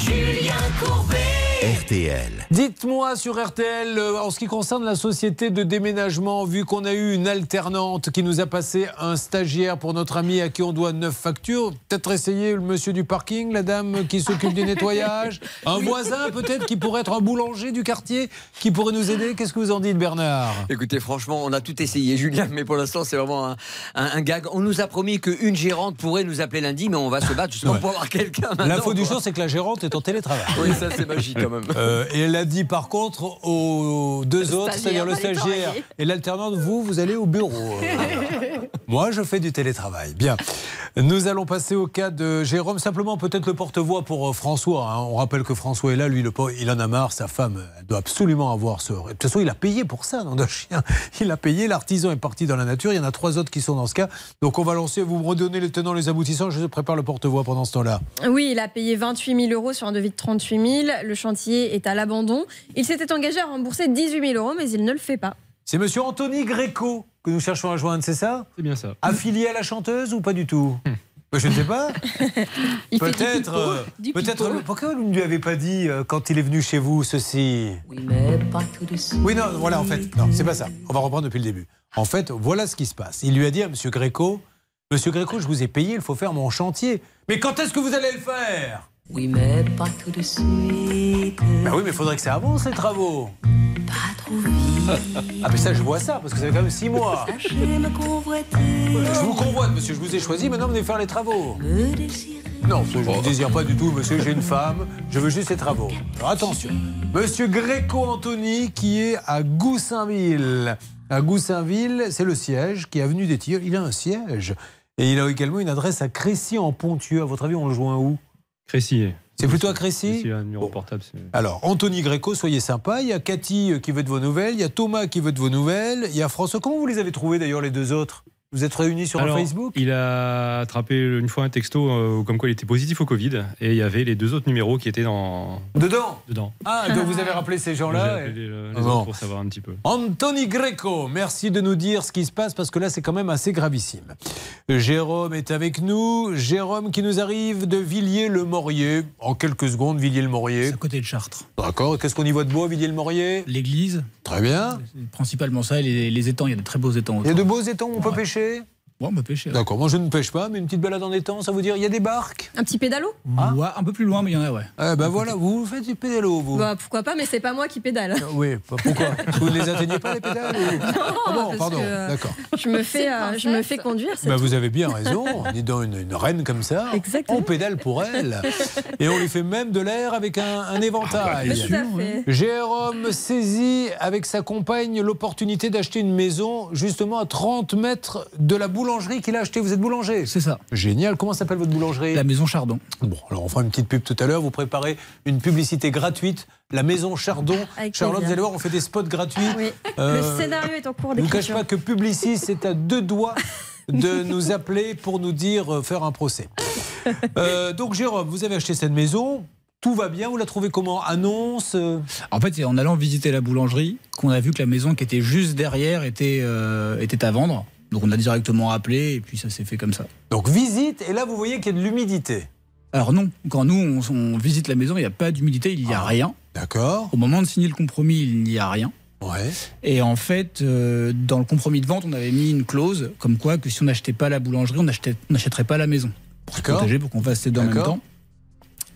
Julien Courbet. RTL. Dites-moi sur RTL, euh, en ce qui concerne la société de déménagement, vu qu'on a eu une alternante qui nous a passé un stagiaire pour notre ami à qui on doit neuf factures, peut-être essayer le monsieur du parking, la dame qui s'occupe du nettoyage, un voisin peut-être qui pourrait être un boulanger du quartier qui pourrait nous aider. Qu'est-ce que vous en dites, Bernard? Écoutez, franchement, on a tout essayé, Julien, mais pour l'instant, c'est vraiment un, un- un gag. On nous a promis qu'une gérante pourrait nous appeler lundi, mais on va se battre justement Ouais. pour avoir quelqu'un. L'info du jour, c'est que la gérante est en télétravail. Oui, ça, c'est magique quand même. Euh, et elle a dit par contre aux deux Le autres, stagiaire c'est-à-dire le stagiaire et l'alternante, vous, vous allez au bureau. Moi, je fais du télétravail. Bien. Nous allons passer au cas de Jérôme. Simplement, peut-être le porte-voix pour euh, François. hein. On rappelle que François est là. Lui, le pauvre, il en a marre. Sa femme, elle doit absolument avoir ce. De toute façon, il a payé pour ça, nom de chien. Il a payé. L'artisan est parti dans la nature. Il y en a trois autres qui sont dans ce cas. Donc, on va lancer. Vous me redonnez les tenants, les aboutissants. Je prépare le porte-voix pendant ce temps-là. Oui, il a payé 28 000 euros sur un devis de 38 000. Le chantier est à l'abandon. Il s'était engagé à rembourser 18 000 euros, mais il ne le fait pas. C'est monsieur Anthony Gréco que nous cherchons à joindre, c'est ça C'est bien ça. Affilié à la chanteuse ou pas du tout Ben, Je ne sais pas. Peut-être. euh, Peut-être. pipeau. Pourquoi vous ne lui avez pas dit euh, quand il est venu chez vous ceci? Oui, mais pas tout de suite. Oui, non, voilà, en fait. Non, c'est pas ça. On va reprendre depuis le début. En fait, voilà ce qui se passe. Il lui a dit à monsieur Gréco Monsieur Gréco, je vous ai payé, il faut faire mon chantier. Mais quand est-ce que vous allez le faire? Oui, mais pas tout de suite. Ben oui, mais il faudrait que ça avance, les travaux. Pas trop vite. Ah, mais ça, je vois ça, parce que ça fait quand même six mois. Sachez me convoiter. Je vous convoite, monsieur, je vous ai choisi, maintenant venez faire les travaux. Me. Non, je ne désire pas du tout, monsieur, j'ai une femme, je veux juste les travaux. Alors attention, monsieur Gréco Anthony qui est à Goussainville. À Goussainville, c'est le siège qui est avenue des Tilleuls. Il a un siège. Et il a également une adresse à Crécy en Pontieux. À votre avis, on le joint où? Crécy. C'est plutôt à Crécy Alors, Anthony Gréco, soyez sympa. Il y a Cathy euh, qui veut de vos nouvelles. Il y a Thomas qui veut de vos nouvelles. Il y a François. Comment vous les avez trouvés d'ailleurs, les deux autres? Vous êtes réunis sur Alors, Facebook Il a attrapé une fois un texto euh, comme quoi il était positif au Covid et il y avait les deux autres numéros qui étaient dans Dedans dedans. Ah, donc vous avez rappelé ces gens-là et- les, les Ah autres bon. pour savoir un petit peu. Anthony Greco, merci de nous dire ce qui se passe parce que là c'est quand même assez gravissime. Jérôme est avec nous. Jérôme qui nous arrive de Villiers-le-Maurier. En quelques secondes, Villiers-le-Maurier. à côté de Chartres. D'accord. Qu'est-ce qu'on y voit de beau à Villiers-le-Maurier? L'église. Très bien. C'est Principalement ça, et les, les étangs, il y a de très beaux étangs. Il y a de beaux étangs où on peut pêcher sucede On. D'accord. Moi je ne pêche pas, mais une petite balade en étang, ça veut dire il y a des barques? Un petit pédalo? Ouais, un peu plus loin, mais il y en a, ouais. Eh ben voilà, vous faites du pédalo, vous. Bah, Pourquoi pas, mais c'est pas moi qui pédale. Oui, pas- pourquoi? Vous ne les atteignez pas les pédales ou- Ah bon, parce pardon, que, euh, d'accord. Je me fais, euh, je me fais conduire. c'est Bah, vous avez bien raison. Dis donc, une, une reine comme ça, on pédale pour elle. Et on lui fait même de l'air avec un, un éventail. Bien sûr, Tout à fait. Jérôme saisit avec sa compagne l'opportunité d'acheter une maison justement à 30 mètres de la boulangerie qu'il a achetée. Vous êtes boulanger C'est ça. Génial. Comment s'appelle votre boulangerie? La maison Chardon. Bon, alors on fera une petite pub tout à l'heure. Vous préparez une publicité gratuite. La maison Chardon. Avec Charlotte, vous allez voir, on fait des spots gratuits. Oui. Euh, Le scénario est en cours je ne vous cache d'écriture. pas que Publicis est à deux doigts de nous appeler pour nous dire euh, faire un procès. Euh, donc Jérôme, vous avez acheté cette maison. Tout va bien. Vous la trouvez comment? Annonce euh, En fait, c'est en allant visiter la boulangerie qu'on a vu que la maison qui était juste derrière était, euh, était à vendre. Donc on a directement appelé et puis ça s'est fait comme ça. Donc visite et là vous voyez qu'il y a de l'humidité. Alors non, quand nous on, on visite la maison, il n'y a pas d'humidité, il n'y a rien. D'accord. Au moment de signer le compromis, il n'y a rien. Ouais. Et en fait, euh, dans le compromis de vente, on avait mis une clause comme quoi que si on n'achetait pas la boulangerie, on n'achèterait pas la maison. Pour se protéger, pour qu'on fasse les deux en même temps.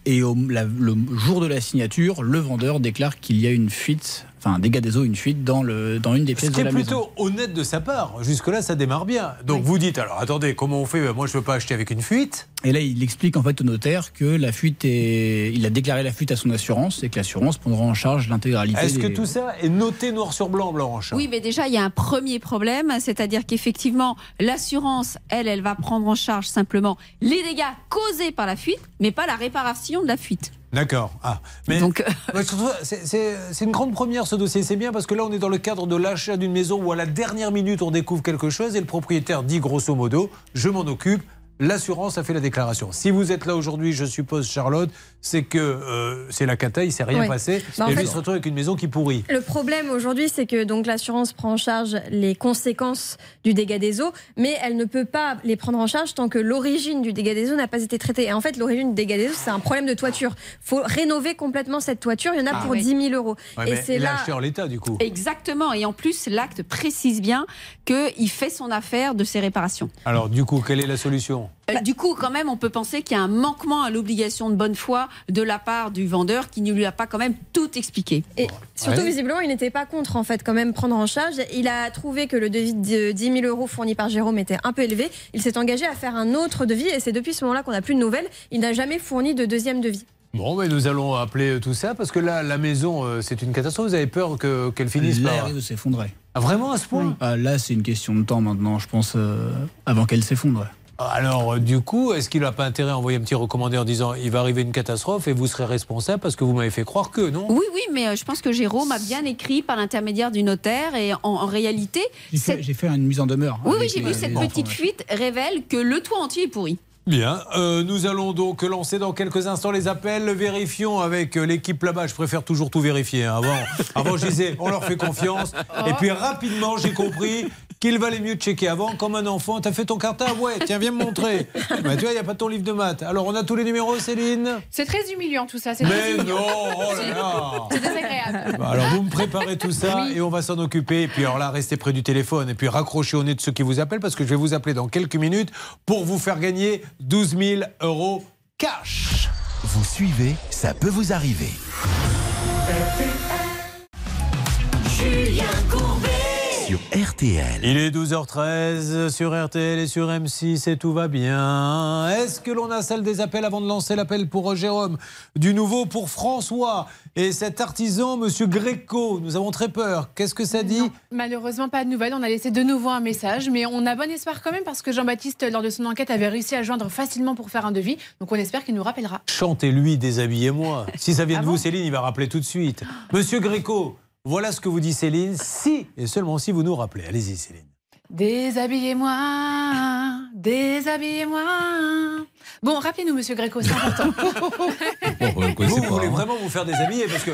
Et au, la- le jour de la signature, le vendeur déclare qu'il y a une fuite enfin un dégât des eaux, une fuite dans, le, dans une des Ce pièces qui de est la maison. plutôt honnête de sa part. Jusque-là, ça démarre bien. Donc vous dites, alors attendez, comment on fait? Moi, je ne veux pas acheter avec une fuite. Et là, il explique en fait au notaire que la fuite est. Il a déclaré la fuite à son assurance et que l'assurance prendra en charge l'intégralité. Est-ce que tout ça est noté noir sur blanc, Blanche? Oui, mais déjà, il y a un premier problème, c'est-à-dire qu'effectivement, l'assurance, elle, elle va prendre en charge simplement les dégâts causés par la fuite, mais pas la réparation de la fuite. D'accord. Ah. Mais c'est une grande première ce dossier. C'est bien parce que là, on est dans le cadre de l'achat d'une maison où à la dernière minute, on découvre quelque chose et le propriétaire dit grosso modo Je m'en occupe. L'assurance a fait la déclaration. Si vous êtes là aujourd'hui, je suppose, Charlotte, c'est que euh, c'est la cata, il s'est rien passé. Bah, et lui fait- se retrouve avec une maison qui pourrit. Le problème aujourd'hui, c'est que donc l'assurance prend en charge les conséquences du dégât des eaux, mais elle ne peut pas les prendre en charge tant que l'origine du dégât des eaux n'a pas été traitée. Et en fait, l'origine du dégât des eaux, c'est un problème de toiture. faut rénover complètement cette toiture. Il y en a Ah pour oui. 10 000 euros. Ouais, et c'est il l'a là. acheté en l'état, du coup. Exactement. Et en plus, l'acte précise bien qu'il fait son affaire de ces réparations. Alors, du coup, quelle est la solution? Euh, Du coup, quand même, on peut penser qu'il y a un manquement à l'obligation de bonne foi de la part du vendeur qui ne lui a pas quand même tout expliqué. Et surtout, Ouais. visiblement, il n'était pas contre en fait quand même prendre en charge. Il a trouvé que le devis de 10 000 euros fourni par Jérôme était un peu élevé. Il s'est engagé à faire un autre devis et c'est depuis ce moment-là qu'on n'a plus de nouvelles. Il n'a jamais fourni de deuxième devis. Bon, mais nous allons appeler tout ça parce que là, la maison, euh, c'est une catastrophe. Vous avez peur que- qu'elle finisse Là, par. s'effondrer. Ah, vraiment à ce point Ah, Là, c'est une question de temps maintenant, je pense, euh, avant qu'elle s'effondre. Alors, euh, du coup, est-ce qu'il n'a pas intérêt à envoyer un petit recommandé en disant il va arriver une catastrophe et vous serez responsable parce que vous m'avez fait croire que, non? Oui, oui, mais euh, je pense que Jérôme a bien écrit par l'intermédiaire du notaire et en, en réalité, J'ai fait, j'ai fait une mise en demeure. oui, oui, avec j'ai vu cette petite fuite révèle que le toit entier est pourri. Bien, euh, nous allons donc lancer dans quelques instants les appels. Vérifions avec l'équipe là-bas. Je préfère toujours tout vérifier. hein. Avant, avant, je disais, on leur fait confiance. Et puis rapidement, j'ai compris qu'il valait mieux checker avant, comme un enfant. T'as fait ton cartable Ouais, tiens, viens me montrer. Bah, tu vois, il n'y a pas ton livre de maths. Alors, on a tous les numéros, Céline C'est très humiliant tout ça. Mais très humiliant. non, oh là là. C'est désagréable. Bah, Alors vous me préparez tout ça et on va s'en occuper. Et puis alors là, restez près du téléphone et puis raccrochez au nez de ceux qui vous appellent parce que je vais vous appeler dans quelques minutes pour vous faire gagner 12 000 euros cash. Vous suivez, ça peut vous arriver. Julien Courbet. Sur RTL. Il est 12h13 sur RTL et sur M6 et tout va bien. Est-ce que l'on a celle des appels avant de lancer l'appel pour Jérôme? Du nouveau pour François et cet artisan, Monsieur Gréco. Nous avons très peur. Qu'est-ce que ça dit? Malheureusement, pas de nouvelles. On a laissé de nouveau un message, mais on a bon espoir quand même parce que Jean-Baptiste, lors de son enquête, avait réussi à joindre facilement pour faire un devis. Donc on espère qu'il nous rappellera. Chantez-lui, déshabillez-moi. Si ça vient Ah de vous, Céline, il va rappeler tout de suite. Monsieur Gréco, voilà ce que vous dit Céline, si et seulement si vous nous rappelez. Allez-y, Céline. Déshabillez-moi, déshabillez-moi. Bon, rappelez-nous, monsieur Gréco, c'est important. vous, vous voulez vraiment vous faire déshabiller parce que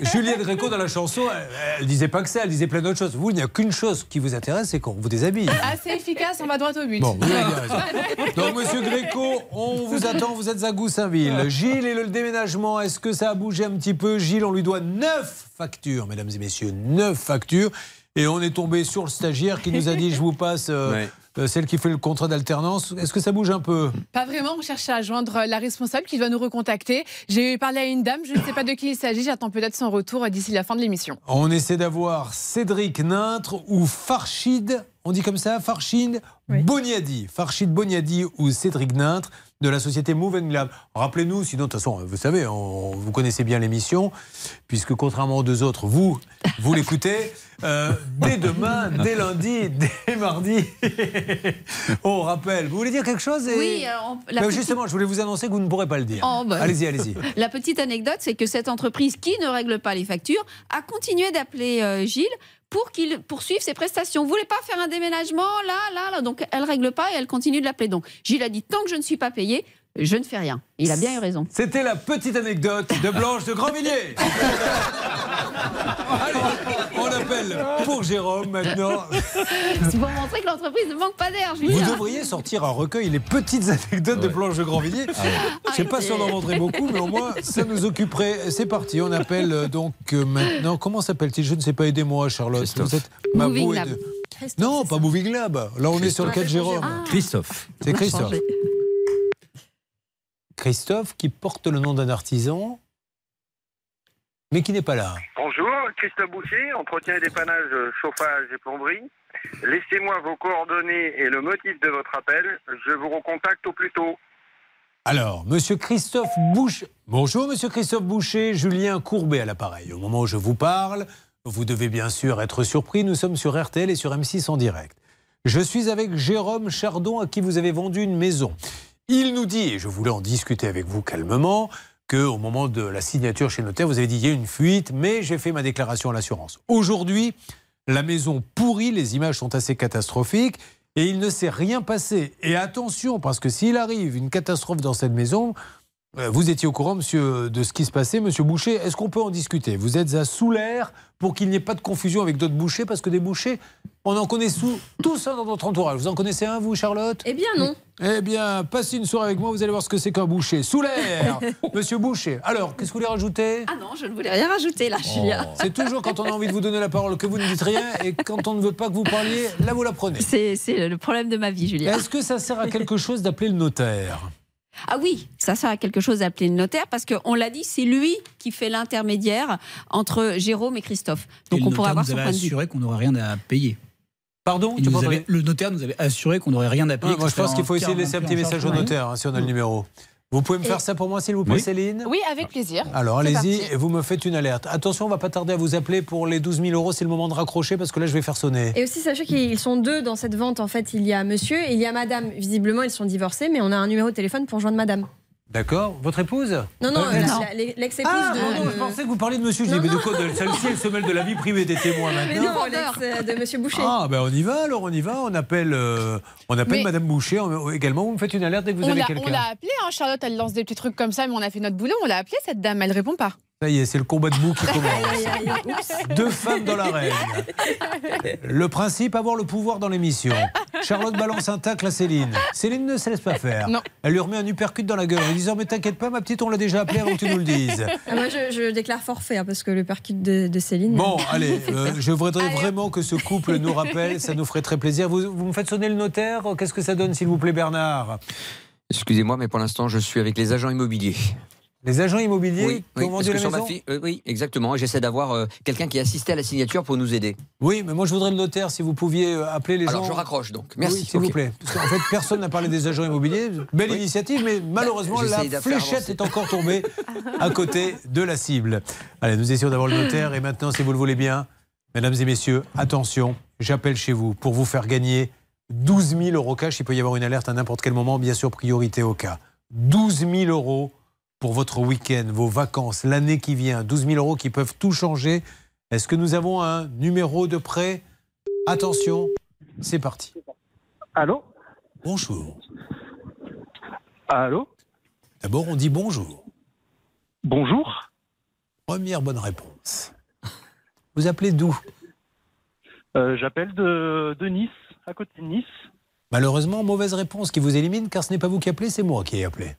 Juliette Gréco dans la chanson, elle, elle disait pas que ça, elle disait plein d'autres choses. Vous, il n'y a qu'une chose qui vous intéresse, c'est qu'on vous déshabille. Assez efficace, on va droit au but. Bon, vous avez. Donc, monsieur Gréco, on vous attend, vous êtes à Goussainville. Gilles et le déménagement, est-ce que ça a bougé un petit peu? Gilles, on lui doit neuf factures, mesdames et messieurs, neuf factures. Et on est tombé sur le stagiaire qui nous a dit je vous passe euh, euh, celle qui fait le contrat d'alternance. Est-ce que ça bouge un peu? Pas vraiment, on cherche à joindre la responsable qui doit nous recontacter. J'ai parlé à une dame, je ne sais pas de qui il s'agit, j'attends peut-être son retour d'ici la fin de l'émission. On essaie d'avoir Cédric Nintre ou Farchid, on dit comme ça, Farchid Boniadi. Farchid Boniadi ou Cédric Nintre de la société Move and Lab. Rappelez-nous, sinon, de toute façon, vous savez, on- vous connaissez bien l'émission, puisque contrairement aux deux autres, vous, vous l'écoutez. euh, dès demain, dès lundi, dès mardi, on rappelle. Vous voulez dire quelque chose et- Oui, alors, on- la petite- Justement, je voulais vous annoncer que vous ne pourrez pas le dire. Oh, bah. Allez-y, allez-y. La petite anecdote, c'est que cette entreprise qui ne règle pas les factures a continué d'appeler euh, Gilles pour qu'il poursuive ses prestations. Vous voulez pas faire un déménagement? Là, là, là Donc elle règle pas et elle continue de l'appeler. Donc Gilles a dit tant que je ne suis pas payé, je ne fais rien. Il a bien eu raison. C'était la petite anecdote de Blanche de Grandvilliers. Allez, on appelle pour Jérôme maintenant. C'est pour montrer que l'entreprise ne manque pas d'air, Vous devriez sortir un recueil, les petites anecdotes de Blanche de Grandvilliers. Je ne sais pas si on en vendrait beaucoup, mais au moins ça nous occuperait. C'est parti, on appelle euh, donc euh, maintenant. Comment s'appelle-t-il? Je ne sais pas, aidez-moi, Charlotte. Vous êtes ma de- Non, pas Moving Lab. Là, on est sur le cas de Jérôme. Christophe. C'est Christophe. Christophe qui porte le nom d'un artisan, mais qui n'est pas là. Bonjour, Christophe Boucher, entretien et dépannage, euh, chauffage et plomberie. Laissez-moi vos coordonnées et le motif de votre appel. Je vous recontacte au plus tôt. Alors, monsieur Christophe Boucher. Bonjour, monsieur Christophe Boucher, Julien Courbet à l'appareil. Au moment où je vous parle, vous devez bien sûr être surpris. Nous sommes sur RTL et sur M6 en direct. Je suis avec Jérôme Chardon à qui vous avez vendu une maison. Il nous dit, et je voulais en discuter avec vous calmement, qu'au moment de la signature chez notaire, vous avez dit il y a une fuite, mais j'ai fait ma déclaration à l'assurance. Aujourd'hui, la maison pourrie, les images sont assez catastrophiques et il ne s'est rien passé. Et attention, parce que s'il arrive une catastrophe dans cette maison, vous étiez au courant, monsieur, de ce qui se passait, monsieur Boucher. Est-ce qu'on peut en discuter? Vous êtes à Soulaire pour qu'il n'y ait pas de confusion avec d'autres bouchers, parce que des bouchers, on en connaît sous, tous un dans notre entourage. Vous en connaissez un, vous, Charlotte? Eh bien, non. Eh bien, passez une soirée avec moi, vous allez voir ce que c'est qu'un boucher. Soulaire Monsieur Boucher. Alors, qu'est-ce que vous voulez rajouter? Ah non, je ne voulais rien rajouter là, Julien. C'est toujours quand on a envie de vous donner la parole que vous ne dites rien, et quand on ne veut pas que vous parliez, là, vous la prenez. C'est c'est le problème de ma vie, Julien. Est-ce que ça sert à quelque chose d'appeler le notaire? Ah oui, ça sert à quelque chose d'appeler le notaire parce qu'on l'a dit, c'est lui qui fait l'intermédiaire entre Jérôme et Christophe. Donc Et on notaire avoir nous son point de vue. assuré qu'on n'aurait rien à payer. Pardon Il Tu nous m'entends avait- Le notaire nous avait assuré qu'on n'aurait rien à payer. Ouais, moi, je pense qu'il faut essayer de laisser un petit message au notaire, hein, si on a le numéro. Vous pouvez me faire ça pour moi, s'il vous plaît, Oui. Céline Oui, avec plaisir. Alors allez-y, vous me faites une alerte. Attention, on va pas tarder à vous appeler pour les 12 000 euros. C'est le moment de raccrocher parce que là, je vais faire sonner. Et aussi, sachez qu'ils sont deux dans cette vente. En fait, il y a monsieur et il y a madame. Visiblement, ils sont divorcés, mais on a un numéro de téléphone pour joindre madame. D'accord Votre épouse Non, non, Euh, non. l'ex-épouse Ah, de. pardon, de- je pensais que vous parliez de monsieur. Dis, mais de quoi de- Celle-ci, elle se mêle de la vie privée des témoins Mais maintenant. non, l'ex de monsieur Boucher. Ah, ben on y va alors, on y va. On appelle, euh, on appelle Mais- Madame Boucher on- également. Vous me faites une alerte dès que vous On avez l'a on quelqu'un. l'a appelée, hein, Charlotte, elle lance des petits trucs comme ça, mais on a fait notre boulot, on l'a appelée, cette dame, elle répond pas. Ça y est, c'est le combat de boue qui commence. Deux femmes dans l'arène. Le principe, avoir le pouvoir dans l'émission. Charlotte balance un tacle à Céline. Céline ne se laisse pas faire. Non. Elle lui remet un uppercut dans la gueule en lui disant Mais t'inquiète pas, ma petite, on l'a déjà appelée avant que tu nous le dises. Ah, moi, je, je déclare forfait hein, parce que le percute de, de Céline. Bon, allez, euh, je voudrais vraiment que ce couple nous rappelle, ça nous ferait très plaisir. Vous, vous me faites sonner le notaire? Qu'est-ce que ça donne, s'il vous plaît, Bernard? Excusez-moi, mais pour l'instant, je suis avec les agents immobiliers. Les agents immobiliers Oui, qui ont oui, vendu la ma fille- euh, oui, exactement. J'essaie d'avoir euh, quelqu'un qui assistait à la signature pour nous aider. Oui, mais moi je voudrais le notaire, si vous pouviez euh, appeler les Alors gens. je raccroche donc. Merci. Oui, s'il vous plaît. Parce qu'en fait, personne n'a parlé des agents immobiliers. Belle initiative, mais malheureusement, la fléchette est encore tombée à côté de la cible. Allez, nous essayons d'avoir le notaire. Et maintenant, si vous le voulez bien, mesdames et messieurs, attention, j'appelle chez vous pour vous faire gagner 12 000 euros cash. Il peut y avoir une alerte à n'importe quel moment, bien sûr, priorité au cas. 12 000 euros pour votre week-end, vos vacances, l'année qui vient. 12 000 euros qui peuvent tout changer. Est-ce que nous avons un numéro de prêt? Attention, c'est parti. Allô? Bonjour. Allô? D'abord, on dit bonjour. Bonjour. Première bonne réponse. Vous appelez d'où? Euh, J'appelle de, de Nice, à côté de Nice. Malheureusement, mauvaise réponse qui vous élimine car ce n'est pas vous qui appelez, c'est moi qui ai appelé.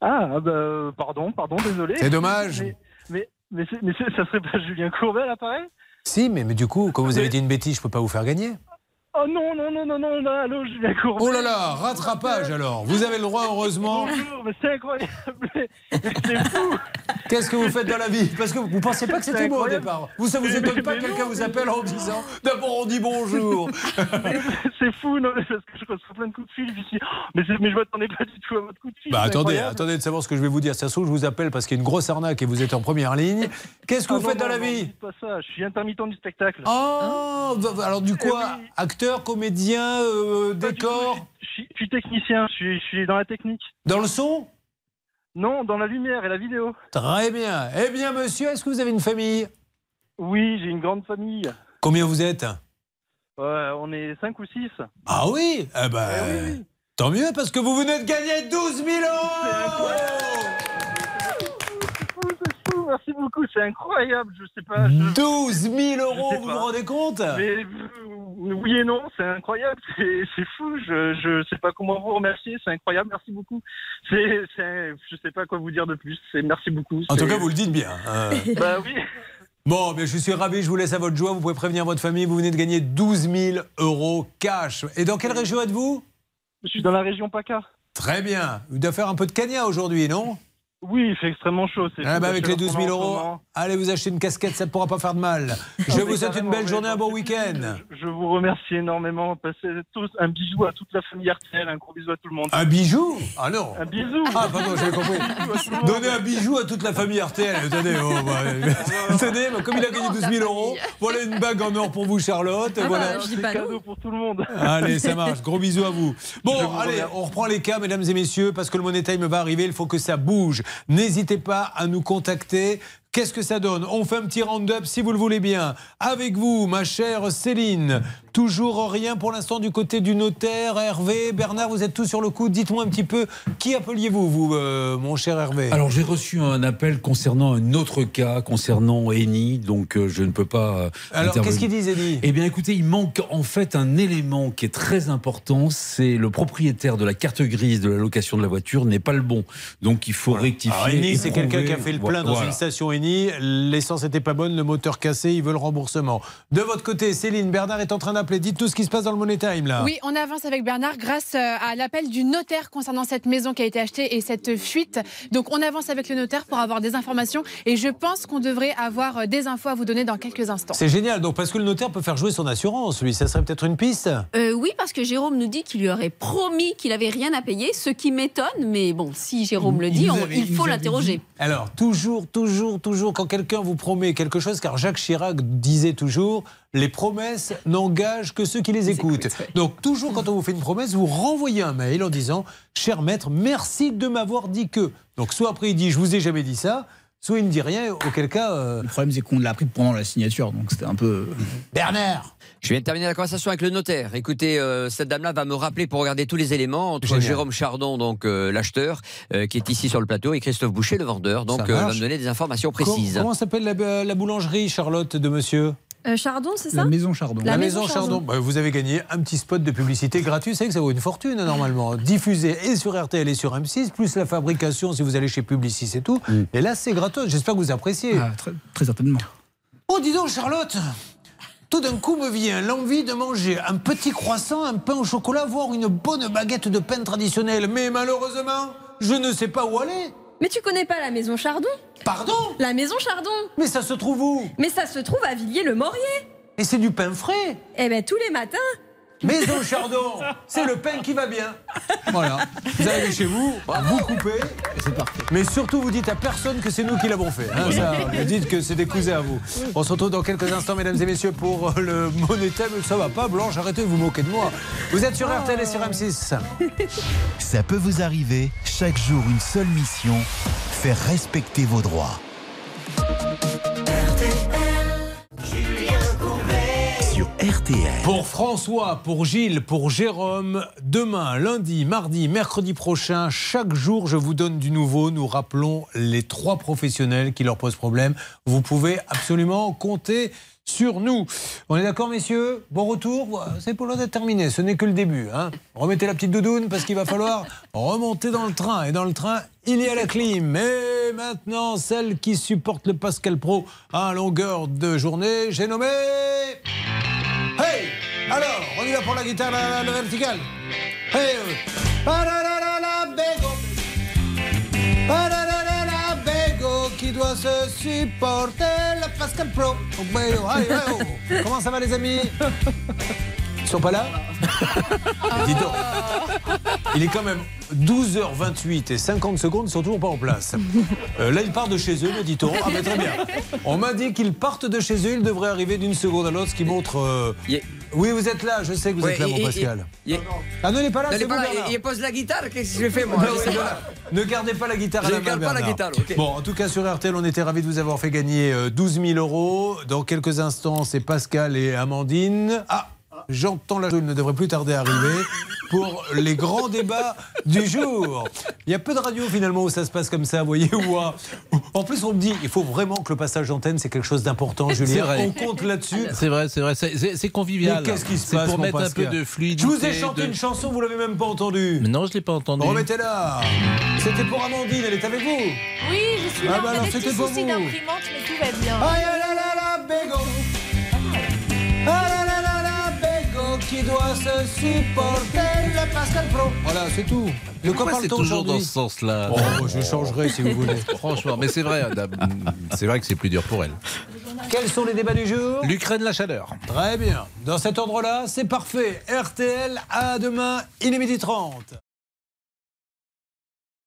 Ah, bah, euh, pardon, pardon, désolé. C'est dommage. Mais, mais, mais, ça serait pas Julien Courbet, là, pareil? Si, mais, mais du coup, comme vous avez dit une bêtise, je peux pas vous faire gagner. Oh non, non, non, non, non, non, allô, Julien Courbet. Oh là là, rattrapage alors. Vous avez le droit, heureusement. Bonjour, mais c'est incroyable. C'est fou. Qu'est-ce que vous faites dans la vie? Parce que vous pensiez pas que c'était moi au départ. Vous, ça vous étonne pas que quelqu'un non, vous appelle en disant d'abord on dit bonjour. c'est fou, non, parce que je reçois plein de coups de fil ici. Mais, mais je m'attendais pas du tout à votre coup de fil. Bah attendez, incroyable. attendez de savoir ce que je vais vous dire. Ça se trouve, je vous appelle parce qu'il y a une grosse arnaque et vous êtes en première ligne. Qu'est-ce que Ah vous non, faites dans non, la non, vie? pas ça, je suis intermittent du spectacle. Oh, bah, alors du quoi Acteur, comédien, euh, décor Je suis, technicien, je suis, je suis dans la technique. Dans le son Non, dans la lumière et la vidéo. Très bien. Eh bien, monsieur, est-ce que vous avez une famille? Oui, j'ai une grande famille. Combien vous êtes? Ouais, on est 5 ou 6. Ah oui? Eh ben, tant mieux parce que vous venez de gagner 12 000 euros Merci beaucoup, c'est incroyable, je sais pas. je- 12 000 je euros, vous pas. vous rendez compte? Mais, Oui et non, c'est incroyable, c'est fou, je, je sais pas comment vous remercier, c'est incroyable, merci beaucoup. C'est, c'est- je sais pas quoi vous dire de plus, c'est merci beaucoup. En tout cas, vous le dites bien. euh. Bah oui. Bon, mais je suis ravi, je vous laisse à votre joie. Vous pouvez prévenir votre famille. Vous venez de gagner 12 000 euros cash. Et dans quelle région êtes-vous? Je suis dans la région PACA. Très bien. Vous devez faire un peu de cagna aujourd'hui, non? Oui, il fait extrêmement chaud. c'est Ah bah avec les chaleur 12 qu'on a 000 en ce euros, allez vous acheter une casquette, ça ne pourra pas faire de mal. Je vous souhaite une belle journée, un bon week-end. Je vous remercie énormément. Passez tous un bisou à toute la famille RTL, un gros bisou à tout le monde. Un bijou Ah non Un bisou Ah pardon, j'avais compris. Donner un bijou à toute la famille RTL. Attendez, oh, bah, tenez, bah, comme il a gagné 12 000 euros, voilà une bague en or pour vous, Charlotte. Ah, voilà. dis pas cadeau pour tout le monde. Allez, ça marche. Gros bisous à vous. Bon, allez, remercie. on reprend les cas, mesdames et messieurs, parce que le Money Time va arriver. Il faut que ça bouge. N'hésitez pas à nous contacter. Qu'est-ce que ça donne On fait un petit round-up si vous le voulez bien. Avec vous, ma chère Céline. Toujours rien pour l'instant du côté du notaire. Hervé, Bernard, vous êtes tous sur le coup. Dites-moi un petit peu, qui appeliez-vous, vous, euh, mon cher Hervé Alors j'ai reçu un appel concernant un autre cas, concernant Eni, donc euh, je ne peux pas. euh, Alors, qu'est-ce qu'il disait, Eni Eh bien écoutez, il manque en fait un élément qui est très important, c'est le propriétaire de la carte grise de la location de la voiture n'est pas le bon. Donc il faut rectifier. Alors, Eni, c'est quelqu'un qui a fait le plein dans une station Eni. L'essence n'était pas bonne, le moteur cassé, il veut le remboursement. De votre côté, Céline, Bernard est en train d'appeler. Dites-nous ce qui se passe dans le Money Time, là. Oui, on avance avec Bernard grâce euh, à l'appel du notaire concernant cette maison qui a été achetée et cette fuite. Donc on avance avec le notaire pour avoir des informations et je pense qu'on devrait avoir euh, des infos à vous donner dans quelques instants. C'est génial, donc parce que le notaire peut faire jouer son assurance, lui, ça serait peut-être une piste? Euh, oui, parce que Jérôme nous dit qu'il lui aurait promis qu'il avait rien à payer, ce qui m'étonne, mais bon, si Jérôme le dit, nous on- avait- il faut l'interroger. Alors, toujours, toujours, toujours, quand quelqu'un vous promet quelque chose, car Jacques Chirac disait toujours, les promesses n'engagent que ceux qui les écoutent. Donc, toujours quand on vous fait une promesse, vous renvoyez un mail en disant, cher maître, merci de m'avoir dit que. Donc, soit après il dit, je vous ai jamais dit ça, soit il ne dit rien, auquel cas. euh, Le problème, c'est qu'on l'a appris pendant la signature, donc c'était un peu. Bernard Je viens de terminer la conversation avec le notaire. Écoutez, euh, cette dame-là va me rappeler pour regarder tous les éléments entre Génial. Jérôme Chardon, donc euh, l'acheteur, euh, qui est ici sur le plateau, et Christophe Boucher, le vendeur. Donc, euh, va me donner des informations précises. Comment s'appelle la, la boulangerie, Charlotte, de monsieur? Euh, Chardon, c'est ça? La maison Chardon. La, maison, Chardon. Bah, vous avez gagné un petit spot de publicité gratuit. Vous savez que ça vaut une fortune normalement. Diffusé et sur RTL et sur M6, plus la fabrication si vous allez chez Publicis et tout. Et là, c'est gratos. J'espère que vous appréciez. Ah, très, très certainement. Oh, dis donc, Charlotte tout d'un coup me vient l'envie de manger un petit croissant, un pain au chocolat, voire une bonne baguette de pain traditionnelle. Mais malheureusement, je ne sais pas où aller. Mais tu connais pas la maison Chardon? Pardon? La maison Chardon? Mais ça se trouve où? Mais ça se trouve à Villiers-le-Maurier. Et c'est du pain frais. Eh ben tous les matins Maison Chardon, c'est le pain qui va bien. Voilà. Vous arrivez chez vous, vous coupez. C'est parfait. Mais surtout, vous dites à personne que c'est nous qui l'avons fait. hein, vous dites que c'est des cousins à vous. On se retrouve dans quelques instants, mesdames et messieurs, pour euh, le Money Time. Ça va pas, Blanche, arrêtez de vous moquer de moi. Vous êtes sur RTL et sur M6. Ça peut vous arriver, chaque jour une seule mission, faire respecter vos droits. RTL. Pour François, pour Gilles, pour Jérôme, demain, lundi, mardi, mercredi prochain, chaque jour, je vous donne du nouveau. Nous rappelons les trois professionnels qui leur posent problème. Vous pouvez absolument compter sur nous. On est d'accord, messieurs? Bon retour? C'est pour l'heure terminé. Ce n'est que le début. hein. Remettez la petite doudoune parce qu'il va falloir remonter dans le train. Et dans le train, il y a la clim. Et maintenant, celle qui supporte le Pascal Pro à longueur de journée, j'ai nommé... Hey Alors, on y va pour la guitare, la, la verticale. Hey qui doit se supporter la Pascal Pro. Oh. Comment ça va les amis? Ils sont pas là Dis donc. Il est quand même 12h28 et 50 secondes, ils sont toujours pas en place. Euh, là, ils partent de chez eux, me dit-on. Ah, mais très bien. On m'a dit qu'ils partent de chez eux, ils devraient arriver d'une seconde à l'autre, ce qui montre. euh, Oui, vous êtes là, je sais que vous Ouais, êtes là, mon Pascal. Ah non, il n'est pas là, c'est vous, Bernard. il, il pose la guitare, qu'est-ce que je fais moi? Oui, voilà. Ne gardez pas la guitare à Je la ne main. garde pas la Bernard. guitare, ok. Bon, en tout cas, sur RTL, on était ravis de vous avoir fait gagner euh, 12 000 euros. Dans quelques instants, c'est Pascal et Amandine. Ah J'entends la il ne devrait plus tarder à arriver pour les grands débats du jour. Il y a peu de radios finalement où ça se passe comme ça, vous voyez, où euh, en plus on me dit il faut vraiment que le passage d'antenne c'est quelque chose d'important, Julien. vrai. On compte là-dessus. C'est vrai, c'est vrai, c'est- convivial. Mais qu'est-ce qui se passe pour mettre un peu de fluidité. Je vous ai chanté de- une chanson, vous l'avez même pas entendue. Mais non, je l'ai pas entendu. Remettez-la. C'était pour Amandine, elle est avec vous. Oui, je suis Ah là. bah on a alors, c'était pour vous. mais tout va bien. Aïe, aïe, là, là, qui doit se supporter le Pascal Pro. Voilà, c'est tout. De quoi parle-t-on toujours dans ce sens-là Oh, je changerai si vous voulez. Franchement, mais c'est vrai, Adam, c'est vrai que c'est plus dur pour elle. Quels sont les débats du jour? L'Ukraine, la chaleur. Très bien. Dans cet ordre-là, c'est parfait. RTL, à demain, il est midi 30.